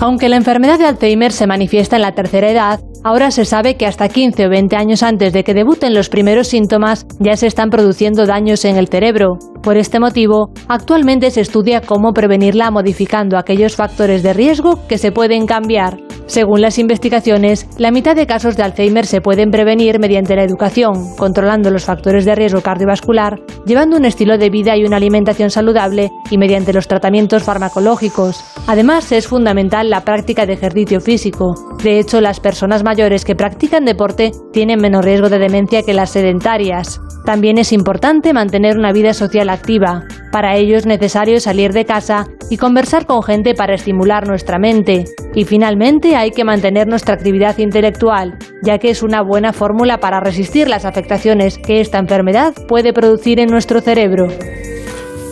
S3: Aunque la enfermedad de Alzheimer se manifiesta en la tercera edad, ahora se sabe que hasta 15 o 20 años antes de que debuten los primeros síntomas ya se están produciendo daños en el cerebro. Por este motivo, actualmente se estudia cómo prevenirla modificando aquellos factores de riesgo que se pueden cambiar. Según las investigaciones, la mitad de casos de Alzheimer se pueden prevenir mediante la educación, controlando los factores de riesgo cardiovascular, llevando un estilo de vida y una alimentación saludable y mediante los tratamientos farmacológicos. Además, es fundamental la práctica de ejercicio físico. De hecho, las personas mayores que practican deporte tienen menos riesgo de demencia que las sedentarias. También es importante mantener una vida social activa. Para ello es necesario salir de casa y conversar con gente para estimular nuestra mente. Y finalmente hay que mantener nuestra actividad intelectual, ya que es una buena fórmula para resistir las afectaciones que esta enfermedad puede producir en nuestro cerebro.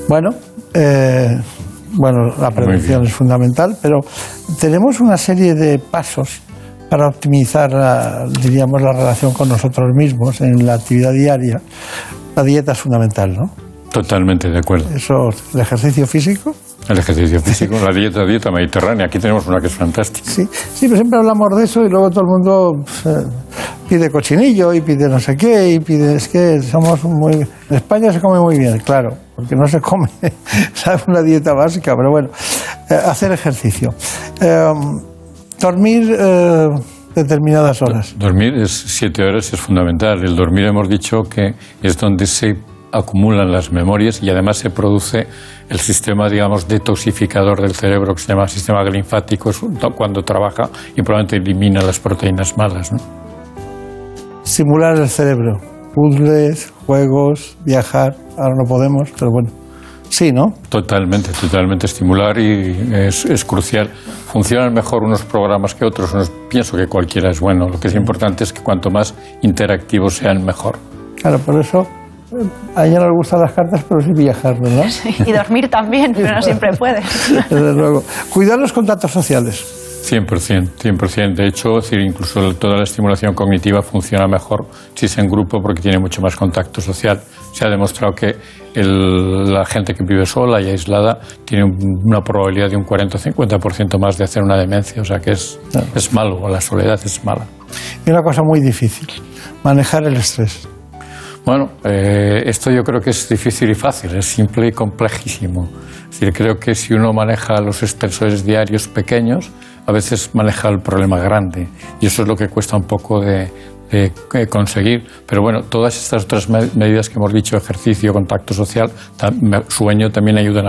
S2: Bueno, eh, bueno, la prevención es fundamental, pero tenemos una serie de pasos para optimizar, la, diríamos, la relación con nosotros mismos en la actividad diaria. La dieta es fundamental, ¿no?
S32: Totalmente de acuerdo.
S2: Eso, el ejercicio físico.
S32: El ejercicio físico, la dieta, dieta mediterránea. Aquí tenemos una que es fantástica.
S2: Sí, sí, pero siempre hablamos de eso y luego todo el mundo pues, eh, pide cochinillo y pide no sé qué y pide. Es que somos muy. En España se come muy bien, claro, porque no se come, ¿sabes? Una dieta básica, pero bueno, eh, hacer ejercicio. Eh, dormir. determinadas horas.
S32: Dormir es siete horas es fundamental. El dormir hemos dicho que es donde se acumulan las memorias y además se produce el sistema, digamos, detoxificador del cerebro que se llama sistema linfático cuando trabaja y probablemente elimina las proteínas malas. ¿no?
S2: Simular el cerebro, puzzles, juegos, viajar, ahora no podemos, pero bueno. Sí, ¿no?
S32: Totalmente, totalmente estimular y es, es crucial. Funcionan mejor unos programas que otros, no pienso que cualquiera es bueno. Lo que es importante es que cuanto más interactivos sean, mejor.
S2: Claro, por eso a ella no le gustan las cartas, pero sí viajar, ¿verdad?
S33: y dormir también, pero no siempre puede.
S2: Desde luego. Cuidar los contactos sociales.
S32: 100%, 100%. De hecho, decir, incluso toda la estimulación cognitiva funciona mejor si es en grupo porque tiene mucho más contacto social. Se ha demostrado que la gente que vive sola y aislada tiene una probabilidad de un 40 o 50% más de hacer una demencia. O sea que es, es malo, la soledad es mala.
S2: Y una cosa muy difícil, manejar el estrés.
S32: Bueno, eh, esto yo creo que es difícil y fácil, es simple y complejísimo. Es decir, creo que si uno maneja los estresores diarios pequeños, a veces maneja el problema grande. Y eso es lo que cuesta un poco de, conseguir. Pero bueno, todas estas otras medidas que hemos dicho, ejercicio, contacto social, sueño, también ayudan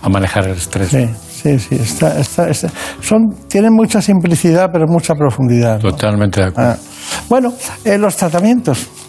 S32: a, manejar el estrés.
S2: Sí, sí, sí. Son, tienen mucha simplicidad, pero mucha profundidad.
S32: Totalmente de acuerdo.
S2: Ah. Bueno, eh, los tratamientos.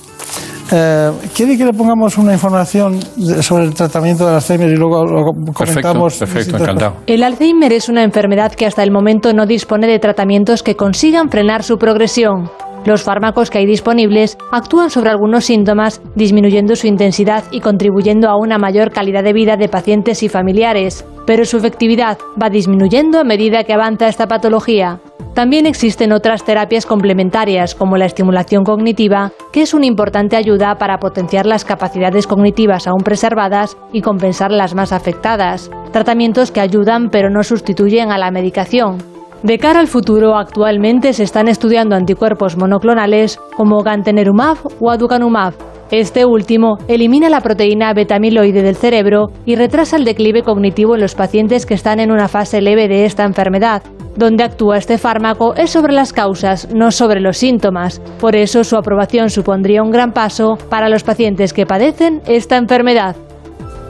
S2: Eh, ¿Quiere que le pongamos una información sobre el tratamiento del Alzheimer y luego lo comentamos?
S32: Perfecto, encantado.
S3: El Alzheimer es una enfermedad que hasta el momento no dispone de tratamientos que consigan frenar su progresión. Los fármacos que hay disponibles actúan sobre algunos síntomas, disminuyendo su intensidad y contribuyendo a una mayor calidad de vida de pacientes y familiares, pero su efectividad va disminuyendo a medida que avanza esta patología. También existen otras terapias complementarias, como la estimulación cognitiva, que es una importante ayuda para potenciar las capacidades cognitivas aún preservadas y compensar las más afectadas. Tratamientos que ayudan pero no sustituyen a la medicación. De cara al futuro, actualmente se están estudiando anticuerpos monoclonales como gantenerumab o aducanumab, este último elimina la proteína betamiloide del cerebro y retrasa el declive cognitivo en los pacientes que están en una fase leve de esta enfermedad. Donde actúa este fármaco es sobre las causas, no sobre los síntomas. Por eso su aprobación supondría un gran paso para los pacientes que padecen esta enfermedad.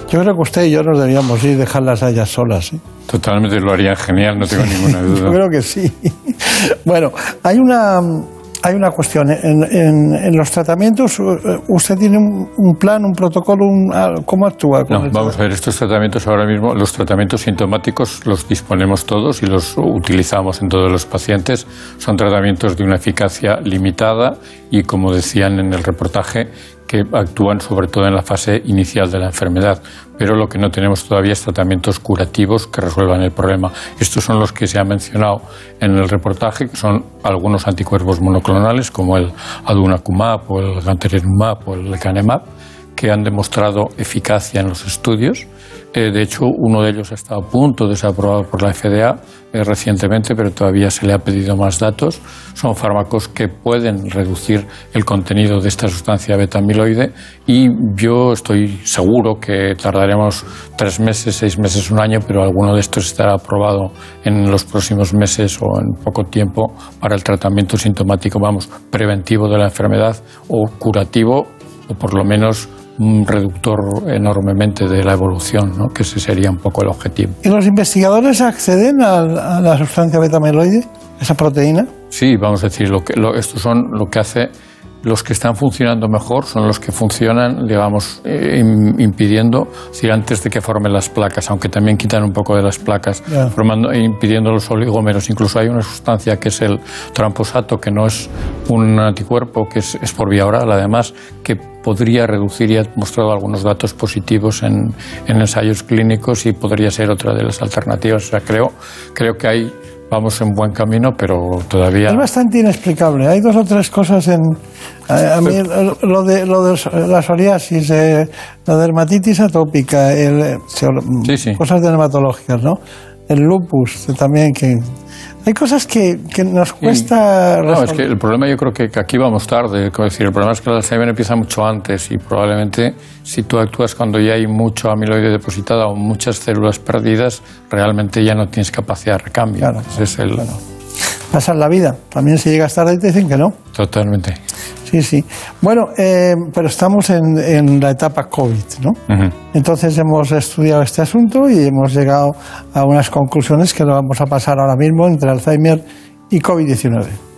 S2: Yo creo que usted y yo nos deberíamos ir y dejarlas a solas. ¿eh?
S32: Totalmente lo haría genial, no tengo ninguna duda.
S2: yo creo que sí. Bueno, hay una hay una cuestión. En, los tratamientos, ¿usted tiene un, plan, un protocolo? ¿Cómo actúa?
S32: no, vamos a ver, estos tratamientos ahora mismo, los tratamientos sintomáticos los disponemos todos y los utilizamos en todos los pacientes. Son tratamientos de una eficacia limitada y, como decían en el reportaje, que actúan sobre todo en la fase inicial de la enfermedad, pero lo que no tenemos todavía es tratamientos curativos que resuelvan el problema. Estos son los que se han mencionado en el reportaje, son algunos anticuerpos monoclonales como el adunacumab o el gantenerumab o el lecanemab, que han demostrado eficacia en los estudios eh, de hecho, uno de ellos estado a punto de ser aprobado por la FDA eh, recientemente, pero todavía se le ha pedido más datos. Son fármacos que pueden reducir el contenido de esta sustancia beta-amiloide y yo estoy seguro que tardaremos tres meses, seis meses, un año, pero alguno de estos estará aprobado en los próximos meses o en poco tiempo para el tratamiento sintomático, vamos, preventivo de la enfermedad o curativo o por lo menos un reductor enormemente de la evolución, ¿no? que ese sería un poco el objetivo.
S2: ¿Y los investigadores acceden a, la sustancia beta-amiloide, esa proteína?
S32: Sí, vamos a decir, lo que, estos son lo que hace los que están funcionando mejor son los que funcionan, digamos, eh, impidiendo, si antes de que formen las placas, aunque también quitan un poco de las placas, formando, impidiendo los oligómeros. Incluso hay una sustancia que es el tramposato, que no es un anticuerpo, que es, por vía oral, además, que podría reducir y ha mostrado algunos datos positivos en, en ensayos clínicos y podría ser otra de las alternativas. O sea, creo, creo que hay vamos en buen camino, pero todavía...
S2: Es bastante inexplicable. Hay dos o tres cosas en... A, mí lo de, lo de la psoriasis, eh, la dermatitis atópica, el, cosas dermatológicas, ¿no? El lupus también, que hay cosas que, que nos cuesta.
S32: no, es que el problema yo creo que, aquí vamos tarde. Es decir, el problema es que el Alzheimer empieza mucho antes y probablemente si tú actúas cuando ya hay mucho amiloide depositado o muchas células perdidas, realmente ya no tienes capacidad de recambio. Claro, es el.
S2: Pasar la vida. También si llegas tarde te dicen que no.
S32: Totalmente.
S2: Sí, sí. Bueno, eh, pero estamos en, la etapa COVID, ¿no? Entonces hemos estudiado este asunto y hemos llegado a unas conclusiones que lo vamos a pasar ahora mismo entre Alzheimer y COVID-19.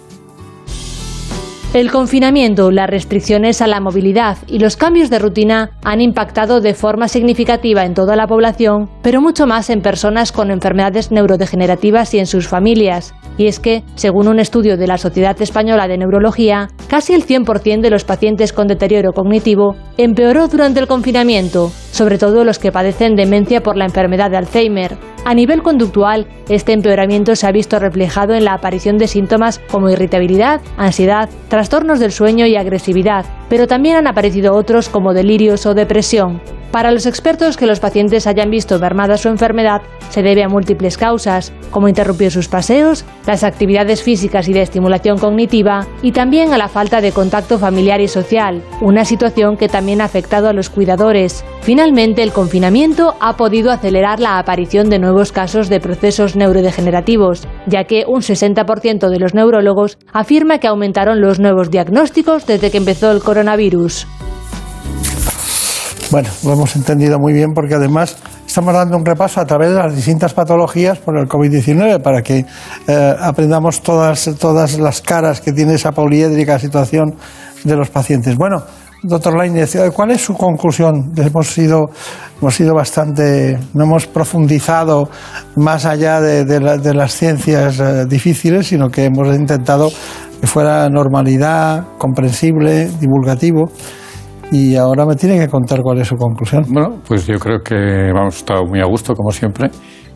S3: El confinamiento, las restricciones a la movilidad y los cambios de rutina han impactado de forma significativa en toda la población, pero mucho más en personas con enfermedades neurodegenerativas y en sus familias. Y es que, según un estudio de la Sociedad Española de Neurología, casi el 100% de los pacientes con deterioro cognitivo empeoró durante el confinamiento, sobre todo los que padecen demencia por la enfermedad de Alzheimer. A nivel conductual, este empeoramiento se ha visto reflejado en la aparición de síntomas como irritabilidad, ansiedad, trastornos del sueño y agresividad, pero también han aparecido otros como delirios o depresión. Para los expertos que los pacientes hayan visto mermada su enfermedad se debe a múltiples causas, como interrumpir sus paseos, las actividades físicas y de estimulación cognitiva, y también a la falta de contacto familiar y social, una situación que también ha afectado a los cuidadores. Finalmente, el confinamiento ha podido acelerar la aparición de nuevos casos de procesos neurodegenerativos, ya que un 60% de los neurólogos afirma que aumentaron los nuevos diagnósticos desde que empezó el coronavirus.
S2: Bueno, lo hemos entendido muy bien porque además estamos dando un repaso a través de las distintas patologías por el COVID-19 para que eh, aprendamos todas, todas las caras que tiene esa poliédrica situación de los pacientes. Bueno, doctor Lainez, ¿cuál es su conclusión? Hemos sido, hemos sido bastante, no hemos profundizado más allá de, las ciencias eh, difíciles, sino que hemos intentado que fuera normalidad, comprensible, divulgativo y ahora me tiene que contar cuál es su conclusión.
S32: Bueno, pues yo creo que vamos, estado muy a gusto, como siempre,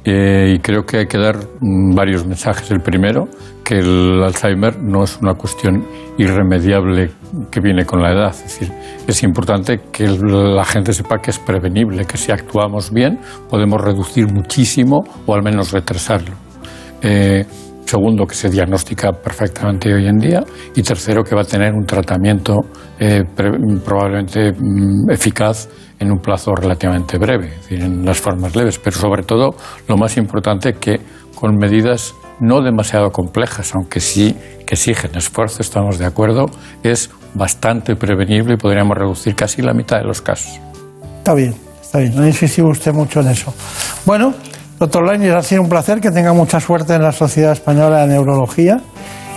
S32: eh, y creo que hay que dar mm, varios mensajes. El primero, que el Alzheimer no es una cuestión irremediable que viene con la edad. Es decir, es importante que la gente sepa que es prevenible, que si actuamos bien podemos reducir muchísimo o al menos retrasarlo. Eh, Segundo, que se diagnostica perfectamente hoy en día. Y tercero, que va a tener un tratamiento eh, probablemente mm, eficaz en un plazo relativamente breve, en las formas leves. Pero sobre todo, lo más importante, que con medidas no demasiado complejas, aunque sí que exigen esfuerzo, estamos de acuerdo, es bastante prevenible y podríamos reducir casi la mitad de los casos.
S2: Está bien, está bien. No insistimos usted mucho en eso. Bueno, Doctor Lainez, ha sido un placer que tenga mucha suerte en la Sociedad Española de Neurología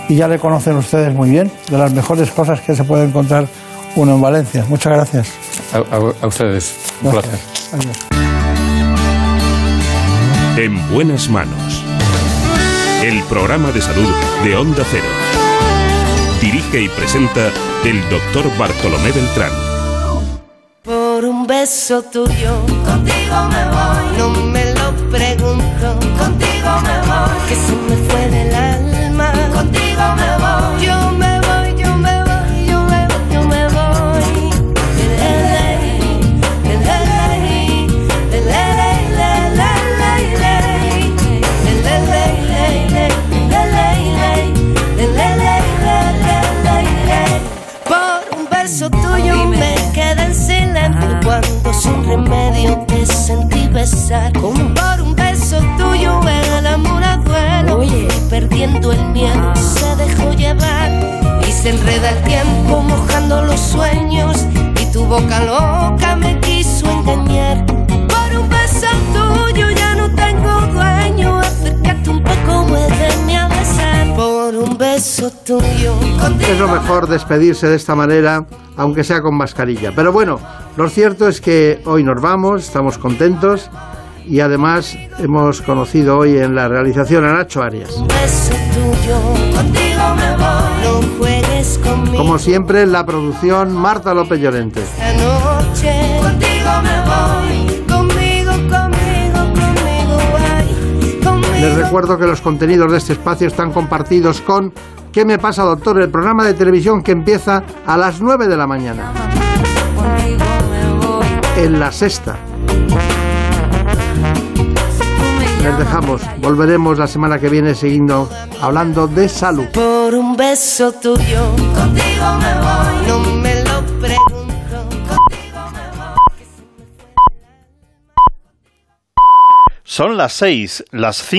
S34: y ya le conocen ustedes muy bien, de las mejores cosas que se puede encontrar uno en Valencia. Muchas gracias.
S32: A, ustedes, un placer.
S1: En buenas manos. El programa de salud de Onda Cero. Dirige y presenta el doctor Bartolomé Beltrán.
S35: Por un beso tuyo, contigo me voy. Perdiendo el miedo se dejó llevar y se enreda el tiempo mojando los sueños y tu boca loca me quiso engañar. Por un beso tuyo ya no tengo dueño, acércate un poco, muéveme a besar. Por un beso tuyo.
S2: Es lo mejor despedirse de esta manera, aunque sea con mascarilla. Pero bueno, lo cierto es que hoy nos vamos, estamos contentos y además hemos conocido hoy en la realización a Nacho Arias. Como siempre, en la producción Marta López Llorente. Les recuerdo que los contenidos de este espacio están compartidos con ¿Qué me pasa, doctor? El programa de televisión que empieza a las 9 de la mañana. En la sexta. Les dejamos. Volveremos la semana que viene siguiendo hablando de salud.
S35: Por un beso tuyo, contigo me voy. No me lo pregunto.
S18: Son las seis, las cinco.